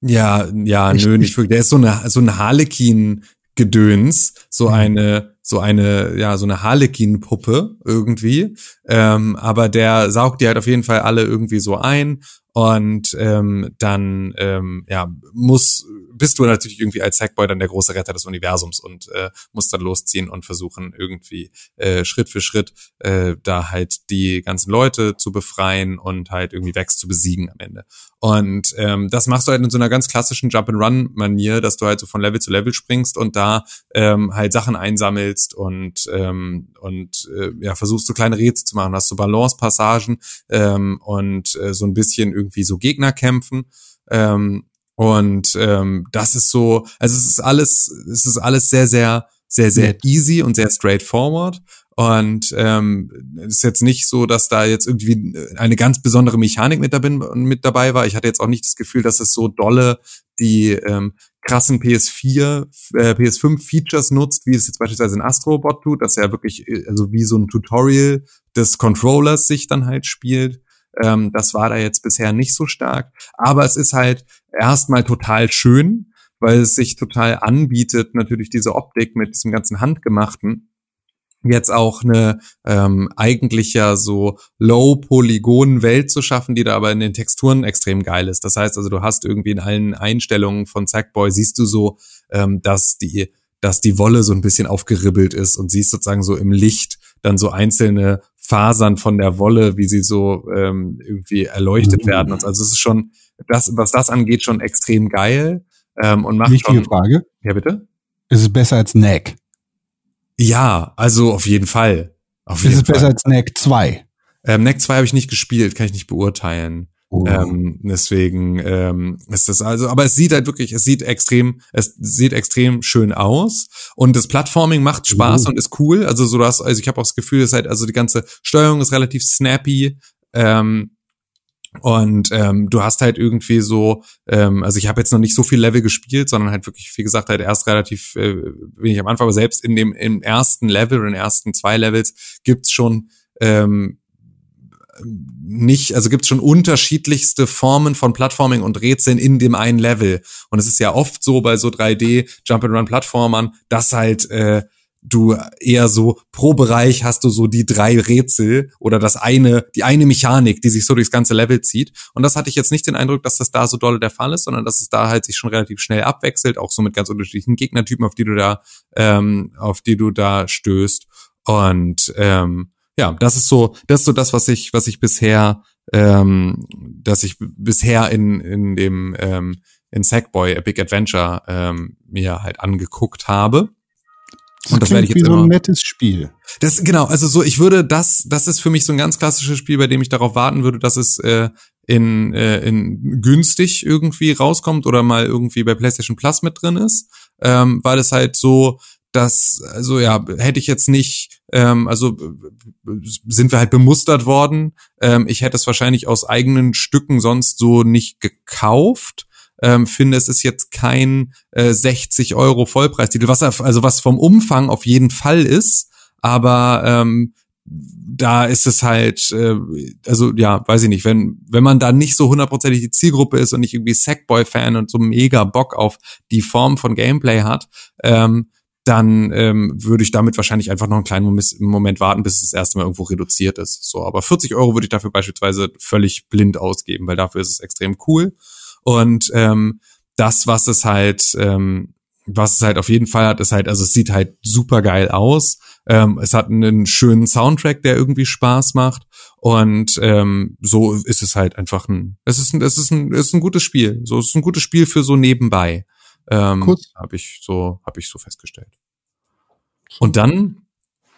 S4: ja, ja,
S3: Ich-
S4: nö,
S3: ich-
S4: nicht wirklich. Der ist so eine so ein Harlequin Gedöns, so
S1: Mhm.
S4: eine so eine, ja, so eine Harlequin-Puppe irgendwie. Ähm, aber der saugt die halt auf jeden Fall alle irgendwie so ein und ähm, dann ähm, ja muss bist du natürlich irgendwie als Sackboy dann der große Retter des Universums und äh, musst dann losziehen und versuchen irgendwie äh, Schritt für Schritt äh, da halt die ganzen Leute zu befreien und halt irgendwie Vex zu besiegen am Ende. Und ähm, das machst du halt in so einer ganz klassischen Jump-and-Run-Manier, dass du halt so von Level zu Level springst und da ähm, halt Sachen einsammelst und ähm, und äh, ja versuchst so kleine Rätsel zu machen, hast so Balance-Passagen ähm, und äh, so ein bisschen irgendwie so Gegner kämpfen. Ähm, und ähm, das ist so, also es ist alles, es ist alles sehr, sehr, sehr, sehr easy und sehr straightforward. Und ähm, es ist jetzt nicht so, dass da jetzt irgendwie eine ganz besondere Mechanik mit, dabei, mit dabei war. Ich hatte jetzt auch nicht das Gefühl, dass es so dolle die ähm, krassen PS4, äh, PS5 Features nutzt, wie es jetzt beispielsweise in Astrobot tut, dass er wirklich äh, also wie so ein Tutorial des Controllers sich dann halt spielt. Ähm, das war da jetzt bisher nicht so stark. Aber es ist halt erstmal total schön, weil es sich total anbietet, natürlich diese Optik mit diesem ganzen Handgemachten jetzt auch eine ähm, eigentlich ja so Low-Polygon-Welt zu schaffen, die da aber in den Texturen extrem geil ist. Das heißt also, du hast irgendwie in allen Einstellungen von Sackboy siehst du so, ähm, dass die dass die Wolle so ein bisschen aufgeribbelt ist und siehst sozusagen so im Licht dann so einzelne Fasern von der Wolle, wie sie so ähm, irgendwie erleuchtet mhm. werden. Also es ist schon, das, was das angeht, schon extrem geil. Ähm, und macht
S3: Wichtige
S4: schon,
S3: Frage.
S4: Ja, bitte?
S3: Ist es besser als Neck?
S4: Ja, also auf jeden Fall. Auf
S3: Ist
S4: jeden
S3: es besser
S4: Fall.
S3: als Neck 2?
S4: Ähm, Neck 2 habe ich nicht gespielt, kann ich nicht beurteilen.
S3: Oh.
S4: Ähm, deswegen ähm, ist das also, aber es sieht halt wirklich, es sieht extrem, es sieht extrem schön aus und das Plattforming macht Spaß
S3: Mhm.
S4: und ist cool. Also so das, also ich habe auch das Gefühl, dass halt also die ganze Steuerung ist relativ snappy. Ähm, und ähm, du hast halt irgendwie so, ähm, also ich habe jetzt noch nicht so viel Level gespielt, sondern halt wirklich, wie gesagt, halt erst relativ äh, wenig am Anfang, aber selbst in dem im ersten Level, in den ersten zwei Levels gibt's schon ähm, nicht, also gibt's schon unterschiedlichste Formen von Plattforming und Rätseln in dem einen Level. Und es ist ja oft so bei so 3D Jump-and-Run-Plattformern, dass halt äh, du eher so pro Bereich hast du so die drei Rätsel oder das eine, die eine Mechanik, die sich so durchs ganze Level zieht. Und das hatte ich jetzt nicht den Eindruck, dass das da so doll der Fall ist, sondern dass es da halt sich schon relativ schnell abwechselt, auch so mit ganz unterschiedlichen Gegnertypen, auf die du da, ähm, auf die du da stößt. Und ähm, ja, das ist so, das ist so das, was ich, was ich bisher, ähm, dass ich bisher in in dem ähm, in Sackboy A Big Adventure ähm, mir halt angeguckt habe. Und das werde ich jetzt
S3: wie so ein nettes Spiel.
S4: Das genau, also so, ich würde das, das ist für mich so ein ganz klassisches Spiel, bei dem ich darauf warten würde, dass es äh, in, äh, in günstig irgendwie rauskommt oder mal irgendwie bei PlayStation Plus mit drin ist, ähm, weil es halt so, dass, also ja, hätte ich jetzt nicht, ähm, also äh, sind wir halt bemustert worden. Ähm, ich hätte es wahrscheinlich aus eigenen Stücken sonst so nicht gekauft. Ähm, finde, es ist jetzt kein äh, 60 Euro Vollpreistitel, was also was vom Umfang auf jeden Fall ist, aber ähm, da ist es halt, äh, also ja, weiß ich nicht, wenn wenn man da nicht so hundertprozentig die Zielgruppe ist und nicht irgendwie Sackboy-Fan und so mega Bock auf die Form von Gameplay hat, ähm, dann ähm, würde ich damit wahrscheinlich einfach noch einen kleinen Moment warten, bis es das erste Mal irgendwo reduziert ist. So, aber 40 Euro würde ich dafür beispielsweise völlig blind ausgeben, weil dafür ist es extrem cool. Und ähm, das, was es halt, ähm, was es halt auf jeden Fall hat, ist halt, also es sieht halt super geil aus. Ähm, es hat einen schönen Soundtrack, der irgendwie Spaß macht. Und ähm, so ist es halt einfach ein, es ist ein, es ist ein, es ist ein gutes Spiel. So, es ist ein gutes Spiel für so nebenbei. Ähm. Habe ich so, habe ich so festgestellt. Und dann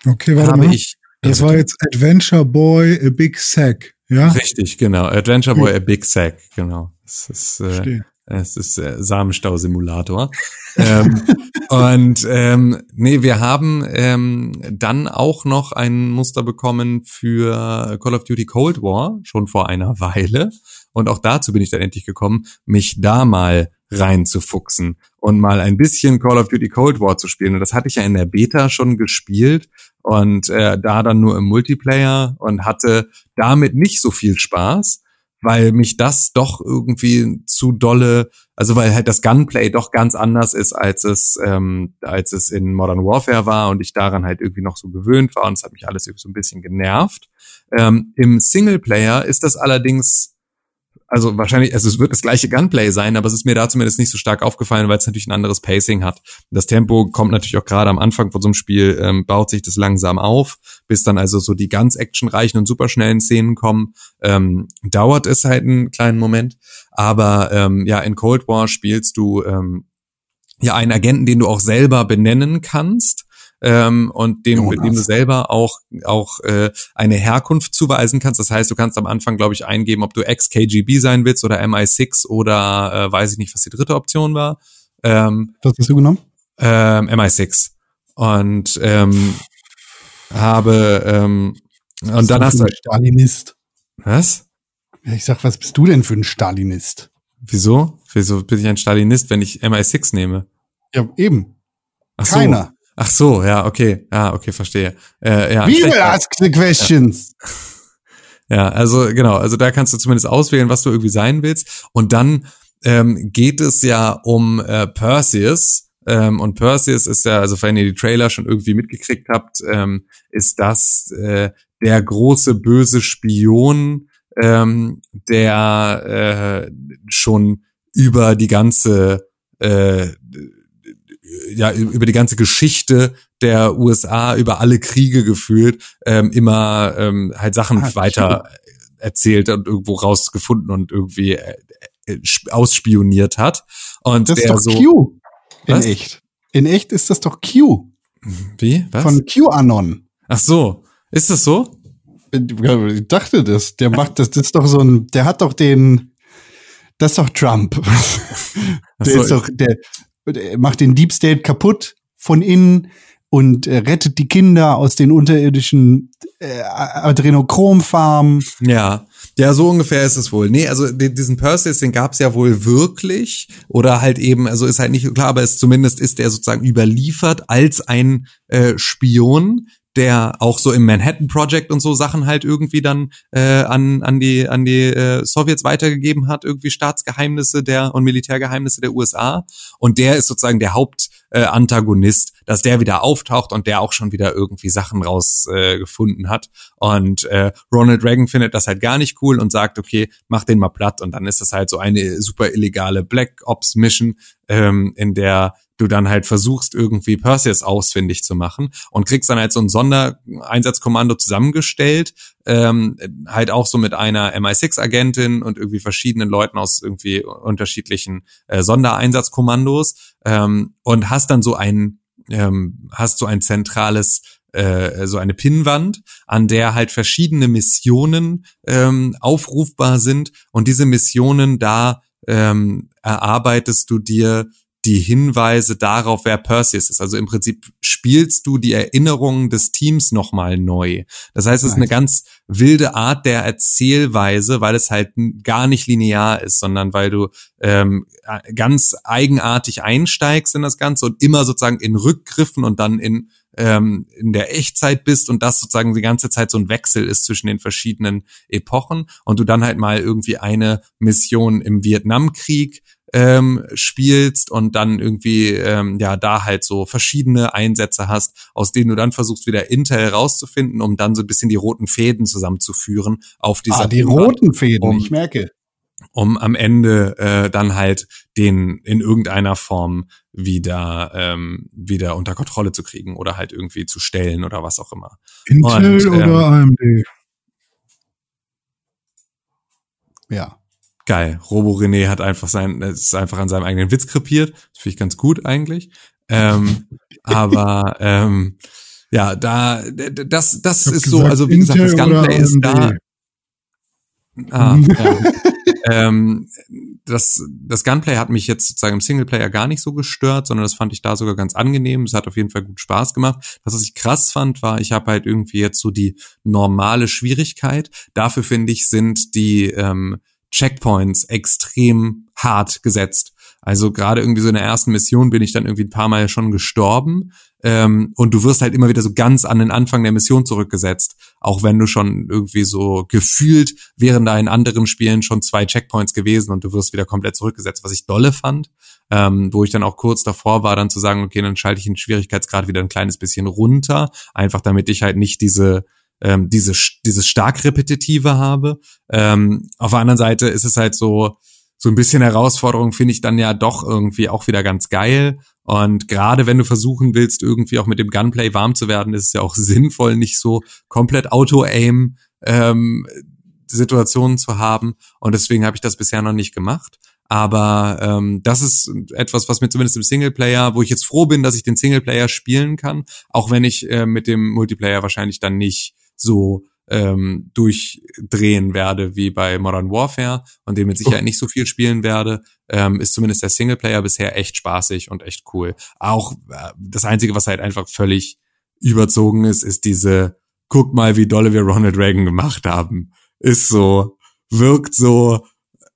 S1: Okay, warte
S4: habe
S1: mal.
S4: ich.
S1: das war jetzt Adventure Boy, a Big Sack. Ja?
S4: Richtig, genau. Adventure Boy, a Big Sack, genau. Es ist, äh, es ist äh, Samenstau-Simulator. ähm, <laughs> und ähm, nee, wir haben ähm, dann auch noch ein Muster bekommen für Call of Duty Cold War, schon vor einer Weile. Und auch dazu bin ich dann endlich gekommen, mich da mal reinzufuchsen und mal ein bisschen Call of Duty Cold War zu spielen. Und das hatte ich ja in der Beta schon gespielt und äh, da dann nur im Multiplayer und hatte damit nicht so viel Spaß, weil mich das doch irgendwie zu dolle, also weil halt das Gunplay doch ganz anders ist, als es, ähm, als es in Modern Warfare war und ich daran halt irgendwie noch so gewöhnt war und es hat mich alles irgendwie so ein bisschen genervt. Ähm, Im Singleplayer ist das allerdings also wahrscheinlich, also es wird das gleiche Gunplay sein, aber es ist mir da zumindest nicht so stark aufgefallen, weil es natürlich ein anderes Pacing hat. Das Tempo kommt natürlich auch gerade am Anfang von so einem Spiel, ähm, baut sich das langsam auf, bis dann also so die ganz actionreichen und superschnellen Szenen kommen. Ähm, dauert es halt einen kleinen Moment, aber ähm, ja, in Cold War spielst du ähm, ja einen Agenten, den du auch selber benennen kannst ähm, und dem,
S3: Jonas.
S4: dem du selber auch auch äh, eine Herkunft zuweisen kannst. Das heißt, du kannst am Anfang, glaube ich, eingeben, ob du ex-KGB sein willst oder MI6 oder äh, weiß ich nicht, was die dritte Option war. Ähm,
S3: Was hast du genommen?
S4: ähm, MI6 und ähm, habe ähm, und dann hast du
S3: ein Stalinist.
S4: was?
S3: Ich sag, was bist du denn für ein Stalinist?
S4: Wieso? Wieso bin ich ein Stalinist, wenn ich MI6 nehme?
S3: Ja, eben.
S4: Ach so. Ach so, ja, okay, ja, okay, verstehe. Äh, ja,
S3: We will ask the questions.
S4: Ja, also genau, also da kannst du zumindest auswählen, was du irgendwie sein willst. Und dann ähm, geht es ja um äh, Perseus. Ähm, und Perseus ist ja, also wenn ihr die Trailer schon irgendwie mitgekriegt habt, ähm, ist das äh, der große böse Spion, ähm, der äh, schon über die ganze äh, ja über die ganze Geschichte der USA über alle Kriege gefühlt ähm, immer ähm, halt Sachen
S3: Ah,
S4: weiter erzählt und irgendwo rausgefunden und irgendwie äh, äh, sp- ausspioniert hat und
S3: Das ist
S4: der
S3: doch
S4: so
S3: Q. In
S4: Was?
S3: echt. In echt ist das doch Q.
S4: wie was
S3: Von QAnon.
S4: ach so ist das so
S3: Ich dachte das. Der macht das, das ist doch so ein, der hat doch den, das ist doch Trump. <laughs> Der
S4: so,
S3: ist doch, der macht den Deep State kaputt von innen und äh, rettet die Kinder aus den unterirdischen äh, Adrenochrom-Farmen.
S4: Ja, ja, so ungefähr ist es wohl. Nee, also die- diesen Perseus, den gab's ja wohl wirklich oder halt eben, also ist halt nicht klar, aber es zumindest ist der sozusagen überliefert als ein äh, Spion, der auch so im Manhattan Project und so Sachen halt irgendwie dann äh, an an die an die äh, Sowjets weitergegeben hat, irgendwie Staatsgeheimnisse der und Militärgeheimnisse der USA und der ist sozusagen der Haupt äh, dass der wieder auftaucht und der auch schon wieder irgendwie Sachen rausgefunden äh, gefunden hat und äh, Ronald Reagan findet das halt gar nicht cool und sagt, okay, mach den mal platt. Und dann ist das halt so eine super illegale Black Ops Mission, ähm, in der du dann halt versuchst, irgendwie Perseus ausfindig zu machen und kriegst dann halt so ein Sondereinsatzkommando zusammengestellt, ähm, halt auch so mit einer MI6-Agentin und irgendwie verschiedenen Leuten aus irgendwie unterschiedlichen äh, Sondereinsatzkommandos ähm, und hast dann so ein ähm, hast so ein zentrales äh, so eine Pinnwand, an der halt verschiedene Missionen ähm, aufrufbar sind und diese Missionen da ähm, erarbeitest du dir die Hinweise darauf, wer Perseus ist. Also im Prinzip spielst du die Erinnerungen des Teams nochmal neu. Das heißt, es ist eine ganz wilde Art der Erzählweise, weil es halt gar nicht linear ist, sondern weil du ähm, äh, ganz eigenartig einsteigst in das Ganze und immer sozusagen in Rückgriffen und dann in ähm, in der Echtzeit bist und das sozusagen die ganze Zeit so ein Wechsel ist zwischen den verschiedenen Epochen und du dann halt mal irgendwie eine Mission im Vietnamkrieg ähm, spielst und dann irgendwie ähm, ja da halt so verschiedene Einsätze hast, aus denen du dann versuchst wieder Intel rauszufinden, um dann so ein bisschen die roten Fäden zusammenzuführen auf dieser
S3: Ah, die
S4: Pinnwand
S3: roten Fäden,
S4: Um-
S3: ich merke.
S4: um am Ende äh, dann halt den in irgendeiner Form wieder ähm, wieder unter Kontrolle zu kriegen oder halt irgendwie zu stellen oder was auch immer.
S1: Intel
S4: Und, ähm,
S1: oder AMD?
S3: Ja.
S4: Geil. Robo René hat einfach sein, ist einfach an seinem eigenen Witz krepiert. Das finde ich ganz gut eigentlich. Ähm, <laughs> aber ähm, ja, da das das ist so,
S1: gesagt,
S4: also wie gesagt, das Gunplay ist da. Ah, ja. ähm, das, das Gunplay hat mich jetzt sozusagen im Singleplayer gar nicht so gestört, sondern das fand ich da sogar ganz angenehm. Es hat auf jeden Fall gut Spaß gemacht. Das, was ich krass fand, war, ich habe halt irgendwie jetzt so die normale Schwierigkeit. Dafür finde ich, sind die ähm, Checkpoints extrem hart gesetzt. Also gerade irgendwie so in der ersten Mission bin ich dann irgendwie ein paar Mal schon gestorben. Ähm, und du wirst halt immer wieder so ganz an den Anfang der Mission zurückgesetzt. Auch wenn du schon irgendwie so gefühlt wären da in anderen Spielen schon zwei Checkpoints gewesen und du wirst wieder komplett zurückgesetzt, was ich dolle fand. Ähm, wo ich dann auch kurz davor war, dann zu sagen, okay, dann schalte ich den Schwierigkeitsgrad wieder ein kleines bisschen runter. Einfach damit ich halt nicht diese ähm, diese, dieses stark repetitive habe. Ähm, auf der anderen Seite ist es halt so, so ein bisschen Herausforderung finde ich dann ja doch irgendwie auch wieder ganz geil. Und gerade wenn du versuchen willst, irgendwie auch mit dem Gunplay warm zu werden, ist es ja auch <laughs> sinnvoll, nicht so komplett Auto-Aim ähm, Situationen zu haben. Und deswegen habe ich das bisher noch nicht gemacht. Aber ähm, das ist etwas, was mir zumindest im Singleplayer, wo ich jetzt froh bin, dass ich den Singleplayer spielen kann, auch wenn ich äh, mit dem Multiplayer wahrscheinlich dann nicht so ähm, durchdrehen werde wie bei Modern Warfare und den mit Sicherheit nicht so viel spielen werde, ähm, ist zumindest der Singleplayer bisher echt spaßig und echt cool. Auch äh, das Einzige, was halt einfach völlig überzogen ist, ist diese, guck mal, wie dolle wir Ronald Reagan gemacht haben. Ist so, wirkt so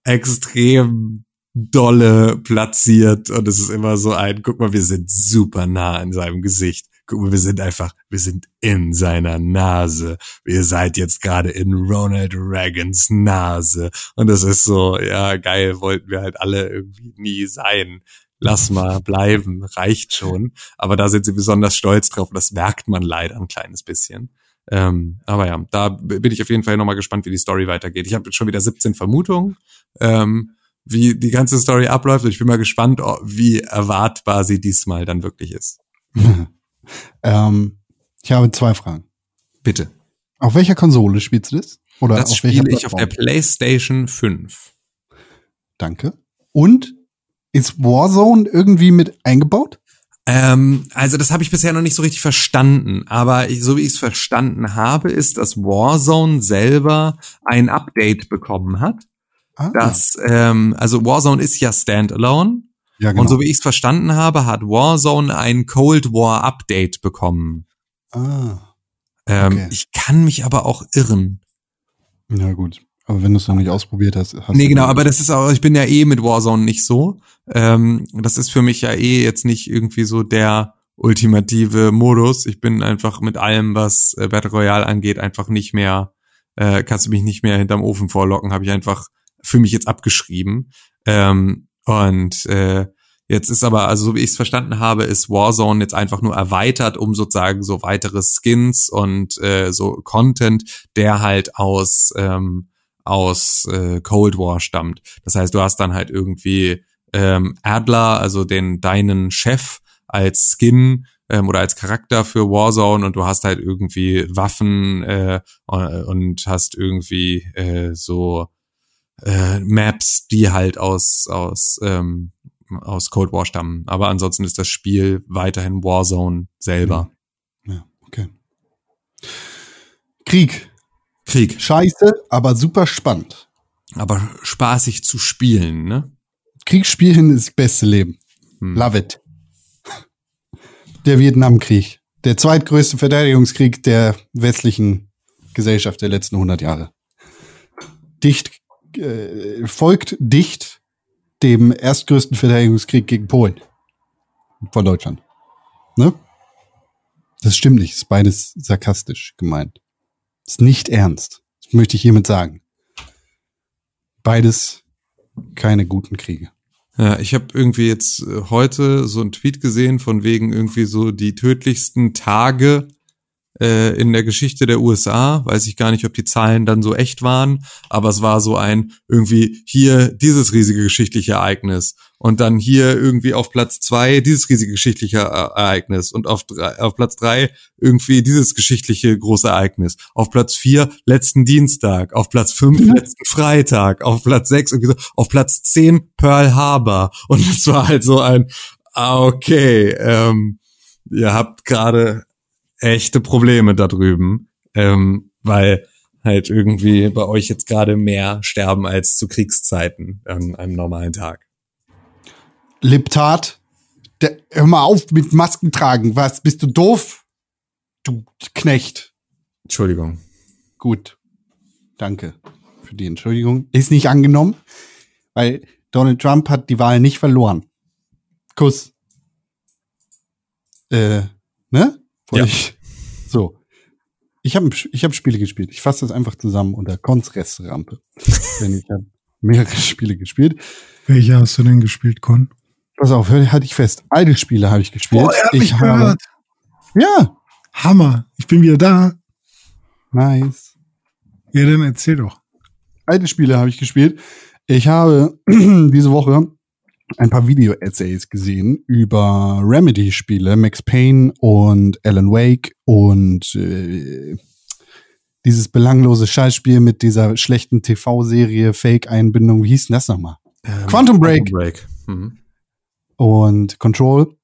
S4: extrem dolle platziert und es ist immer so ein, guck mal, wir sind super nah an seinem Gesicht. Guck mal, wir sind einfach, wir sind in seiner Nase. Ihr seid jetzt gerade in Ronald Reagans Nase. Und das ist so, ja, geil, wollten wir halt alle irgendwie nie sein. Lass mal bleiben, reicht schon. Aber da sind sie besonders stolz drauf. Das merkt man leider ein kleines bisschen. Ähm, aber ja, da bin ich auf jeden Fall nochmal gespannt, wie die Story weitergeht. Ich habe schon wieder 17 Vermutungen, ähm, wie die ganze Story abläuft. Ich bin mal gespannt, wie erwartbar sie diesmal dann wirklich ist. <laughs>
S3: ähm, ich habe zwei Fragen.
S4: Bitte.
S3: Auf welcher Konsole spielst du das? Oder
S4: das spiele ich auf der PlayStation 5.
S3: Danke. Und ist Warzone irgendwie mit eingebaut?
S4: Ähm, also das habe ich bisher noch nicht so richtig verstanden, aber ich, so wie ich es verstanden habe, ist, dass Warzone selber ein Update bekommen hat. Ah. Das, ähm, also Warzone ist ja Standalone ja, genau. Und so wie ich es verstanden habe, hat Warzone ein Cold War Update bekommen.
S3: Ah.
S4: Ähm, okay. Ich kann mich aber auch irren.
S3: Na gut. Aber wenn du es noch nicht ausprobiert hast, hast
S4: Nee, genau, aber das ist auch, ich bin ja eh mit Warzone nicht so. Ähm, das ist für mich ja eh jetzt nicht irgendwie so der ultimative Modus. Ich bin einfach mit allem, was äh, Battle Royale angeht, einfach nicht mehr, äh, kannst du mich nicht mehr hinterm Ofen vorlocken, habe ich einfach für mich jetzt abgeschrieben. Ähm, und äh, jetzt ist aber, also so wie ich es verstanden habe, ist Warzone jetzt einfach nur erweitert um sozusagen so weitere Skins und äh, so Content, der halt aus ähm, aus äh, Cold War stammt. Das heißt, du hast dann halt irgendwie ähm, Adler, also den deinen Chef als Skin ähm, oder als Charakter für Warzone und du hast halt irgendwie Waffen äh, und hast irgendwie äh, so äh, Maps, die halt aus, aus, ähm, aus Cold War stammen. Aber ansonsten ist das Spiel weiterhin Warzone selber.
S3: Ja, okay. Krieg.
S4: Krieg.
S3: Scheiße, aber super spannend.
S4: Aber spaßig zu spielen, ne?
S3: Krieg spielen ist das beste Leben. Hm. Love it. Der Vietnamkrieg. Der zweitgrößte Verteidigungskrieg der westlichen Gesellschaft der letzten 100 Jahre. Dicht äh, folgt dicht dem erstgrößten Verteidigungskrieg gegen Polen von Deutschland. Ne? Das stimmt nicht, ist beides sarkastisch gemeint. Ist nicht ernst. Das möchte ich hiermit sagen. Beides keine guten Kriege.
S4: Ja, ich habe irgendwie jetzt äh, heute so einen Tweet gesehen von wegen irgendwie so die tödlichsten Tage äh, in der Geschichte der USA. Weiß ich gar nicht, ob die Zahlen dann so echt waren, aber es war so ein irgendwie hier dieses riesige geschichtliche Ereignis und dann hier irgendwie auf Platz zwei dieses riesige geschichtliche Ereignis und auf, drei, auf Platz drei irgendwie dieses geschichtliche große Ereignis. Auf Platz vier letzten Dienstag, auf Platz fünf mhm. letzten Freitag, auf Platz sechs irgendwie so, auf Platz zehn Pearl Harbor und es war halt so ein ah, okay, ähm, ihr habt gerade echte Probleme da drüben, ähm, weil halt irgendwie bei euch jetzt gerade mehr sterben als zu Kriegszeiten an einem normalen Tag.
S3: Liptat, der, hör mal auf mit Masken tragen. Was, bist du doof? Du Knecht.
S4: Entschuldigung.
S3: Gut. Danke für die Entschuldigung. Ist nicht angenommen, weil Donald Trump hat die Wahl nicht verloren. Kuss. Äh, ne?
S4: Ja.
S3: Ich, <laughs> so. Ich habe ich hab Spiele gespielt. Ich fasse das einfach zusammen unter Konzrestrampe. <laughs> Denn ich habe mehrere Spiele gespielt.
S1: Welche hast du denn gespielt, Con?
S3: Pass auf, hör, halt ich fest. Alte Spiele habe ich gespielt.
S1: Oh, er hat
S3: ich
S1: mich
S3: habe,
S1: gehört.
S3: ja,
S1: Hammer. Ich bin wieder da.
S3: nice.
S1: Ja, dann erzähl doch.
S3: alte Spiele habe ich gespielt. Ich habe <clears throat> diese Woche ein paar Video-Essays gesehen über Remedy-Spiele, Max Payne und Alan Wake und äh, dieses belanglose Scheißspiel mit dieser schlechten TV-Serie, Fake-Einbindung, wie hieß denn das nochmal?
S4: Ähm,
S3: Quantum Break.
S4: Quantum Break. Mhm.
S3: Und Control.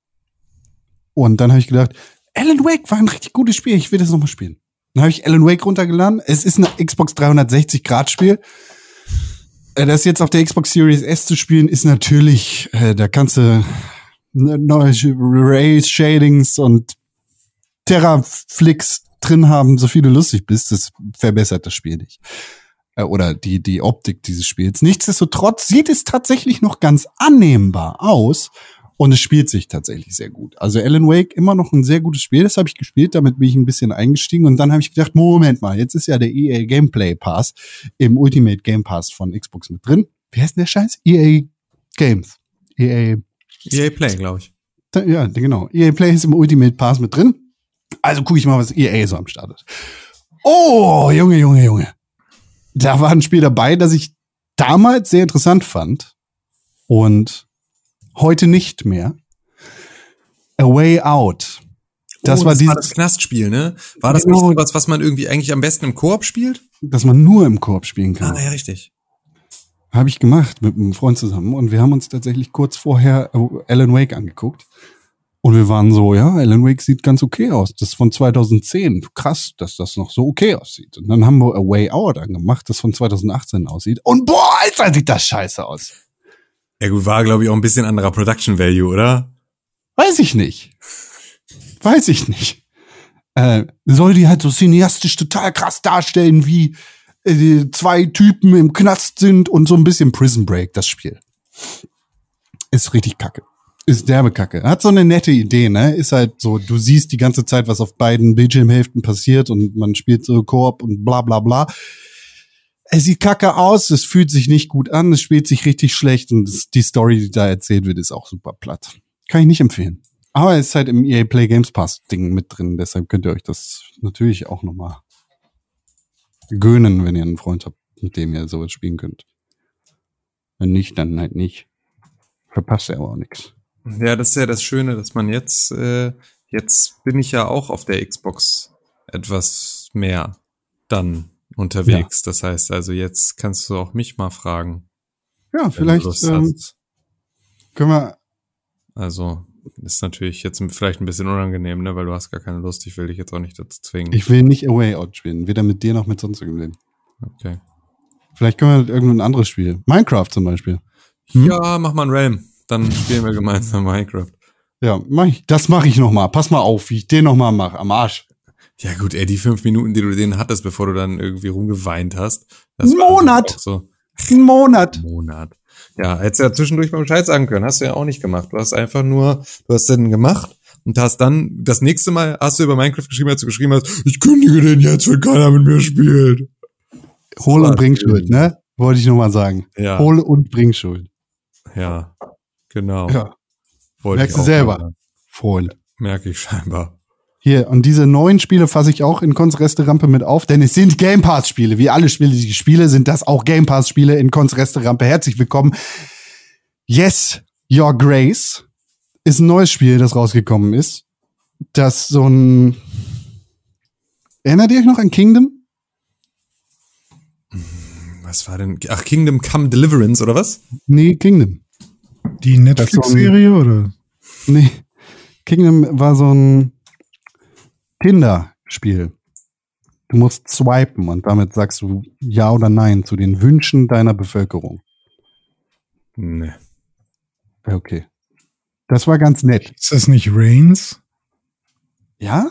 S3: Und dann habe ich gedacht, Alan Wake war ein richtig gutes Spiel, ich will das nochmal spielen. Dann habe ich Alan Wake runtergeladen. Es ist ein Xbox 360-Grad-Spiel. Äh, Das jetzt auf der Xbox Series S zu spielen, ist natürlich, äh, da kannst du ne- neue Ray Shadings und Terraflix drin haben, so viel du lustig bist. Das verbessert das Spiel nicht. Äh, Oder die, die Optik dieses Spiels. Nichtsdestotrotz sieht es tatsächlich noch ganz annehmbar aus. Und es spielt sich tatsächlich sehr gut. Also Alan Wake immer noch ein sehr gutes Spiel. Das habe ich gespielt, damit bin ich ein bisschen eingestiegen. Und dann habe ich gedacht, Moment mal, jetzt ist ja der EA Gameplay Pass im Ultimate Game Pass von Xbox mit drin. Wie heißt denn der Scheiß? EA Games. EA
S4: EA Play, glaube ich.
S3: Ja, genau. EA Play ist im Ultimate Pass mit drin. Also gucke ich mal, was EA so am Start hat. Oh, Junge, Junge, Junge. Da war ein Spiel dabei, das ich damals sehr interessant fand und heute nicht mehr. A Way Out. Das
S4: oh,
S3: war
S4: das
S3: dieses,
S4: war das Knastspiel, ne? War das
S3: Genau.
S4: nicht sowas, was man irgendwie eigentlich am besten im Koop spielt?
S3: das man nur im Koop spielen kann.
S4: Ah, ja, richtig.
S3: Habe ich gemacht mit einem Freund zusammen und wir haben uns tatsächlich kurz vorher äh, Alan Wake angeguckt. Und wir waren so, ja, Alan Wake sieht ganz okay aus. Das ist von 2010. Krass, dass das noch so okay aussieht. Und dann haben wir A Way Out angemacht, das von 2018 aussieht. Und boah, Alter, sieht das scheiße aus.
S4: Ja gut, war glaube ich auch ein bisschen anderer Production Value, oder?
S3: Weiß ich nicht. Weiß ich nicht. Äh, soll die halt so cineastisch total krass darstellen, wie äh, zwei Typen im Knast sind und so ein bisschen Prison Break, das Spiel. Ist richtig kacke. Ist derbe kacke. Hat so eine nette Idee, ne? Ist halt so, du siehst die ganze Zeit, was auf beiden Bildschirmhälften passiert und man spielt so Koop und bla bla bla. Es sieht kacke aus, es fühlt sich nicht gut an, es spielt sich richtig schlecht und es, die Story, die da erzählt wird, ist auch super platt. Kann ich nicht empfehlen. Aber es ist halt im EA Play Games Pass Ding mit drin, deshalb könnt ihr euch das natürlich auch nochmal gönnen, wenn ihr einen Freund habt, mit dem ihr sowas spielen könnt. Wenn nicht, dann halt nicht. Verpasst ihr aber auch nichts.
S4: Ja, das ist ja das Schöne, dass man jetzt, äh, jetzt bin ich ja auch auf der Xbox etwas mehr dann unterwegs. Das heißt also, jetzt kannst du auch mich mal fragen.
S3: Ja, vielleicht ähm, können wir.
S4: Also, ist natürlich jetzt vielleicht ein bisschen unangenehm, ne, weil du hast gar keine Lust. Ich will dich jetzt auch nicht dazu zwingen.
S3: Ich will nicht Away Out spielen, weder mit dir noch mit sonst irgendwem.
S4: okay.
S3: Vielleicht können wir halt irgendein anderes Spiel. Minecraft zum Beispiel. Hm?
S4: Ja, mach mal ein Realm. Dann spielen wir gemeinsam Minecraft.
S3: Ja, mach ich, das mache ich noch mal. Pass mal auf, wie ich den noch mal mache. Am Arsch.
S4: Ja gut, ey, die fünf Minuten, die du den hattest, bevor du dann irgendwie rumgeweint hast. Das
S3: Monat.
S4: So
S3: Ein Monat.
S4: Monat. Ja, hättest du ja zwischendurch mal Bescheid sagen können. Hast du ja auch nicht gemacht. Du hast einfach nur, du hast den gemacht und hast dann, das nächste Mal hast du über Minecraft geschrieben, als du geschrieben hast, ich kündige den jetzt, wenn keiner mit mir spielt.
S3: Hol und bring. Schuld, ne? Wollte ich noch mal sagen.
S4: Ja,
S3: Hol und bring Schuld.
S4: ja, genau.
S3: Ja, merkst du selber. Freund.
S4: Merke ich scheinbar.
S3: Hier, und diese neuen Spiele fasse ich auch in Cons Resterampe mit auf, denn es sind Game Pass Spiele. Wie alle Spiele, die ich spiele, sind das auch Game Pass Spiele in Cons Resterampe. Herzlich willkommen. Yes, Your Grace ist ein neues Spiel, das rausgekommen ist. Das so ein, erinnert ihr euch noch an Kingdom?
S4: Was war denn? Ach, Kingdom Come Deliverance, oder was?
S3: Nee, Kingdom.
S1: Die Netflix-Serie oder?
S3: Nee. Kingdom war so ein Kinderspiel. Du musst swipen und damit sagst du Ja oder Nein zu den Wünschen deiner Bevölkerung.
S4: Nee.
S3: Ja, Okay. Das war ganz nett.
S1: Ist das nicht Reigns?
S3: Ja?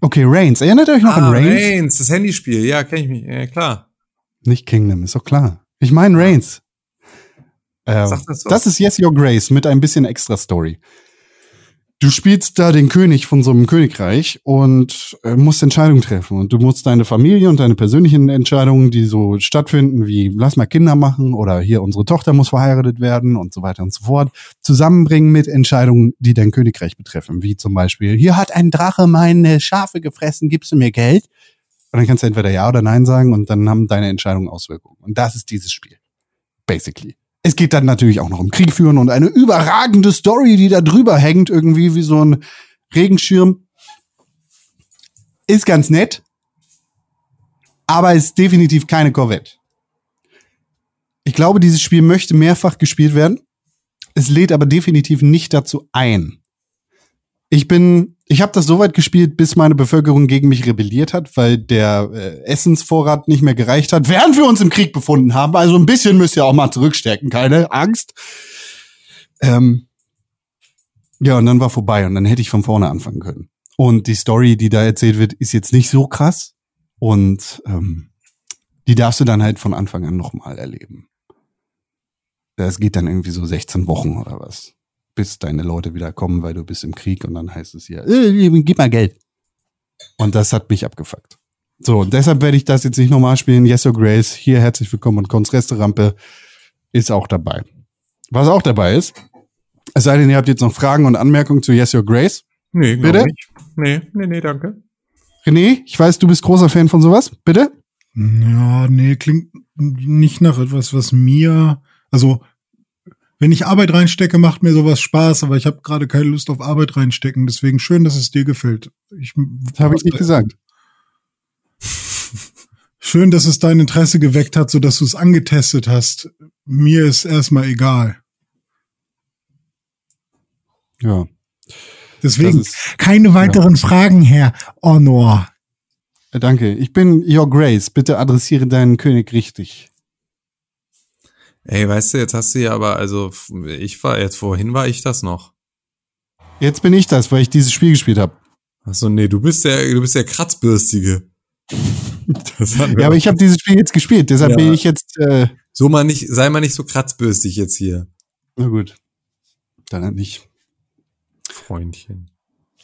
S3: Okay, Reigns. Erinnert ihr euch noch
S4: ah,
S3: an Reigns?
S4: Reigns, das Handyspiel. Ja, kenne ich mich. Ja, klar.
S3: Nicht Kingdom, ist doch klar. Ich meine Reigns. Ähm,
S6: Sag das
S3: das ist Yes Your Grace mit ein bisschen extra Story. Du spielst da den König von so einem Königreich und äh, musst Entscheidungen treffen. Und du musst deine Familie und deine persönlichen Entscheidungen, die so stattfinden, wie lass mal Kinder machen oder hier unsere Tochter muss verheiratet werden und so weiter und so fort, zusammenbringen mit Entscheidungen, die dein Königreich betreffen. Wie zum Beispiel, hier hat ein Drache meine Schafe gefressen, gibst du mir Geld? Und dann kannst du entweder Ja oder Nein sagen und dann haben deine Entscheidungen Auswirkungen. Und das ist dieses Spiel. Basically. Es geht dann natürlich auch noch um Krieg führen und eine überragende Story, die da drüber hängt, irgendwie wie so ein Regenschirm. Ist ganz nett, aber ist definitiv keine Corvette. Ich glaube, dieses Spiel möchte mehrfach gespielt werden. Es lädt aber definitiv nicht dazu ein. Ich bin, ich habe das so weit gespielt, bis meine Bevölkerung gegen mich rebelliert hat, weil der äh, Essensvorrat nicht mehr gereicht hat, während wir uns im Krieg befunden haben. Also ein bisschen müsst ihr auch mal zurückstecken, keine Angst. Ähm, ja, und dann war vorbei und dann hätte ich von vorne anfangen können. Und die Story, die da erzählt wird, ist jetzt nicht so krass und ähm, die darfst du dann halt von Anfang an nochmal erleben. Das geht dann irgendwie so 16 Wochen oder was bis deine Leute wieder kommen, weil du bist im Krieg und dann heißt es hier, äh, gib mal Geld. Und das hat mich abgefuckt. So, und deshalb werde ich das jetzt nicht nochmal spielen. Yes or Grace, hier herzlich willkommen und Cons Resterampe ist auch dabei. Was auch dabei ist, es sei denn, ihr habt jetzt noch Fragen und Anmerkungen zu Yes or Grace.
S6: Nee,
S3: Bitte?
S6: nicht. Nee, nee, nee, danke.
S3: René, ich weiß, du bist großer Fan von sowas. Bitte?
S1: Ja, nee, klingt nicht nach etwas, was mir, also wenn ich Arbeit reinstecke, macht mir sowas Spaß, aber ich habe gerade keine Lust auf Arbeit reinstecken. Deswegen schön, dass es dir gefällt. Ich,
S3: Das habe ich nicht gesagt. <laughs>
S1: Schön, dass es dein Interesse geweckt hat, so dass du es angetestet hast. Mir ist erstmal egal.
S3: Ja.
S1: Deswegen keine weiteren Fragen, Herr Honor.
S3: Äh, Danke. Ich bin Your Grace. Bitte adressiere deinen König richtig.
S6: Ey, weißt du, jetzt hast du ja aber, also, ich war, jetzt vorhin war ich das noch.
S3: Jetzt bin ich das, weil ich dieses Spiel gespielt habe.
S6: Ach so, nee, du bist der, du bist der Kratzbürstige. <laughs>
S3: Ja, aber ich habe dieses Spiel jetzt gespielt. Deshalb
S6: Ja.
S3: bin ich jetzt. Äh,
S6: So mal nicht, sei mal nicht so kratzbürstig jetzt hier,
S3: na gut. Dann halt nicht.
S6: Freundchen.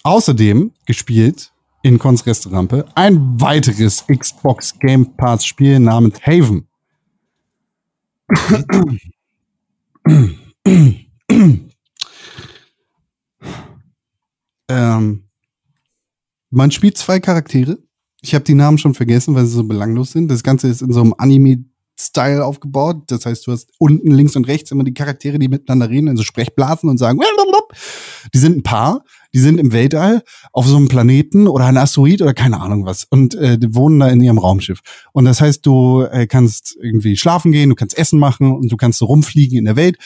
S3: Außerdem gespielt in Cons Restaurante ein weiteres Xbox Game Pass Spiel namens Haven. Ähm, man spielt zwei Charaktere. Ich habe die Namen schon vergessen, weil sie so belanglos sind. Das Ganze ist in so einem Anime-Style aufgebaut. Das heißt, du hast unten links und rechts immer die Charaktere, die miteinander reden, also Sprechblasen und sagen, <laughs> die sind ein Paar, die sind im Weltall auf so einem Planeten oder ein Asteroid oder keine Ahnung was und äh, die wohnen da in ihrem Raumschiff. Und das heißt, du äh, kannst irgendwie schlafen gehen, du kannst Essen machen und du kannst so rumfliegen in der Welt.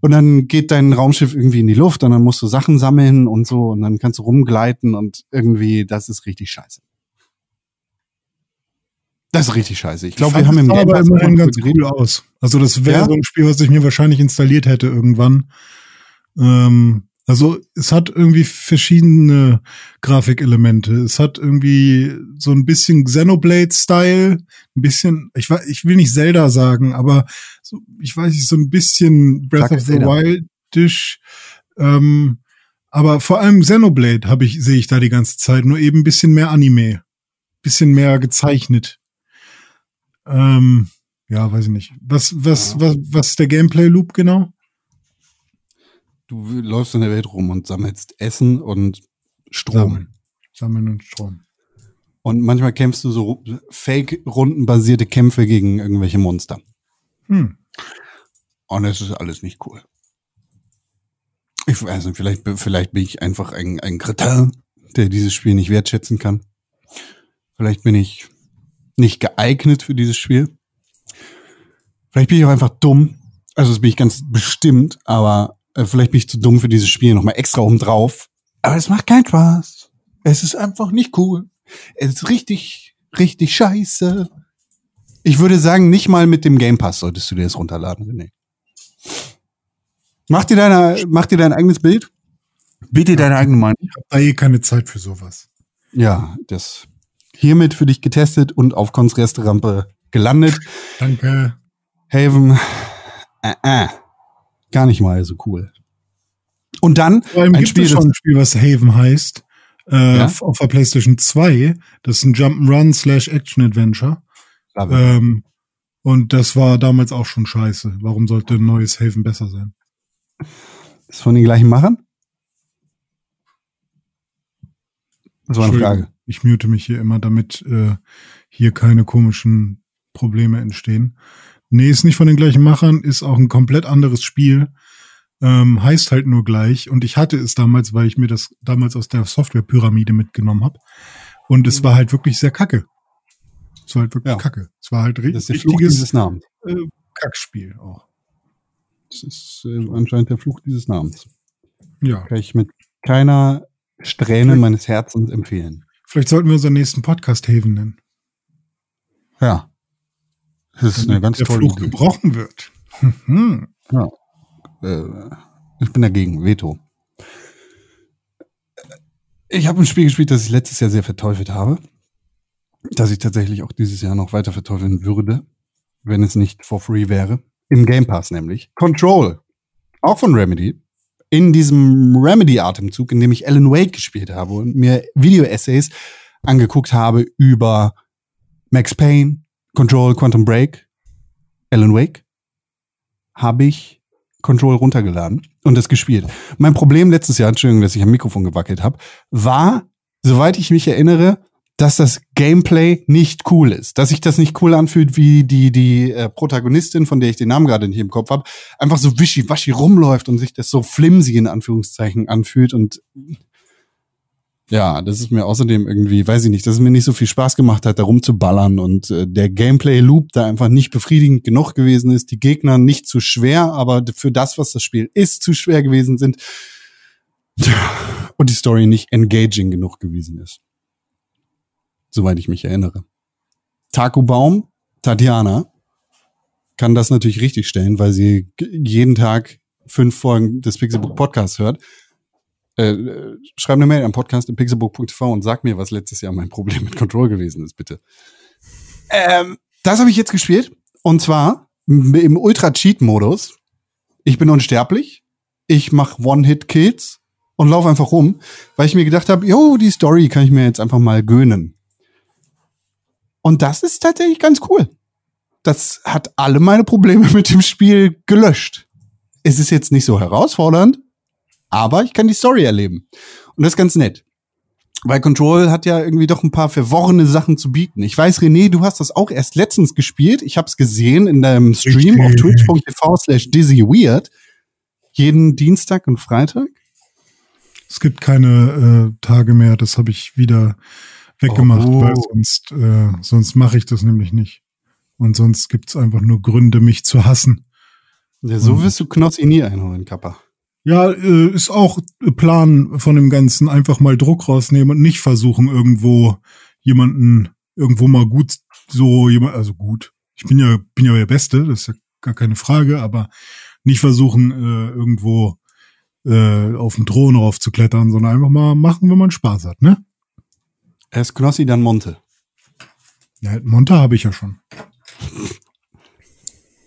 S3: Und dann geht dein Raumschiff irgendwie in die Luft und dann musst du Sachen sammeln und so und dann kannst du rumgleiten und irgendwie, das ist richtig scheiße. Das ist richtig scheiße. Ich glaube, wir haben im Game
S1: aber immerhin ganz cool aus. Also das wäre
S3: Ja?
S1: so ein Spiel, was ich mir wahrscheinlich installiert hätte irgendwann. Ähm, also es hat irgendwie verschiedene Grafikelemente. Es hat irgendwie so ein bisschen Xenoblade-Style, ein bisschen, ich, ich will nicht Zelda sagen, aber so, ich weiß nicht, so ein bisschen Breath
S3: Sag
S1: of the
S3: Zelda.
S1: Wildish. Ähm, aber vor allem Xenoblade habe ich, sehe ich da die ganze Zeit, nur eben ein bisschen mehr Anime. Bisschen mehr gezeichnet. Ähm, ja, weiß ich nicht. Was, was,
S3: Ja.
S1: was, was ist der Gameplay-Loop genau?
S3: Du läufst in der Welt rum und sammelst Essen und Strom.
S1: Sammeln. Sammeln und Strom.
S3: Und manchmal kämpfst du so fake-rundenbasierte Kämpfe gegen irgendwelche Monster.
S1: Hm.
S3: Und das ist alles nicht cool. Ich weiß nicht, vielleicht, vielleicht bin ich einfach ein, ein Kretin, der dieses Spiel nicht wertschätzen kann. Vielleicht bin ich nicht geeignet für dieses Spiel. Vielleicht bin ich auch einfach dumm. Also das bin ich ganz bestimmt, aber äh, vielleicht bin ich zu dumm für dieses Spiel nochmal extra oben drauf. Aber es macht keinen Spaß. Es ist einfach nicht cool. Es ist richtig, richtig scheiße. Ich würde sagen, nicht mal mit dem Game Pass solltest du dir das runterladen, René. Mach dir, deine, mach dir dein eigenes Bild. Bitte deine eigene Meinung.
S1: Ich habe da eh keine Zeit für sowas.
S3: Ja, das hiermit für dich getestet und auf Cons Resterampe gelandet.
S1: Danke.
S3: Haven, äh, äh, gar nicht mal so cool. Und dann
S1: Vor allem
S3: ein
S1: gibt
S3: Spiel,
S1: es schon ein Spiel, was Haven heißt. Äh,
S3: Ja?
S1: Auf der PlayStation 2. Das ist ein Jump'n'Run slash Action Adventure. Ähm, und das war damals auch schon scheiße. Warum sollte ein neues Haven besser sein?
S3: ist von den gleichen Machern? Das war eine Frage.
S1: Ich mute mich hier immer, damit äh, hier keine komischen Probleme entstehen. Nee, ist nicht von den gleichen Machern, ist auch ein komplett anderes Spiel. Ähm, heißt halt nur gleich. Und ich hatte es damals, weil ich mir das damals aus der Softwarepyramide mitgenommen habe. Und es war halt wirklich sehr kacke. Es war halt wirklich
S3: Ja.
S1: kacke. Es war halt ri
S3: Das ist der Fluch
S1: richtiges
S3: dieses Namens.
S1: äh, Kackspiel auch.
S3: Das ist äh, anscheinend der Fluch dieses Namens.
S1: Ja.
S3: Kann ich mit keiner Strähne meines Herzens empfehlen.
S1: Vielleicht sollten wir unseren nächsten Podcast Haven nennen.
S3: Ja. Das ist eine ganz
S1: der
S3: tolle
S1: Fluch
S3: Idee.
S1: gebrochen wird. Hm.
S3: Äh, ich bin dagegen. Veto. Ich habe ein Spiel gespielt, das ich letztes Jahr sehr verteufelt habe. Das ich tatsächlich auch dieses Jahr noch weiter verteufeln würde, wenn es nicht for free wäre. Im Game Pass nämlich. Control. Auch von Remedy. In diesem Remedy-Atemzug, in dem ich Alan Wake gespielt habe und mir Video-Essays angeguckt habe über Max Payne, Control, Quantum Break, Alan Wake, habe ich Control runtergeladen und das gespielt. Mein Problem letztes Jahr, Entschuldigung, dass ich am Mikrofon gewackelt habe, war, soweit ich mich erinnere, dass das Gameplay nicht cool ist. Dass sich das nicht cool anfühlt, wie die, die äh, Protagonistin, von der ich den Namen gerade nicht im Kopf habe, einfach so wischiwaschi rumläuft und sich das so flimsy in Anführungszeichen anfühlt und ja, das ist mir außerdem irgendwie, weiß ich nicht, dass es mir nicht so viel Spaß gemacht hat, da rumzuballern und äh, der Gameplay-Loop da einfach nicht befriedigend genug gewesen ist, die Gegner nicht zu schwer, aber für das, was das Spiel ist, zu schwer gewesen sind und die Story nicht engaging genug gewesen ist. Soweit ich mich erinnere. Taku Baum, Tatjana, kann das natürlich richtig stellen, weil sie jeden Tag fünf Folgen des Pixelbook Podcasts hört. Äh, äh, schreib eine Mail am Podcast im pixelbook.tv und sag mir, was letztes Jahr mein Problem mit Control gewesen ist, bitte. Ähm, das habe ich jetzt gespielt. Und zwar im Ultra-Cheat-Modus. Ich bin unsterblich. Ich mache One-Hit-Kills und laufe einfach rum, weil ich mir gedacht habe, jo, die Story kann ich mir jetzt einfach mal gönnen. Und das ist tatsächlich ganz cool. Das hat alle meine Probleme mit dem Spiel gelöscht. Es ist jetzt nicht so herausfordernd, aber ich kann die Story erleben. Und das ist ganz nett. Weil Control hat ja irgendwie doch ein paar verworrene Sachen zu bieten. Ich weiß, René, du hast das auch erst letztens gespielt. Ich habe es gesehen in deinem Stream auf twitch.tv slash dizzyweird. Jeden Dienstag und Freitag.
S1: Es gibt keine äh, Tage mehr, das habe ich wieder weggemacht,
S3: Oh.
S1: weil sonst, äh, sonst mache ich das nämlich nicht. Und sonst gibt's einfach nur Gründe, mich zu hassen.
S3: Ja, so wirst du Knossi nie einholen, Kappa.
S1: Ja, äh, ist auch Plan von dem Ganzen, einfach mal Druck rausnehmen und nicht versuchen, irgendwo jemanden, irgendwo mal gut, so jemand, also gut. Ich bin ja, bin ja der Beste, das ist ja gar keine Frage, aber nicht versuchen, äh, irgendwo äh, auf den Thron raufzuklettern, sondern einfach mal machen, wenn man Spaß hat, ne?
S3: Erst Knossi, dann Monte.
S1: Ja, Monte habe ich ja schon.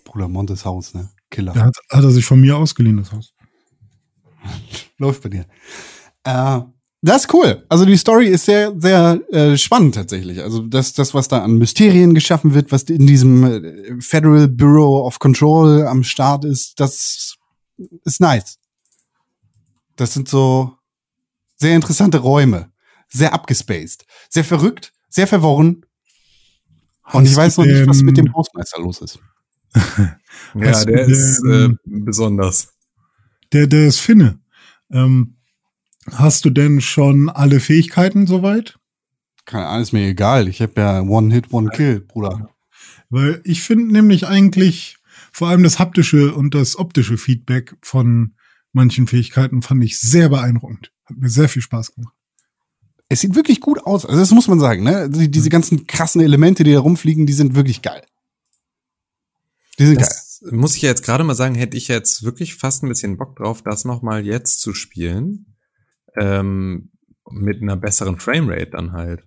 S3: Bruder, Montes Haus, ne? Killer.
S1: Der hat, hat er sich von mir ausgeliehen, das Haus. <laughs>
S3: Läuft bei dir. Äh, das ist cool. Also die Story ist sehr, sehr äh, spannend tatsächlich. Also das, das, was da an Mysterien geschaffen wird, was in diesem äh, Federal Bureau of Control am Start ist, das ist nice. Das sind so sehr interessante Räume. Sehr abgespaced. Sehr verrückt, sehr verworren. Und ich weiß noch nicht, was mit dem Hausmeister los ist. <laughs>
S6: Ja, der ist äh, besonders.
S1: Der, der ist Finne. Ähm, hast du denn schon alle Fähigkeiten soweit?
S3: Keine Ahnung, ist mir egal. Ich habe ja One Hit, One Kill, Bruder.
S1: Weil ich finde nämlich eigentlich vor allem das haptische und das optische Feedback von manchen Fähigkeiten fand ich sehr beeindruckend. Hat mir sehr viel Spaß gemacht.
S3: Es sieht wirklich gut aus. Also das muss man sagen, ne? Die, diese ganzen krassen Elemente, die da rumfliegen, die sind wirklich geil. Die sind geil.
S6: Das muss ich ja jetzt gerade mal sagen, hätte ich jetzt wirklich fast ein bisschen Bock drauf, das nochmal jetzt zu spielen. Ähm, mit einer besseren Framerate dann halt.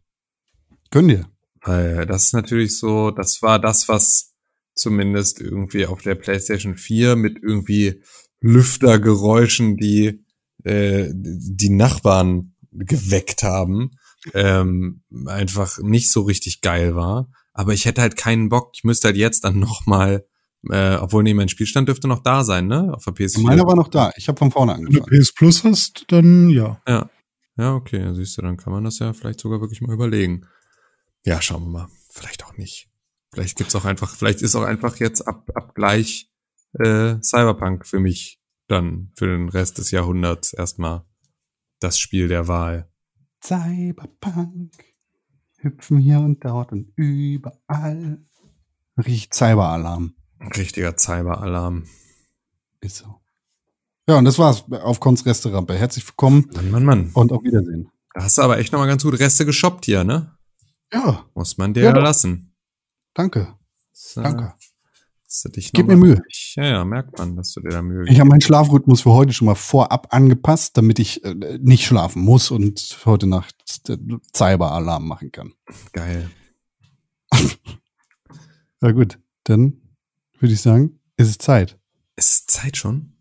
S3: Gönn dir.
S6: Weil das ist natürlich so, das war das, was
S4: zumindest irgendwie auf der PlayStation 4 mit irgendwie Lüftergeräuschen, die äh, die Nachbarn geweckt haben, ähm, einfach nicht so richtig geil war. Aber ich hätte halt keinen Bock. Ich müsste halt jetzt dann noch mal, äh, obwohl nee, mein Spielstand dürfte noch da sein, ne? Auf der PS4.
S3: Meiner war noch da. Ich habe von vorne
S1: Wenn du
S3: angefangen.
S1: PS Plus hast, dann ja.
S4: Ja. Ja, okay, dann siehst du, dann kann man das ja vielleicht sogar wirklich mal überlegen. Ja, schauen wir mal. Vielleicht auch nicht. Vielleicht gibt's auch einfach, vielleicht ist auch einfach jetzt ab, ab gleich äh, Cyberpunk für mich dann für den Rest des Jahrhunderts erstmal das Spiel der Wahl.
S3: Cyberpunk. Hüpfen hier und dort und überall. Riecht Cyberalarm.
S4: Richtiger Cyberalarm.
S3: Ist so. Ja, und das war's auf Cons Resterampe. Herzlich willkommen
S4: Mann, Mann, Mann.
S3: und auf Wiedersehen.
S4: Da hast du aber echt nochmal ganz gut Reste geshoppt hier, ne?
S3: Ja,
S4: Muss man dir
S3: Ja,
S4: lassen.
S3: danke.
S4: So,
S3: Danke. Gib mir Mühe.
S4: Ja, ja, merkt man, dass du dir da Mühe
S3: Ich habe meinen Schlafrhythmus für heute schon mal vorab angepasst, damit ich äh, nicht schlafen muss und heute Nacht äh, Cyberalarm machen kann.
S4: Geil. <laughs>
S3: Ja gut, dann würde ich sagen, ist es Zeit.
S4: Es ist Zeit schon?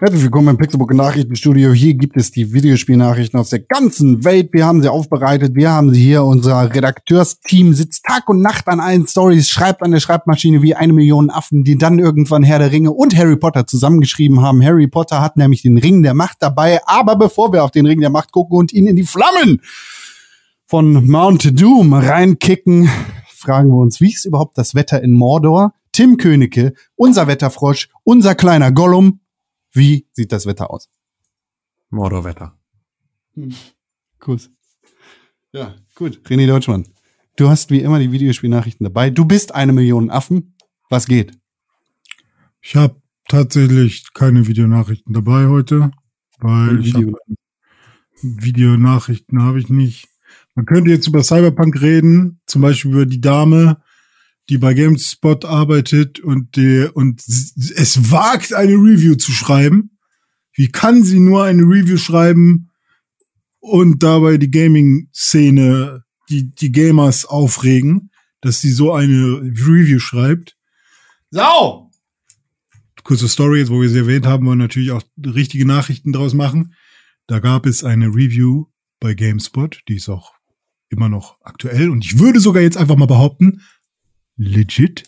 S3: Herzlich willkommen im Pixelbook Nachrichtenstudio. Hier gibt es die Videospielnachrichten aus der ganzen Welt. Wir haben sie aufbereitet. Wir haben sie hier. Unser Redakteursteam sitzt Tag und Nacht an allen Stories, schreibt an der Schreibmaschine wie eine Million Affen, die dann irgendwann Herr der Ringe und Harry Potter zusammengeschrieben haben. Harry Potter hat nämlich den Ring der Macht dabei. Aber bevor wir auf den Ring der Macht gucken und ihn in die Flammen von Mount Doom reinkicken, fragen wir uns, wie ist überhaupt das Wetter in Mordor? Tim Königke, unser Wetterfrosch, unser kleiner Gollum. Wie sieht das Wetter aus?
S4: Mordorwetter.
S3: Kuss. Ja, gut. René Deutschmann, du hast wie immer die Videospielnachrichten dabei. Du bist eine Million Affen. Was geht?
S1: Ich habe tatsächlich keine Videonachrichten dabei heute, weil ich
S3: Video.
S1: hab, Videonachrichten habe ich nicht. Man könnte jetzt über Cyberpunk reden, zum Beispiel über die Dame, die bei GameSpot arbeitet und, die, und es wagt, eine Review zu schreiben. Wie kann sie nur eine Review schreiben und dabei die Gaming-Szene, die, die Gamers aufregen, dass sie so eine Review schreibt?
S3: Sau!
S1: kurze Story, jetzt wo wir sie erwähnt haben, wollen wir natürlich auch richtige Nachrichten draus machen. Da gab es eine Review bei GameSpot, die ist auch immer noch aktuell und ich würde sogar jetzt einfach mal behaupten, legit,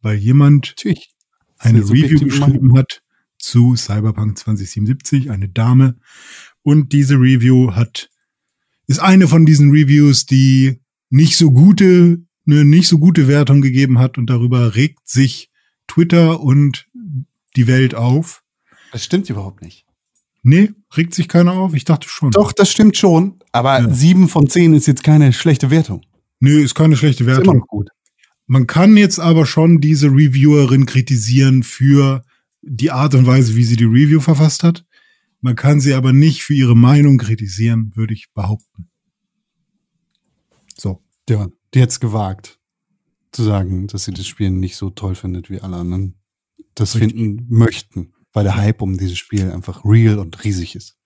S1: weil jemand
S3: Natürlich.
S1: eine Review geschrieben hat zu Cyberpunk 2077, eine Dame. Und diese Review hat, ist eine von diesen Reviews, die nicht so gute, eine nicht so gute Wertung gegeben hat und darüber regt sich Twitter und die Welt auf.
S3: Das stimmt überhaupt nicht.
S1: Nee, regt sich keiner auf? Ich dachte schon.
S3: Doch, das stimmt schon. Aber
S1: Ja.
S3: sieben von zehn ist jetzt keine schlechte Wertung.
S1: Nee, ist keine schlechte
S3: Ist immer
S1: Wertung.
S3: noch gut.
S1: Man kann jetzt aber schon diese Reviewerin kritisieren für die Art und Weise, wie sie die Review verfasst hat. Man kann sie aber nicht für ihre Meinung kritisieren, würde ich behaupten. So.
S3: Ja, die hat's gewagt, zu sagen, dass sie das Spiel nicht so toll findet, wie alle anderen das
S1: Richtig.
S3: finden möchten. Weil der Hype um dieses Spiel einfach real und riesig ist.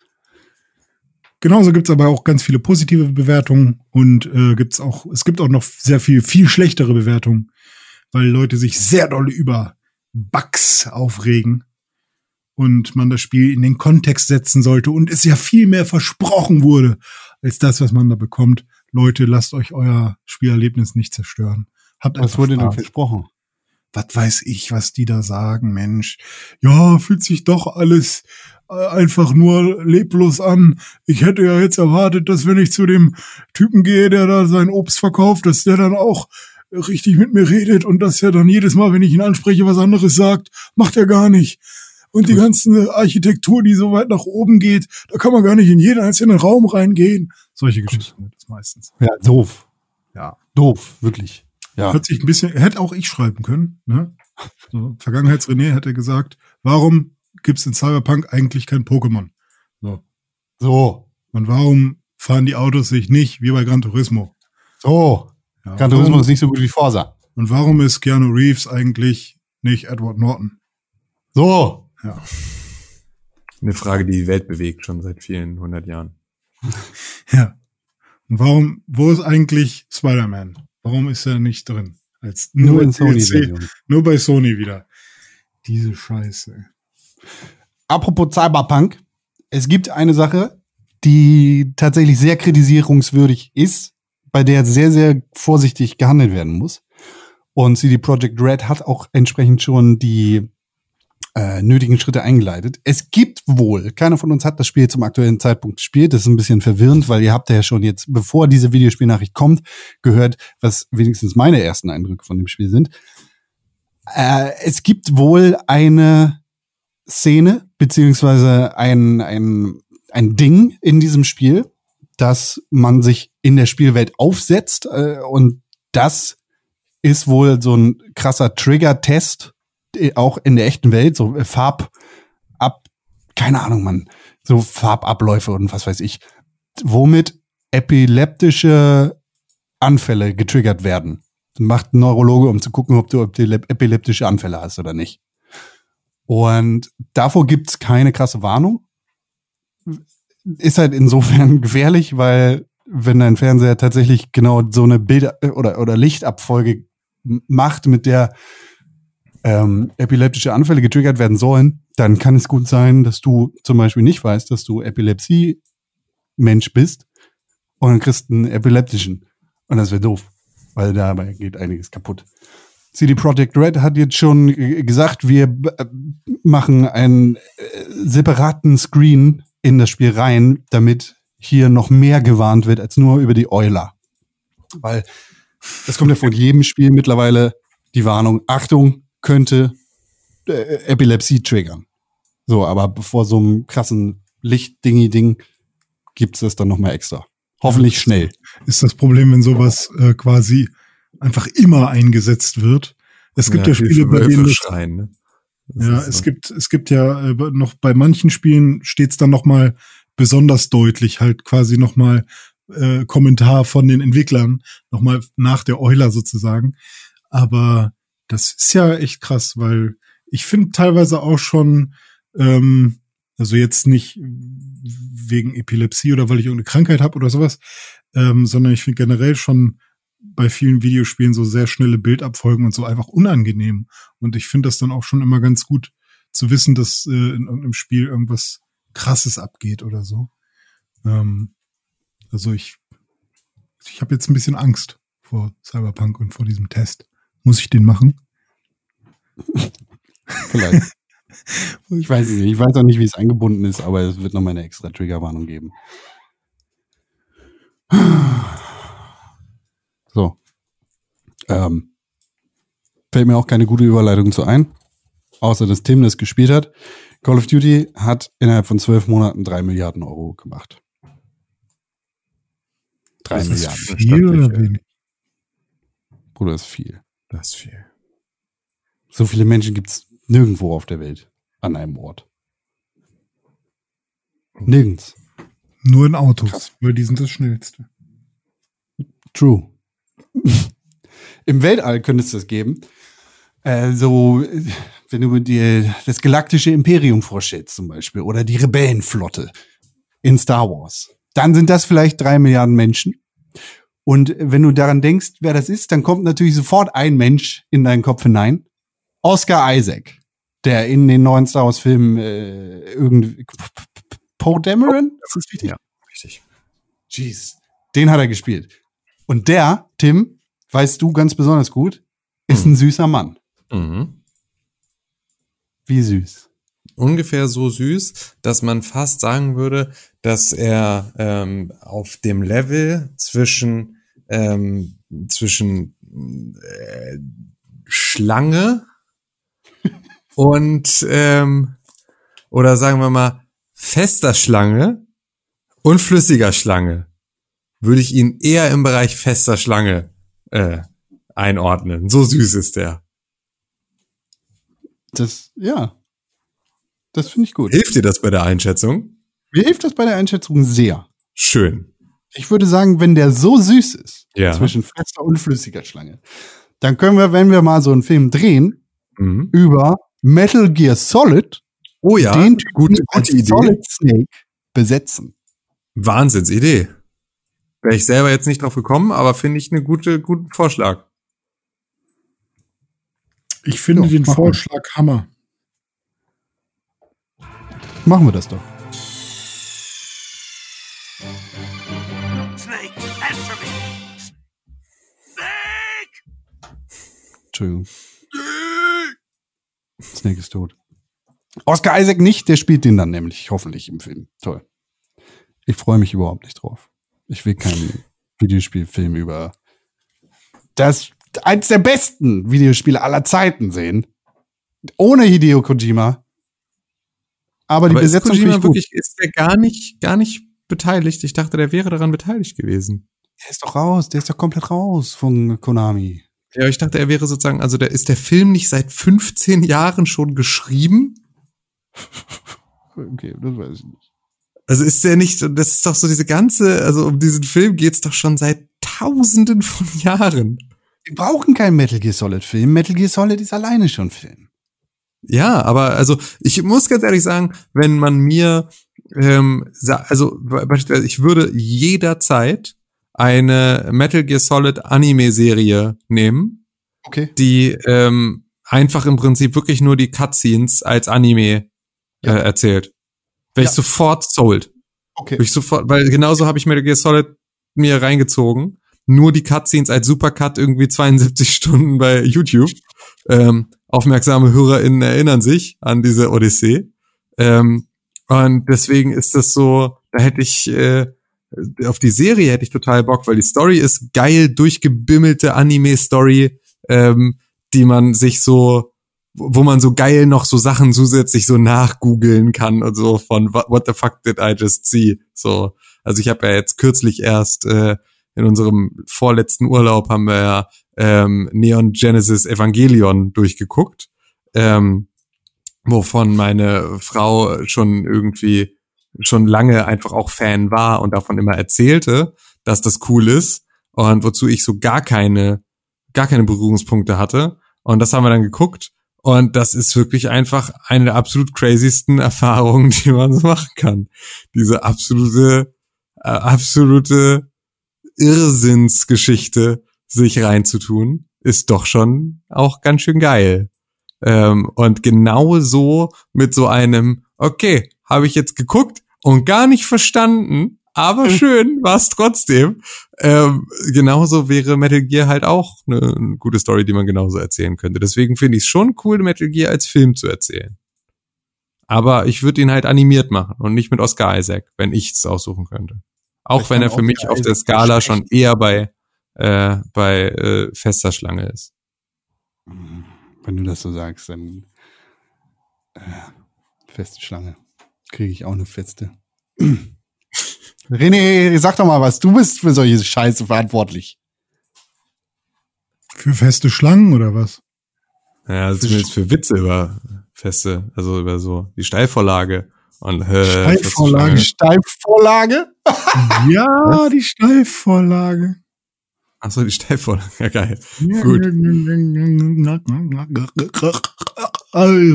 S1: Genauso gibt's aber auch ganz viele positive Bewertungen und äh, gibt's auch, es gibt auch noch sehr viel, viel schlechtere Bewertungen, weil Leute sich sehr doll über Bugs aufregen und man das Spiel in den Kontext setzen sollte und es ja viel mehr versprochen wurde als das, was man da bekommt. Leute, lasst euch euer Spielerlebnis nicht zerstören. Habt
S3: Was wurde denn
S1: Spaß.
S3: versprochen?
S1: was weiß ich, was die da sagen, Mensch. Ja, fühlt sich doch alles einfach nur leblos an. Ich hätte ja jetzt erwartet, dass wenn ich zu dem Typen gehe, der da sein Obst verkauft, dass der dann auch richtig mit mir redet und dass er dann jedes Mal, wenn ich ihn anspreche, was anderes sagt. Macht er gar nicht. Und die ganze Architektur, die so weit nach oben geht, da kann man gar nicht in jeden einzelnen Raum reingehen. Solche Geschichten sind es meistens.
S3: Ja, doof.
S1: Ja.
S3: Doof, wirklich. Ja.
S1: Hört sich ein bisschen, hätte auch ich schreiben können, ne? So, Vergangenheits-René hätte gesagt, warum gibt's in Cyberpunk eigentlich kein Pokémon? So.
S3: So.
S1: Und warum fahren die Autos sich nicht wie bei Gran Turismo?
S3: So.
S1: Ja,
S3: Gran Turismo
S1: warum,
S3: ist nicht so gut wie Forsa.
S1: und warum ist Keanu Reeves eigentlich nicht Edward Norton?
S3: So.
S1: Ja.
S4: Eine Frage, die die Welt bewegt, schon seit vielen hundert Jahren. <laughs>
S1: Ja. Und warum, wo ist eigentlich Spider-Man? Warum ist er nicht drin? Als
S3: Nur in
S1: als
S3: Sony.
S1: Nur bei Sony wieder. Diese Scheiße.
S3: Apropos Cyberpunk. Es gibt eine Sache, die tatsächlich sehr kritisierungswürdig ist, bei der sehr, sehr vorsichtig gehandelt werden muss. Und CD Projekt Red hat auch entsprechend schon die äh, nötigen Schritte eingeleitet. Es gibt wohl, keiner von uns hat das Spiel zum aktuellen Zeitpunkt gespielt. Das ist ein bisschen verwirrend, weil ihr habt ja schon jetzt, bevor diese Videospielnachricht kommt, gehört, was wenigstens meine ersten Eindrücke von dem Spiel sind. Äh, es gibt wohl eine Szene, beziehungsweise ein, ein, ein Ding in diesem Spiel, dass man sich in der Spielwelt aufsetzt äh, und das ist wohl so ein krasser Trigger-Test, äh, auch in der echten Welt, so äh, Farb ab, keine Ahnung, man, so Farbabläufe und was weiß ich, womit epileptische Anfälle getriggert werden. Macht ein Neurologe, um zu gucken, ob du epilep- epileptische Anfälle hast oder nicht. Und davor gibt's keine krasse Warnung. Ist halt insofern <laughs> gefährlich, weil wenn dein Fernseher tatsächlich genau so eine Bilder- oder, oder Lichtabfolge macht, mit der ähm, epileptische Anfälle getriggert werden sollen, dann kann es gut sein, dass du zum Beispiel nicht weißt, dass du Epilepsie-Mensch bist und dann kriegst einen epileptischen. Und das wäre doof, weil dabei geht einiges kaputt. CD Projekt Red hat jetzt schon gesagt, wir äh, machen einen äh, separaten Screen in das Spiel rein, damit hier noch mehr gewarnt wird als nur über die Euler. Weil es kommt ja von jedem Spiel mittlerweile die Warnung, Achtung, könnte äh, Epilepsie triggern. So, aber bevor so einem krassen Lichtdingi-Ding gibt's es dann noch mal extra. Hoffentlich schnell.
S1: Ist das Problem, wenn sowas äh, quasi einfach immer eingesetzt wird. Es gibt ja, Spiele, bei denen das,
S6: ne? Das
S1: ja,
S6: ist
S1: es
S6: so.
S1: gibt, es gibt ja äh, noch bei manchen Spielen steht's dann noch mal besonders deutlich, halt quasi noch mal äh, Kommentar von den Entwicklern, noch mal nach der Euler sozusagen. Aber das ist ja echt krass, weil ich finde teilweise auch schon, ähm, also jetzt nicht wegen Epilepsie oder weil ich irgendeine Krankheit habe oder sowas, ähm, sondern ich finde generell schon bei vielen Videospielen so sehr schnelle Bildabfolgen und so einfach unangenehm. Und ich finde das dann auch schon immer ganz gut zu wissen, dass äh, in irgendeinem Spiel irgendwas Krasses abgeht oder so. Ähm, also ich, ich habe jetzt ein bisschen Angst vor Cyberpunk und vor diesem Test. Muss ich den machen?
S3: Vielleicht. <laughs> ich weiß es nicht. Ich weiß auch nicht, wie es eingebunden ist, aber es wird noch mal eine extra Triggerwarnung geben. So. Ähm, fällt mir auch keine gute Überleitung zu ein. Außer, dass Tim das gespielt hat. Call of Duty hat innerhalb von zwölf Monaten drei Milliarden Euro gemacht. Drei
S1: ist das
S3: Milliarden.
S1: viel oder wenig?
S3: Bruder, ist viel.
S6: Das ist viel.
S3: So viele Menschen gibt's nirgendwo auf der Welt an einem Ort. Nirgends.
S1: Nur in Autos,
S3: Krass.
S1: weil die sind das schnellste.
S3: True. <laughs> Im Weltall könnte es das geben. Äh, so, äh, wenn du dir das galaktische Imperium vorstellst zum Beispiel oder die Rebellenflotte in Star Wars, dann sind das vielleicht drei Milliarden Menschen. Und wenn du daran denkst, wer das ist, dann kommt natürlich sofort ein Mensch in deinen Kopf hinein. Oscar Isaac, der in den neuen Star Wars Filmen äh, irgendwie Poe Dameron? Ist das richtig?
S6: Ja, richtig.
S3: Jeez. Den hat er gespielt. Und der, Tim, weißt du ganz besonders gut, ist ein süßer Mann.
S6: Mhm.
S3: Wie süß.
S6: ungefähr so süß, dass man fast sagen würde, dass er ähm, auf dem Level zwischen ähm, zwischen äh, Schlange <laughs> und ähm, oder sagen wir mal fester Schlange und flüssiger Schlange würde ich ihn eher im Bereich fester Schlange äh, einordnen. So süß ist der.
S3: Das, ja. Das finde ich gut.
S6: Hilft dir das bei der Einschätzung?
S3: Mir hilft das bei der Einschätzung sehr.
S6: Schön.
S3: Ich würde sagen, wenn der so süß ist,
S6: Ja.
S3: zwischen fester und flüssiger Schlange, dann können wir, wenn wir mal so einen Film drehen,
S6: Mhm.
S3: über Metal Gear Solid,
S6: Oh ja,
S3: den
S6: gute, gute Idee.
S3: Solid Snake besetzen.
S4: Wahnsinnsidee. Wäre ich selber jetzt nicht drauf gekommen, aber finde ich einen gute, guten Vorschlag.
S1: Ich finde
S3: Ja,
S1: den. Vorschlag Hammer.
S3: Machen wir das doch.
S7: Snake, answer me! Snake!
S3: Entschuldigung. Snake ist tot. Oscar Isaac nicht, der spielt den dann nämlich, hoffentlich im Film. Toll. Ich freue mich überhaupt nicht drauf. Ich will keinen Videospielfilm über das eins der besten Videospiele aller Zeiten sehen. Ohne Hideo Kojima. Aber die
S4: Aber ist
S3: Besetzung finde
S4: Kojima wirklich, ist der gar nicht, gar nicht beteiligt? Ich dachte, der wäre daran beteiligt gewesen.
S3: Der ist doch raus, der ist doch komplett raus von Konami.
S4: Ja, ich dachte, er wäre sozusagen, also der, ist der Film nicht seit 15 Jahren schon geschrieben? <laughs>
S3: Okay, das weiß ich nicht.
S4: Also ist der nicht, das ist doch so diese ganze, also um diesen Film geht's doch schon seit tausenden von Jahren.
S3: Wir brauchen keinen Metal Gear Solid Film. Metal Gear Solid ist alleine schon Film.
S4: Ja, aber also ich muss ganz ehrlich sagen, wenn man mir, ähm, also beispielsweise, ich würde jederzeit eine Metal Gear Solid Anime-Serie nehmen,
S3: Okay.
S4: die ähm, einfach im Prinzip wirklich nur die Cutscenes als Anime
S3: Ja.
S4: äh, erzählt. Wäre
S3: Ja.
S4: ich sofort sold.
S3: Okay.
S4: Würde ich sofort, weil genauso habe ich Metal Gear Solid mir reingezogen. Nur die Cutscenes als Supercut irgendwie 72 <laughs> Stunden bei YouTube. Ähm, aufmerksame HörerInnen erinnern sich an diese Odyssee. Ähm, und deswegen ist das so, da hätte ich, äh, auf die Serie hätte ich total Bock, weil die Story ist geil, durchgebimmelte Anime-Story, ähm, die man sich so, wo man so geil noch so Sachen zusätzlich so nachgoogeln kann und so von what, what the fuck did I just see? So, also ich habe ja jetzt kürzlich erst äh, in unserem vorletzten Urlaub haben wir ja ähm, Neon Genesis Evangelion durchgeguckt, ähm, wovon meine Frau schon irgendwie schon lange einfach auch Fan war und davon immer erzählte, dass das cool ist und wozu ich so gar keine gar keine Berührungspunkte hatte und das haben wir dann geguckt und das ist wirklich einfach eine der absolut crazysten <laughs> Erfahrungen, die man so machen kann. Diese absolute äh, absolute Irrsinnsgeschichte sich reinzutun, ist doch schon auch ganz schön geil. Ähm, und genau so mit so einem, okay, habe ich jetzt geguckt und gar nicht verstanden, aber schön war es trotzdem. Ähm, genauso wäre Metal Gear halt auch eine, eine gute Story, die man genauso erzählen könnte. Deswegen finde ich es schon cool, Metal Gear als Film zu erzählen. Aber ich würde ihn halt animiert machen und nicht mit Oscar Isaac, wenn ich es aussuchen könnte. Auch
S3: Ich
S4: wenn er für mich auf der Skala schon eher bei, äh, bei äh, fester Schlange ist.
S3: Wenn du das so sagst, dann äh, feste Schlange. Kriege ich auch eine feste. <clears throat> René, sag doch mal was. Du bist für solche Scheiße verantwortlich.
S1: Für feste Schlangen oder was?
S4: Ja, also zumindest für Witze über Feste, also über so die Steilvorlage und äh,
S1: Steilvorlage.
S3: Steilvorlage?
S1: Ja, die Steilvorlage.
S4: Ach so, die Steilvorlage, ja geil.
S1: Gut.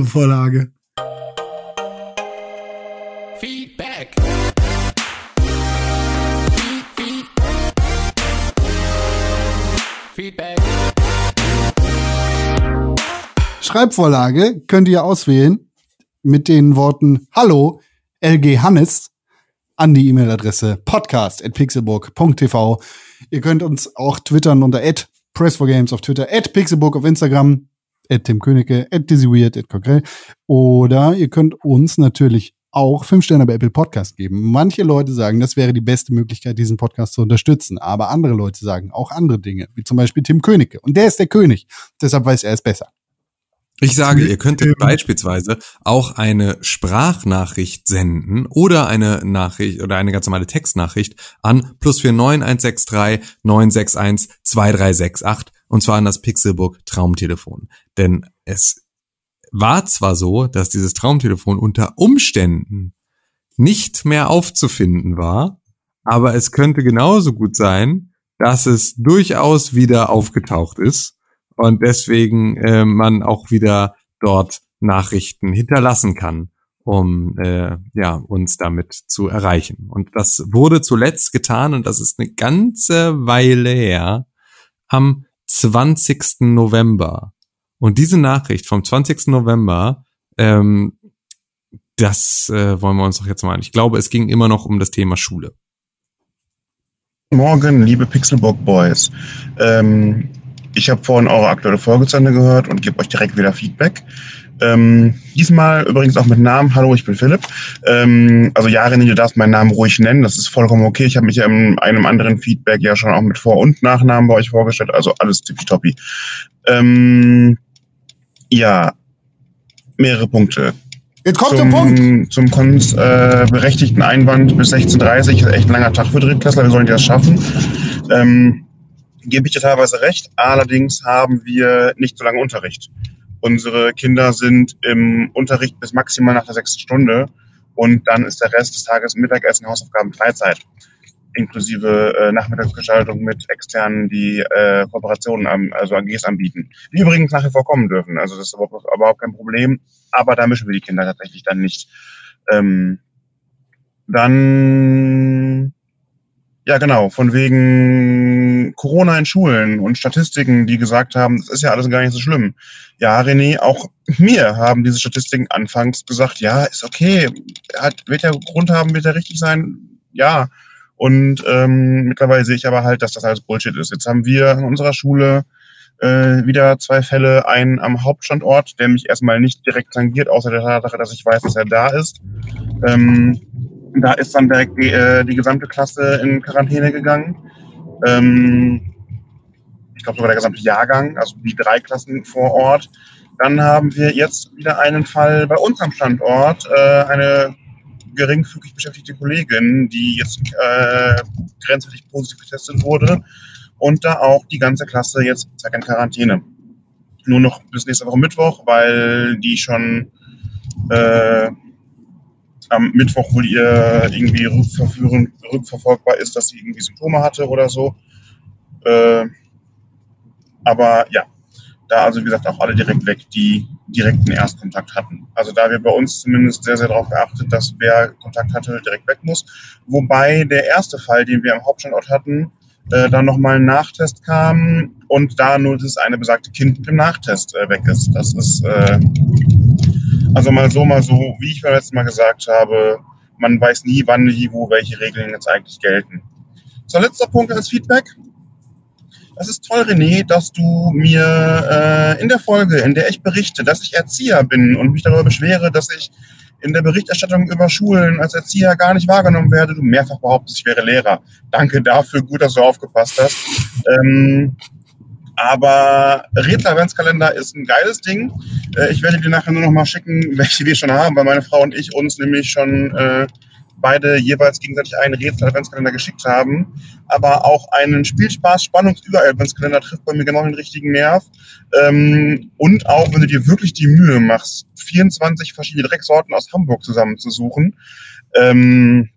S1: Vorlage.
S7: Feedback. Feedback.
S3: Schreibvorlage könnt ihr auswählen mit den Worten Hallo, LG Hannes an die E-Mail-Adresse podcast.pixelburg.tv. Ihr könnt uns auch twittern unter press4games auf Twitter, pixelburg auf Instagram, Tim Königke, dizzyweird, Konkrell. Oder ihr könnt uns natürlich auch fünf Sterne bei Apple Podcast geben. Manche Leute sagen, das wäre die beste Möglichkeit, diesen Podcast zu unterstützen. Aber andere Leute sagen auch andere Dinge, wie zum Beispiel Tim Königke. Und der ist der König. Deshalb weiß er es besser.
S4: Ich sage, ihr könntet
S1: Ähm.
S4: beispielsweise auch eine Sprachnachricht senden oder eine Nachricht oder eine ganz normale Textnachricht an plus 49163 961 2368 und zwar an das Pixelbook Traumtelefon. Denn es war zwar so, dass dieses Traumtelefon unter Umständen nicht mehr aufzufinden war, aber es könnte genauso gut sein, dass es durchaus wieder aufgetaucht ist und deswegen äh, man auch wieder dort Nachrichten hinterlassen kann.
S6: um äh, ja uns damit zu erreichen. Und das wurde zuletzt getan und das ist eine ganze Weile her am 20. November. Und diese Nachricht vom 20. November, ähm, das äh, wollen wir uns doch jetzt mal an. Ich glaube, es ging immer noch um das Thema Schule.
S8: Morgen, liebe Pixelbook Boys. Ähm, ich habe vorhin eure aktuelle Folge zu Ende gehört und gebe euch direkt wieder Feedback. Ähm, diesmal übrigens auch mit Namen. Hallo, ich bin Philipp. Ähm, also Jarin, du darfst meinen Namen ruhig nennen. Das ist vollkommen okay. Ich habe mich ja in einem anderen Feedback ja schon auch mit Vor- und Nachnamen bei euch vorgestellt. Also alles tippitoppi. Ähm, ja, mehrere Punkte.
S3: Jetzt kommt der Punkt.
S8: Zum Kons äh, berechtigten Einwand bis 16.30 ist echt ein langer Tag für Drittklässler, wir sollen das schaffen. Ähm, gebe ich dir teilweise recht, allerdings haben wir nicht so lange Unterricht. Unsere Kinder sind im Unterricht bis maximal nach der sechsten Stunde und dann ist der Rest des Tages Mittagessen, Hausaufgaben, Freizeit inklusive äh, Nachmittagsgestaltung mit externen, die äh, Kooperationen, am, also AGs anbieten. Die übrigens nach wie vor kommen dürfen. Also das ist überhaupt, überhaupt kein Problem. Aber da mischen wir die Kinder tatsächlich dann nicht. Ähm, dann, ja genau, von wegen Corona in Schulen und Statistiken, die gesagt haben, das ist ja alles gar nicht so schlimm. Ja, René, auch mir haben diese Statistiken anfangs gesagt, ja, ist okay, hat, wird der Grund haben, wird er richtig sein, ja. Und ähm, mittlerweile sehe ich aber halt, dass das alles Bullshit ist. Jetzt haben wir in unserer Schule äh, wieder zwei Fälle. Einen am Hauptstandort, der mich erstmal nicht direkt tangiert, außer der Tatsache, dass ich weiß, dass er da ist. Ähm, da ist dann direkt die, äh, die gesamte Klasse in Quarantäne gegangen. Ähm, ich glaube sogar der gesamte Jahrgang, also die drei Klassen vor Ort. Dann haben wir jetzt wieder einen Fall bei uns am Standort, äh, eine geringfügig beschäftigte Kollegin, die jetzt äh, grenzwertig positiv getestet wurde und da auch die ganze Klasse jetzt zack in Quarantäne. Nur noch bis nächste Woche Mittwoch, weil die schon äh, am Mittwoch wohl ihr irgendwie rückverfolgbar ist, dass sie irgendwie Symptome hatte oder so. Äh, aber ja, da also wie gesagt auch alle direkt weg, die direkten Erstkontakt hatten. Also da wir bei uns zumindest sehr, sehr darauf geachtet, dass wer Kontakt hatte, direkt weg muss. Wobei der erste Fall, den wir am Hauptstandort hatten, äh, dann nochmal ein Nachtest kam und da nur das eine besagte Kind mit dem Nachtest äh, weg ist. Das ist äh, also mal so, mal so, wie ich beim letzten Mal gesagt habe, man weiß nie, wann, wie, wo, welche Regeln jetzt eigentlich gelten. So, letzter Punkt als Feedback. Das ist toll, René, dass du mir äh, in der Folge, in der ich berichte, dass ich Erzieher bin und mich darüber beschwere, dass ich in der Berichterstattung über Schulen als Erzieher gar nicht wahrgenommen werde, du mehrfach behauptest, ich wäre Lehrer. Danke dafür, gut, dass du aufgepasst hast. Ähm, aber Rätsel Adventskalender ist ein geiles Ding. Äh, ich werde dir nachher nur noch mal schicken, <laughs> welche wir schon haben, weil meine Frau und ich uns nämlich schon äh, beide jeweils gegenseitig einen Rätsel Adventskalender geschickt haben. Aber auch einen Spielspaß Spannungsüber Adventskalender trifft bei mir genau den richtigen Nerv. Ähm, und auch, wenn du dir wirklich die Mühe machst, 24 verschiedene Drecksorten aus Hamburg zusammenzusuchen. Ähm,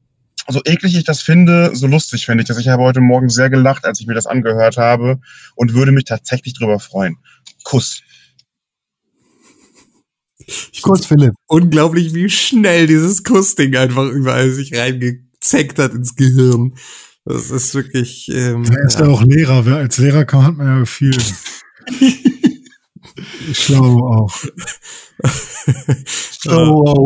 S8: so eklig ich das finde, so lustig finde ich das. Ich habe heute Morgen sehr gelacht, als ich mir das angehört habe und würde mich tatsächlich drüber freuen. Kuss.
S3: Kuss, Philipp.
S6: Unglaublich, wie schnell dieses Kussding einfach überall sich reingezeckt hat ins Gehirn. Das ist wirklich. Ähm,
S1: Er ist ja. auch Lehrer. Als Lehrer kann, hat man ja viel. <laughs> Schlau auch. <laughs>
S3: Oh,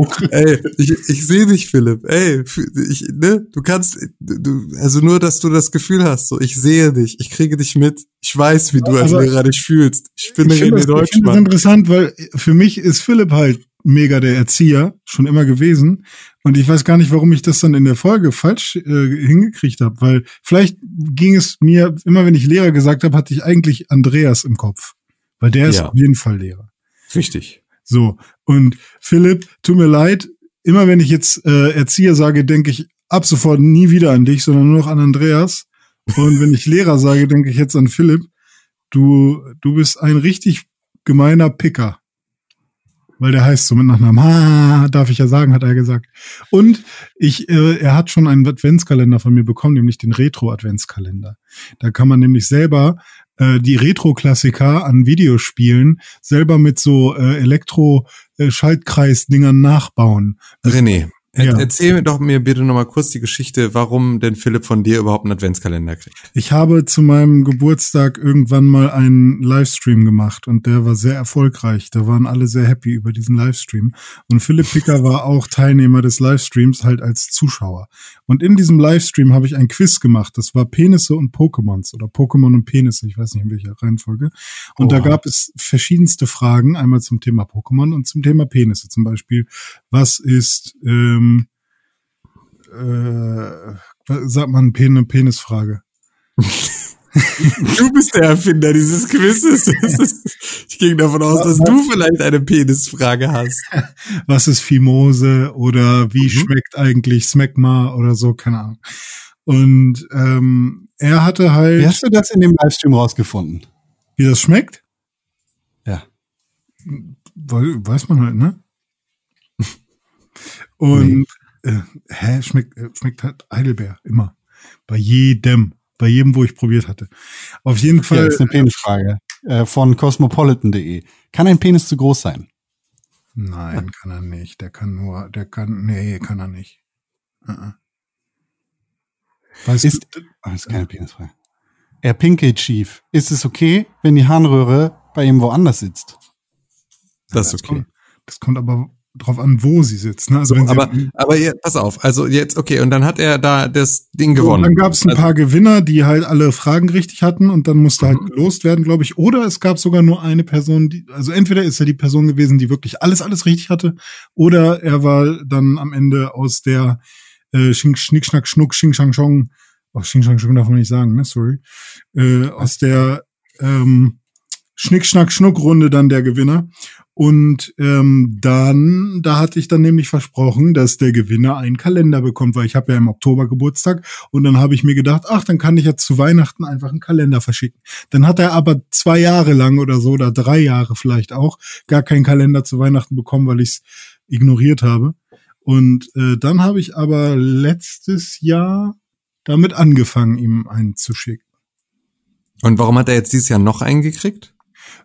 S3: wow.
S6: Ey, ich, ich sehe dich, Philipp. Ey, ich, ne, du kannst, du, also nur, dass du das Gefühl hast, so, ich sehe dich, ich kriege dich mit, ich weiß, wie du als
S1: Aber-
S6: Lehrer dich fühlst. Ich bin
S1: ich finde
S6: René
S1: das, ich finde das
S6: Deutschmann.
S1: interessant, weil für mich ist Philipp halt mega der Erzieher, schon immer gewesen. Und ich weiß gar nicht, warum ich das dann in der Folge falsch äh, hingekriegt habe, weil vielleicht ging es mir, immer wenn ich Lehrer gesagt habe, hatte ich eigentlich Andreas im Kopf. Weil der ist
S6: Ja.
S1: auf jeden Fall Lehrer.
S6: Richtig.
S1: So. Und Philipp, tut mir leid, immer wenn ich jetzt äh, Erzieher sage, denke ich ab sofort nie wieder an dich, sondern nur noch an Andreas. Und wenn ich Lehrer sage, denke ich jetzt an Philipp. Du, du bist ein richtig gemeiner Picker. Weil der heißt so mit Nachnamen. Ha, darf ich ja sagen, hat er gesagt. Und ich, äh, er hat schon einen Adventskalender von mir bekommen, nämlich den Retro-Adventskalender. Da kann man nämlich selber äh, die Retro-Klassiker an Videospielen selber mit so äh, Elektro-Schaltkreis-Dingern nachbauen.
S4: René,
S1: Ja.
S4: erzähl mir doch mir bitte nochmal kurz die Geschichte, warum denn Philipp von dir überhaupt einen Adventskalender kriegt.
S1: Ich habe zu meinem Geburtstag irgendwann mal einen Livestream gemacht und der war sehr erfolgreich. Da waren alle sehr happy über diesen Livestream. Und Philipp Picker war auch Teilnehmer des Livestreams halt als Zuschauer. Und in diesem Livestream habe ich ein Quiz gemacht. Das war Penisse und Pokémons oder Pokémon und Penisse. Ich weiß nicht in welcher Reihenfolge. Und da
S3: Oha.
S1: gab es verschiedenste Fragen. Einmal zum Thema Pokémon und zum Thema Penisse. Zum Beispiel, was ist, ähm, äh, sagt man Pen Penisfrage?
S4: Du bist der Erfinder dieses Quizzes. Ist, ich ging davon aus, dass du vielleicht eine Penisfrage hast.
S1: was ist Fimose oder wie
S4: Mhm.
S1: schmeckt eigentlich Smegma oder so, keine Ahnung. Und ähm, er hatte halt,
S3: Wie hast du das in dem Livestream rausgefunden?
S1: wie das schmeckt,
S3: Ja.
S1: wei- weiß man halt, ne? Und äh, hä, schmeckt, äh, schmeckt halt Heidelbeer, immer. Bei jedem, bei jedem, wo ich probiert hatte. Auf jeden
S3: Ja,
S1: Fall.
S3: das ist eine Penisfrage äh, von cosmopolitan.de. Kann ein Penis zu groß sein?
S1: Nein, kann er nicht. Der kann nur, der kann, nee, kann er nicht. Uh -uh. Weißt
S3: Ist,
S1: du,
S3: oh, das ist keine Penisfrage. Er pinkelt schief. Ist es okay, wenn die Harnröhre bei ihm woanders sitzt?
S4: Das ist okay.
S1: Kommt, das kommt aber drauf an, wo sie sitzt. Ne? Also
S4: So, aber, aber jetzt, pass auf, also jetzt, okay, und dann hat er da das Ding gewonnen.
S1: Dann gab es ein
S4: Also-
S1: paar Gewinner, die halt alle Fragen richtig hatten und dann musste
S4: Mhm.
S1: halt gelost werden, glaube ich. Oder es gab sogar nur eine Person, die, also entweder ist er die Person gewesen, die wirklich alles, alles richtig hatte, oder er war dann am Ende aus der äh, Schink, Schnick, Schnack, Schnuck, Xing, Shang, Chong, oh, Xing, Shang, Chong darf man nicht sagen, ne, sorry, äh, aus der ähm, Schnick, Schnack, Schnuck-Runde dann der Gewinner. Und ähm, dann, da hatte ich dann nämlich versprochen, dass der Gewinner einen Kalender bekommt, weil ich habe ja im Oktober Geburtstag und dann habe ich mir gedacht, ach, dann kann ich jetzt zu Weihnachten einfach einen Kalender verschicken. Dann hat er aber zwei Jahre lang oder so oder drei Jahre vielleicht auch gar keinen Kalender zu Weihnachten bekommen, weil ich es ignoriert habe. Und äh, dann habe ich aber letztes Jahr damit angefangen, ihm einen zu schicken.
S4: Und warum hat er jetzt dieses Jahr noch einen gekriegt?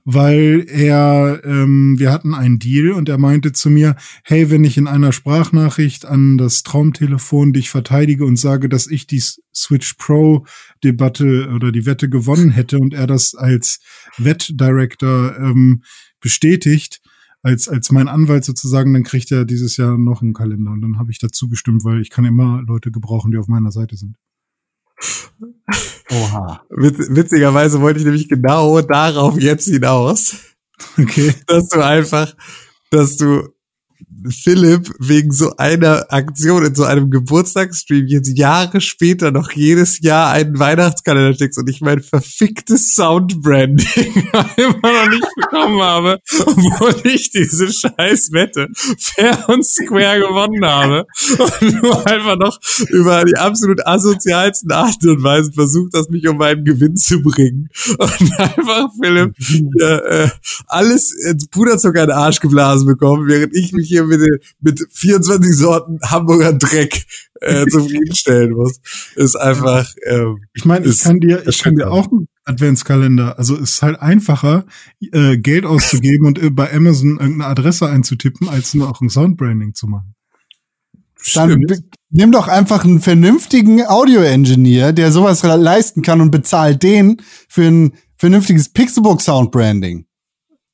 S1: Weil er, ähm, wir hatten einen Deal und er meinte zu mir, hey, wenn ich in einer Sprachnachricht an das Traumtelefon dich verteidige und sage, dass ich die Switch Pro Debatte oder die Wette gewonnen hätte und er das als Wettdirector ähm, bestätigt, als, als mein Anwalt sozusagen, dann kriegt er dieses Jahr noch einen Kalender und dann habe ich dazu gestimmt, weil ich kann immer Leute gebrauchen, die auf meiner Seite sind. <laughs>
S3: Oha.
S4: Witz, witzigerweise wollte ich nämlich genau darauf jetzt hinaus,
S1: Okay.
S4: dass du einfach, dass du Philipp wegen so einer Aktion in so einem Geburtstagsstream jetzt Jahre später noch jedes Jahr einen Weihnachtskalender schickst und ich mein verficktes Soundbranding <laughs> immer noch nicht bekommen habe, obwohl ich diese scheiß Wette fair und square gewonnen habe und du einfach noch über die absolut asozialsten Art und Weise versucht hast, mich um meinen Gewinn zu bringen. Und einfach Philipp ja, <laughs> äh, alles ins Puderzucker in den Arsch geblasen bekommen, während ich mich hier mit, mit 24 Sorten Hamburger Dreck äh, <laughs> zufriedenstellen muss. Ist einfach, ähm,
S1: Ich meine, ich kann dir, ich kann dir auch einen Adventskalender. Also es ist halt einfacher, äh, Geld auszugeben und äh, bei Amazon irgendeine Adresse einzutippen, als nur auch ein Soundbranding zu machen.
S3: Dann nimm doch einfach einen vernünftigen Audio-Engineer, der sowas leisten kann und bezahlt den für ein vernünftiges Pixelbook Soundbranding.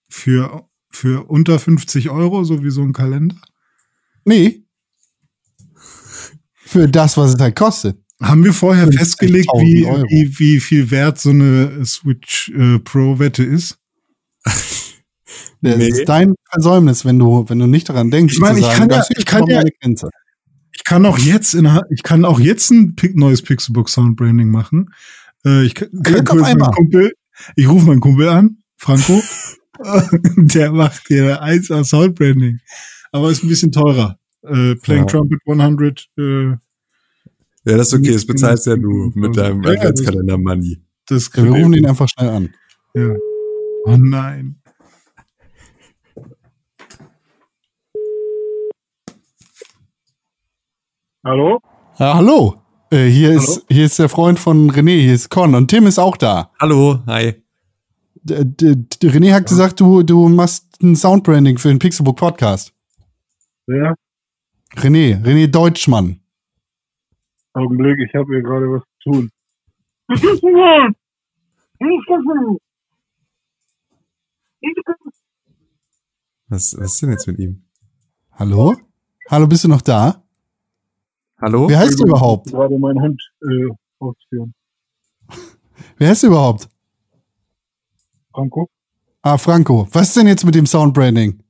S1: Für, für unter 50 Euro, so wie so ein Kalender.
S3: Nee. Für das, was es halt kostet.
S1: Haben wir vorher
S3: 50.000
S1: festgelegt, wie, wie, wie viel wert so eine Switch äh, Pro Wette ist? <laughs>
S3: Das
S4: Nee.
S3: ist dein Versäumnis, wenn du, wenn du nicht daran denkst.
S1: Ich meine, ich
S3: sagen,
S1: kann ja- ich kann ja-. Ich kann auch jetzt in, ich kann auch jetzt ein neues Pixelbook Soundbranding machen. Äh, ich kann, kann kurz meinen
S3: einmal.
S1: Kumpel, ich rufe meinen Kumpel an, Franco. <laughs> <laughs> der macht dir eins aus Soundbranding. Aber ist ein bisschen teurer. Äh, Playing
S4: Ja.
S1: Trumpet 100, äh,
S4: ja, das ist okay, das bezahlst ja du mit deinem
S1: Ja, ja, das-
S4: Adventskalender Money.
S1: das
S3: Ja, wir rufen ihn einfach schnell an.
S1: Ja. Oh nein.
S9: Hallo?
S3: Ja, hallo. Äh, hier ist, hier ist der Freund von René, hier ist Con und Tim ist auch da.
S4: Hallo, hi.
S3: D- René hat gesagt, du, du machst ein Soundbranding für den Pixelbook Podcast.
S10: Ja,
S3: René, René Deutschmann.
S10: Augenblick, ich habe hier gerade was zu tun.
S4: Was, was ist denn jetzt mit ihm?
S3: Hallo? Hallo, bist du noch da?
S4: Hallo?
S3: Wer heißt du überhaupt?
S10: Gerade meinen Hund äh, ausführen.
S3: Wer heißt du überhaupt?
S10: Franco?
S3: Ah, Franco. Was ist denn jetzt mit dem Soundbranding?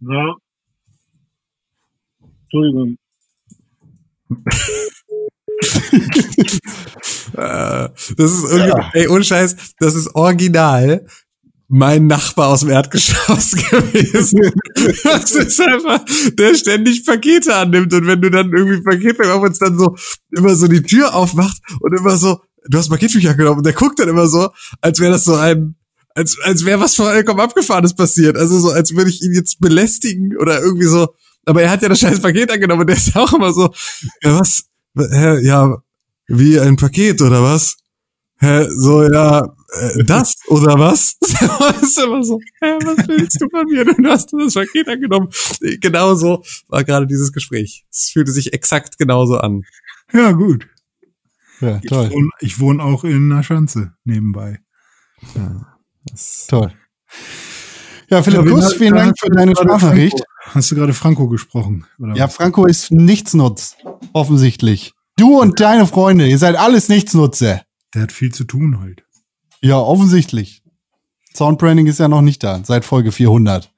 S10: Na? Entschuldigung. <laughs>
S4: Äh, das ist irgendwie, ey, ohne Scheiß, das ist original mein Nachbar aus dem Erdgeschoss <laughs> gewesen. Das ist einfach, der ständig Pakete annimmt und wenn du dann irgendwie Pakete auf uns dann so immer so die Tür aufmacht und immer so, du hast Pakettücher genommen und der guckt dann immer so, als wäre das so ein, als, als wäre was vollkommen abgefahrenes passiert. Also so, als würde ich ihn jetzt belästigen oder irgendwie so. Aber er hat ja das scheiß Paket angenommen und der ist <laughs> auch immer so, ja was, hä, ja, wie ein Paket oder was? Hä, so, ja, äh, das oder was? <laughs> Das ist immer so, hä, was willst du von mir? Du hast das Paket angenommen. Genau so war gerade dieses Gespräch. Es fühlte sich exakt genauso an.
S1: Ja, gut.
S3: Ja,
S1: Ich
S3: toll.
S1: wohne, ich wohne auch in einer Schanze nebenbei.
S3: Toll. Ja, Philipp
S1: Ja, wen
S3: Kuss, vielen Dank für deine Sprachnachricht.
S1: Hast du gerade Franco gesprochen? Oder
S3: Ja,
S1: was?
S3: Franco ist Nichtsnutz, offensichtlich. Du und deine Freunde, ihr seid alles Nichtsnutze.
S1: Der hat viel zu tun heute.
S3: Ja, offensichtlich. Soundbranding ist ja noch nicht da, seit Folge 400.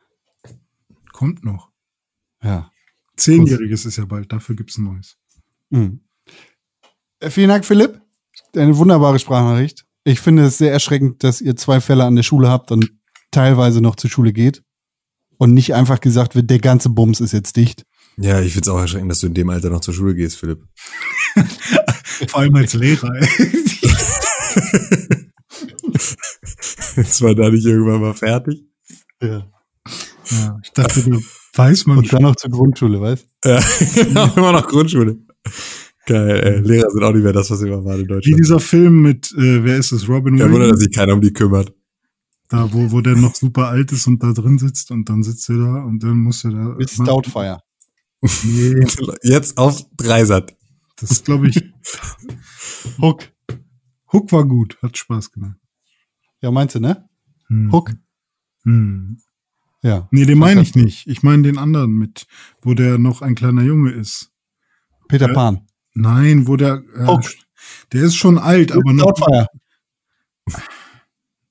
S1: Kommt noch.
S3: Ja.
S1: Zehnjähriges ist ja bald, dafür gibt's ein neues.
S3: Mhm. Äh, Vielen Dank, Philipp. Eine wunderbare Sprachnachricht. Ich finde es sehr erschreckend, dass ihr zwei Fälle an der Schule habt und teilweise noch zur Schule geht. Und nicht einfach gesagt wird, der ganze Bums ist jetzt dicht.
S4: Ja, ich find's auch erschreckend, dass du in dem Alter noch zur Schule gehst, Philipp. <laughs>
S1: Vor allem als Lehrer.
S4: Ist man da nicht irgendwann mal fertig?
S3: Ja.
S1: ja, ich dachte, da weiß man
S3: Und dann noch zur Grundschule, weißt
S4: Ja, genau, <laughs> immer noch Grundschule. Geil, ey. Lehrer sind auch nicht mehr das, was immer waren in
S1: Wie
S4: Deutschland.
S1: dieser Film mit, äh, wer ist es, Robin
S4: Ja, Wunder, dass
S1: Williams?
S4: sich keiner um die kümmert.
S1: Da, wo, wo der noch super alt ist und da drin sitzt und dann sitzt er da und dann muss er da.
S3: Mit Stoutfire.
S1: Nee, <laughs>
S4: Jetzt auf Dreisat.
S1: das ist, glaube ich,
S3: Hook.
S1: Hook war gut, hat Spaß gemacht.
S3: Ja, meinst du, ne?
S1: Hm.
S3: Hook.
S1: Hm.
S3: Ja.
S1: Nee, den meine ich nicht. Ich meine den anderen mit, wo der noch ein kleiner Junge ist.
S3: Peter
S1: Ja.
S3: Pan.
S1: Nein, wo der, äh,
S3: Hook.
S1: der ist schon alt, aber noch,
S3: Stoutfire.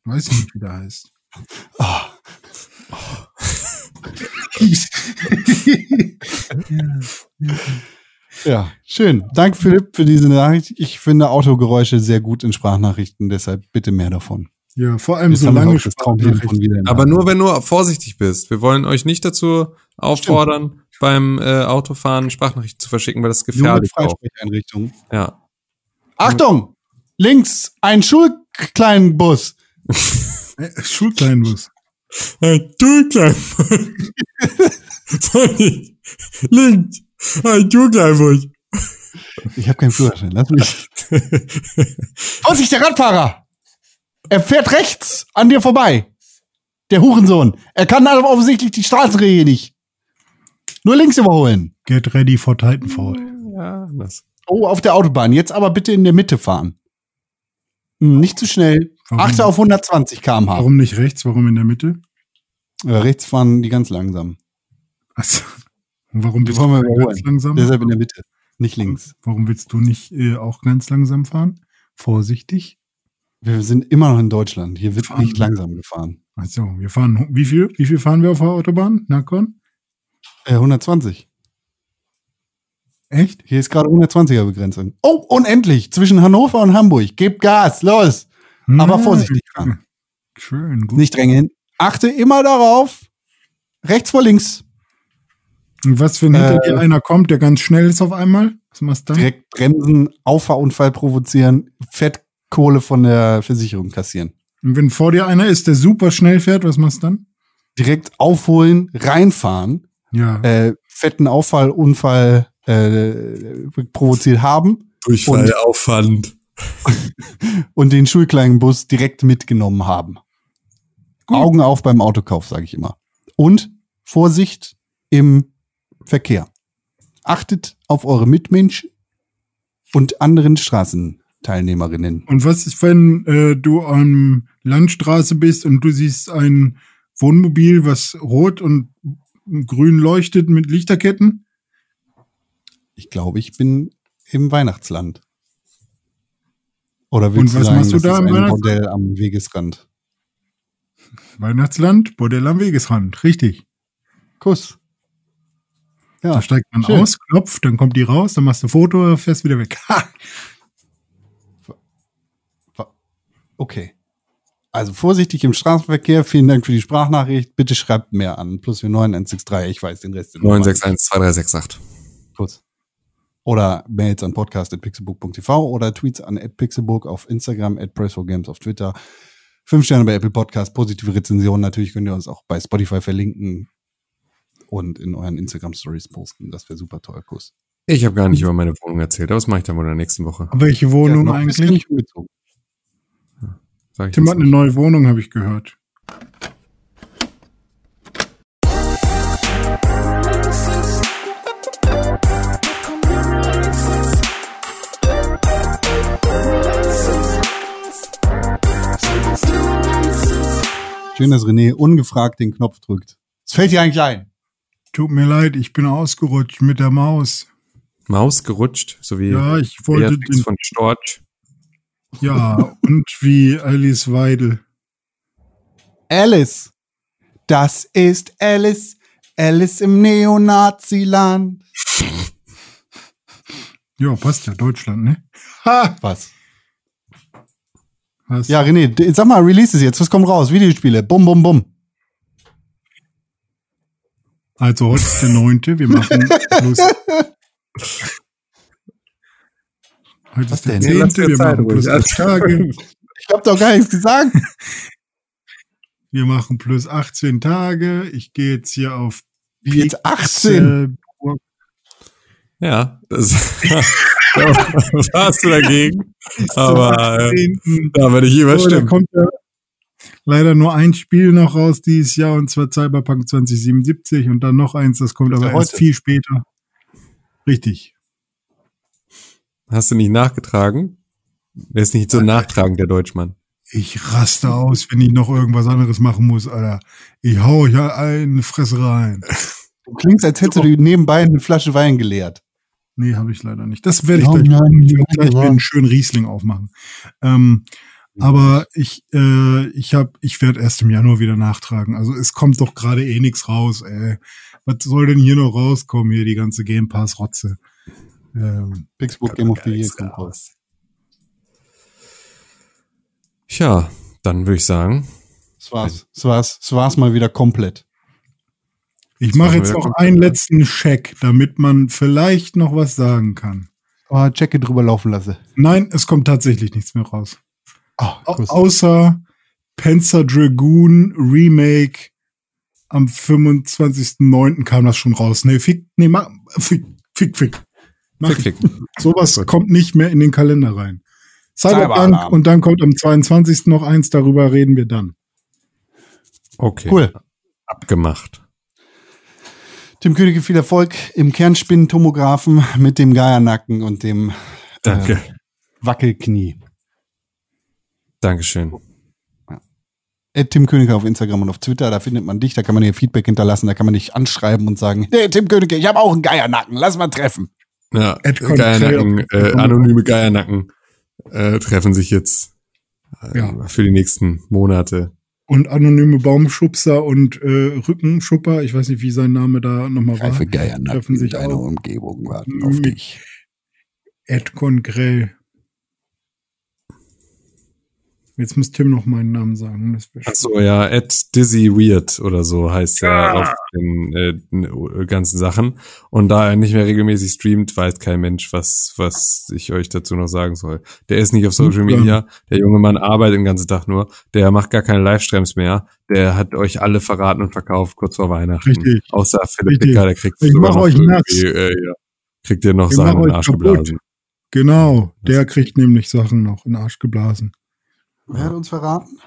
S1: weiß ich nicht, wie der heißt.
S3: Ah. <laughs> Ja, schön. Danke, Philipp, für diese Nachricht. Ich finde Autogeräusche sehr gut in Sprachnachrichten, deshalb bitte mehr davon.
S1: Ja, vor allem
S3: Jetzt
S1: so lange
S3: der
S4: Aber nur, wenn du vorsichtig bist. Wir wollen euch nicht dazu auffordern, beim äh, Autofahren Sprachnachrichten zu verschicken, weil das ist
S3: Nur mit
S4: gefährlich auch.
S3: Freisprecheinrichtungen.
S4: Ja.
S3: Achtung! Links ein Schulkleinbus. <laughs>
S1: Äh, Schulkleinbus.
S4: Ein Türklein. Links. Ein Türklein.
S3: Ich habe keinen Führerschein. Lass mich. Vorsicht, der Radfahrer! Er fährt rechts an dir vorbei. Der Hurensohn. Er kann aber offensichtlich die Straßenregeln nicht. Nur links überholen.
S1: Get ready for Titanfall.
S4: Ja, das.
S3: Oh, auf der Autobahn. Jetzt aber bitte in der Mitte fahren. Hm, Nicht zu schnell.
S1: Warum?
S3: Achte auf 120 km/h.
S1: Warum nicht rechts? Warum in der Mitte?
S3: Äh, rechts fahren die ganz langsam.
S1: Also, und warum
S3: wir
S1: du ganz langsam?
S3: Deshalb in der Mitte. Nicht links.
S1: Warum willst du nicht äh, auch ganz langsam fahren? Vorsichtig.
S3: Wir sind immer noch in Deutschland. Hier wird
S1: Fahren
S3: nicht langsam gefahren.
S1: Also, wir fahren, wie viel? Wie viel fahren wir auf der Autobahn? Nakon?
S3: Äh, 120.
S1: Echt?
S3: Hier ist gerade 120er Begrenzung. Oh, unendlich. Zwischen Hannover und Hamburg. Gib Gas. Los. Aber
S1: Hm,
S3: vorsichtig fahren.
S1: Schön, gut.
S3: Nicht drängeln. Achte immer darauf. Rechts vor links.
S1: Und was, wenn hinter
S3: Äh,
S1: dir einer kommt, der ganz schnell ist auf einmal? Was machst du dann?
S3: Direkt bremsen, Auffahrunfall provozieren, Fettkohle von der Versicherung kassieren.
S1: Und wenn vor dir einer ist, der super schnell fährt, was machst du dann?
S3: Direkt aufholen, reinfahren,
S1: Ja.
S3: äh, fetten Auffall, Unfall äh, provoziert haben.
S4: Durchfall,
S3: Und-
S4: Aufwand. <laughs>
S3: und den Schulkleinbus direkt mitgenommen haben. Augen auf beim Autokauf, sage ich immer. Und Vorsicht im Verkehr. Achtet auf eure Mitmenschen und anderen Straßenteilnehmerinnen.
S1: Und was ist, wenn äh, du an Landstraße bist und du siehst ein Wohnmobil, was rot und grün leuchtet mit Lichterketten?
S3: Ich glaube, ich bin im Weihnachtsland. Oder
S1: Und
S3: willst du
S1: was
S3: sagen,
S1: machst du
S3: das
S1: da im
S3: ein? Modell am Wegesrand?
S1: Weihnachtsland, Bordell am Wegesrand, richtig.
S3: Kuss. Ja,
S1: da steigt man
S3: schön.
S1: aus, klopft, dann kommt die raus, dann machst du ein Foto, fährst wieder weg. <laughs>
S3: Okay. Also vorsichtig im Straßenverkehr. Vielen Dank für die Sprachnachricht. Bitte schreibt mehr an. Plus 9163. Ich weiß den Rest. der Nummer.
S4: 9612368.
S3: Kurz. Oder Mails an podcast.pixelbook.tv oder Tweets an @pixelbook auf Instagram, @press4games auf Twitter. Fünf Sterne bei Apple Podcast, positive Rezensionen. Natürlich könnt ihr uns auch bei Spotify verlinken und in euren Instagram Stories posten. Das wäre super toll. Kuss.
S4: Ich habe gar nicht über meine Wohnung erzählt, aber das mache ich dann wohl in der nächsten Woche.
S1: Welche Wohnung
S3: Ja,
S1: eigentlich?
S4: Sag ich
S1: Tim hat eine neue Wohnung, habe ich gehört.
S3: Schön, dass René ungefragt den Knopf drückt. Es fällt dir eigentlich ein.
S1: Tut mir leid, ich bin ausgerutscht mit der Maus.
S4: Maus gerutscht, so wie
S1: Ja, ich wollte den,
S4: von Storch.
S1: Ja, und wie Alice Weidel.
S3: Alice. Das ist Alice. Alice im Neonaziland.
S1: Ja, passt ja, Deutschland, ne? Ha!
S3: Was?
S1: Was?
S3: Ja, René, sag mal, release es jetzt. Was kommt raus? Videospiele. Bum, bum, bum.
S1: Also heute ist der neunte, wir machen <laughs> plus. Heute
S3: Was
S1: ist der
S3: denn?
S1: Zehnte, wir
S4: Zeit
S1: machen plus
S4: ruhig.
S1: acht Tage. <laughs>
S3: Ich hab doch gar nichts gesagt. <laughs>
S1: Wir machen plus 18 Tage. Ich gehe jetzt hier auf
S3: Wie jetzt 18?
S1: Pixelburg.
S4: Ja, das <laughs> was hast du dagegen? Aber äh,
S1: 18..
S4: da werde ich
S1: So, da
S4: überstimmen.
S1: leider nur ein Spiel noch raus dieses Jahr und zwar Cyberpunk 2077 und dann noch eins, das kommt aber erst viel später. Richtig.
S4: Hast du nicht nachgetragen? Der ist nicht so nachtragend, der Deutschmann.
S1: Ich raste aus, wenn ich noch irgendwas anderes machen muss, Alter. Ich hau ja eine Fresse rein.
S3: Du klingst, als hättest du nebenbei eine Flasche Wein geleert.
S1: Nee, habe ich leider nicht. Das werde ich
S3: Ja,
S1: gleich
S3: nein.
S1: Ich werde gleich mir einen schönen Riesling aufmachen. Ähm, aber ich, äh, ich hab, ich werde erst im Januar wieder nachtragen. Also es kommt doch gerade eh nichts raus, ey. Was soll denn hier noch rauskommen, hier die ganze Game Pass Rotze? Ähm,
S3: Pixbook Game of the Year kommt raus.
S4: Tja, dann würde ich sagen,
S3: Das war's. Das war's. Das war's mal wieder komplett.
S1: ich mache jetzt noch einen
S4: ne?
S1: letzten Check, damit man vielleicht noch was sagen kann.
S3: Oh, Checke drüber laufen lasse.
S1: Nein, es kommt tatsächlich nichts mehr raus. Au-
S3: Kuss.
S1: außer Panzer Dragoon Remake am 25.09. kam das schon raus. Nee, fick, nee, mach, fick, fick, fick. Mach. <laughs> Sowas kommt nicht mehr in den Kalender rein. Cyberpunk und dann kommt am 22. noch eins, darüber reden wir dann.
S4: okay.
S3: Cool.
S4: Abgemacht.
S3: Tim Königke viel Erfolg im Kernspintomographen mit dem Geiernacken und dem
S4: Danke.
S3: Äh, Wackelknie.
S4: Dankeschön.
S3: Ed Tim Königke auf Instagram und auf Twitter, da findet man dich, da kann man dir Feedback hinterlassen, da kann man dich anschreiben und sagen, hey Tim Königke, ich habe auch einen Geiernacken, lass mal treffen.
S4: Ja, Geiernacken, äh, anonyme Geiernacken äh, treffen sich jetzt äh,
S1: Ja.
S4: für die nächsten Monate.
S1: Und anonyme Baumschubser und äh, Rückenschupper, ich weiß nicht, wie sein Name da nochmal war.
S3: Geiernacken
S1: treffen sich
S3: in deiner
S1: auch.
S3: Umgebung warten auf
S1: Mit-
S3: dich.
S1: Ed Grell. Jetzt muss Tim noch meinen Namen sagen. Das wär
S4: Ach so, ja, at Dizzy Weird oder so heißt er auf den äh, ganzen Sachen. Und da er nicht mehr regelmäßig streamt, weiß kein Mensch, was, was ich euch dazu noch sagen soll. Der ist nicht auf Social
S1: dann.
S4: Media. Der junge Mann arbeitet den ganzen Tag nur. Der macht gar keine Livestreams mehr. Der hat euch alle verraten und verkauft kurz vor Weihnachten.
S1: Richtig.
S4: Außer Philipp
S1: Richtig.
S4: Dicker, der kriegt
S1: Ich
S4: sogar
S1: mach
S4: noch
S1: euch nass.
S4: äh, ja, kriegt ihr noch
S1: Ich
S4: Sachen in den Arsch
S1: kaputt.
S4: geblasen.
S1: Genau, der kriegt nämlich Sachen noch in den Arsch geblasen.
S3: Wer hat uns verraten?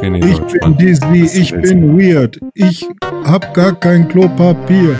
S6: René
S1: Ich
S6: Deutschmann.
S1: bin Disney, ich bin weird. Ich hab gar kein Klopapier.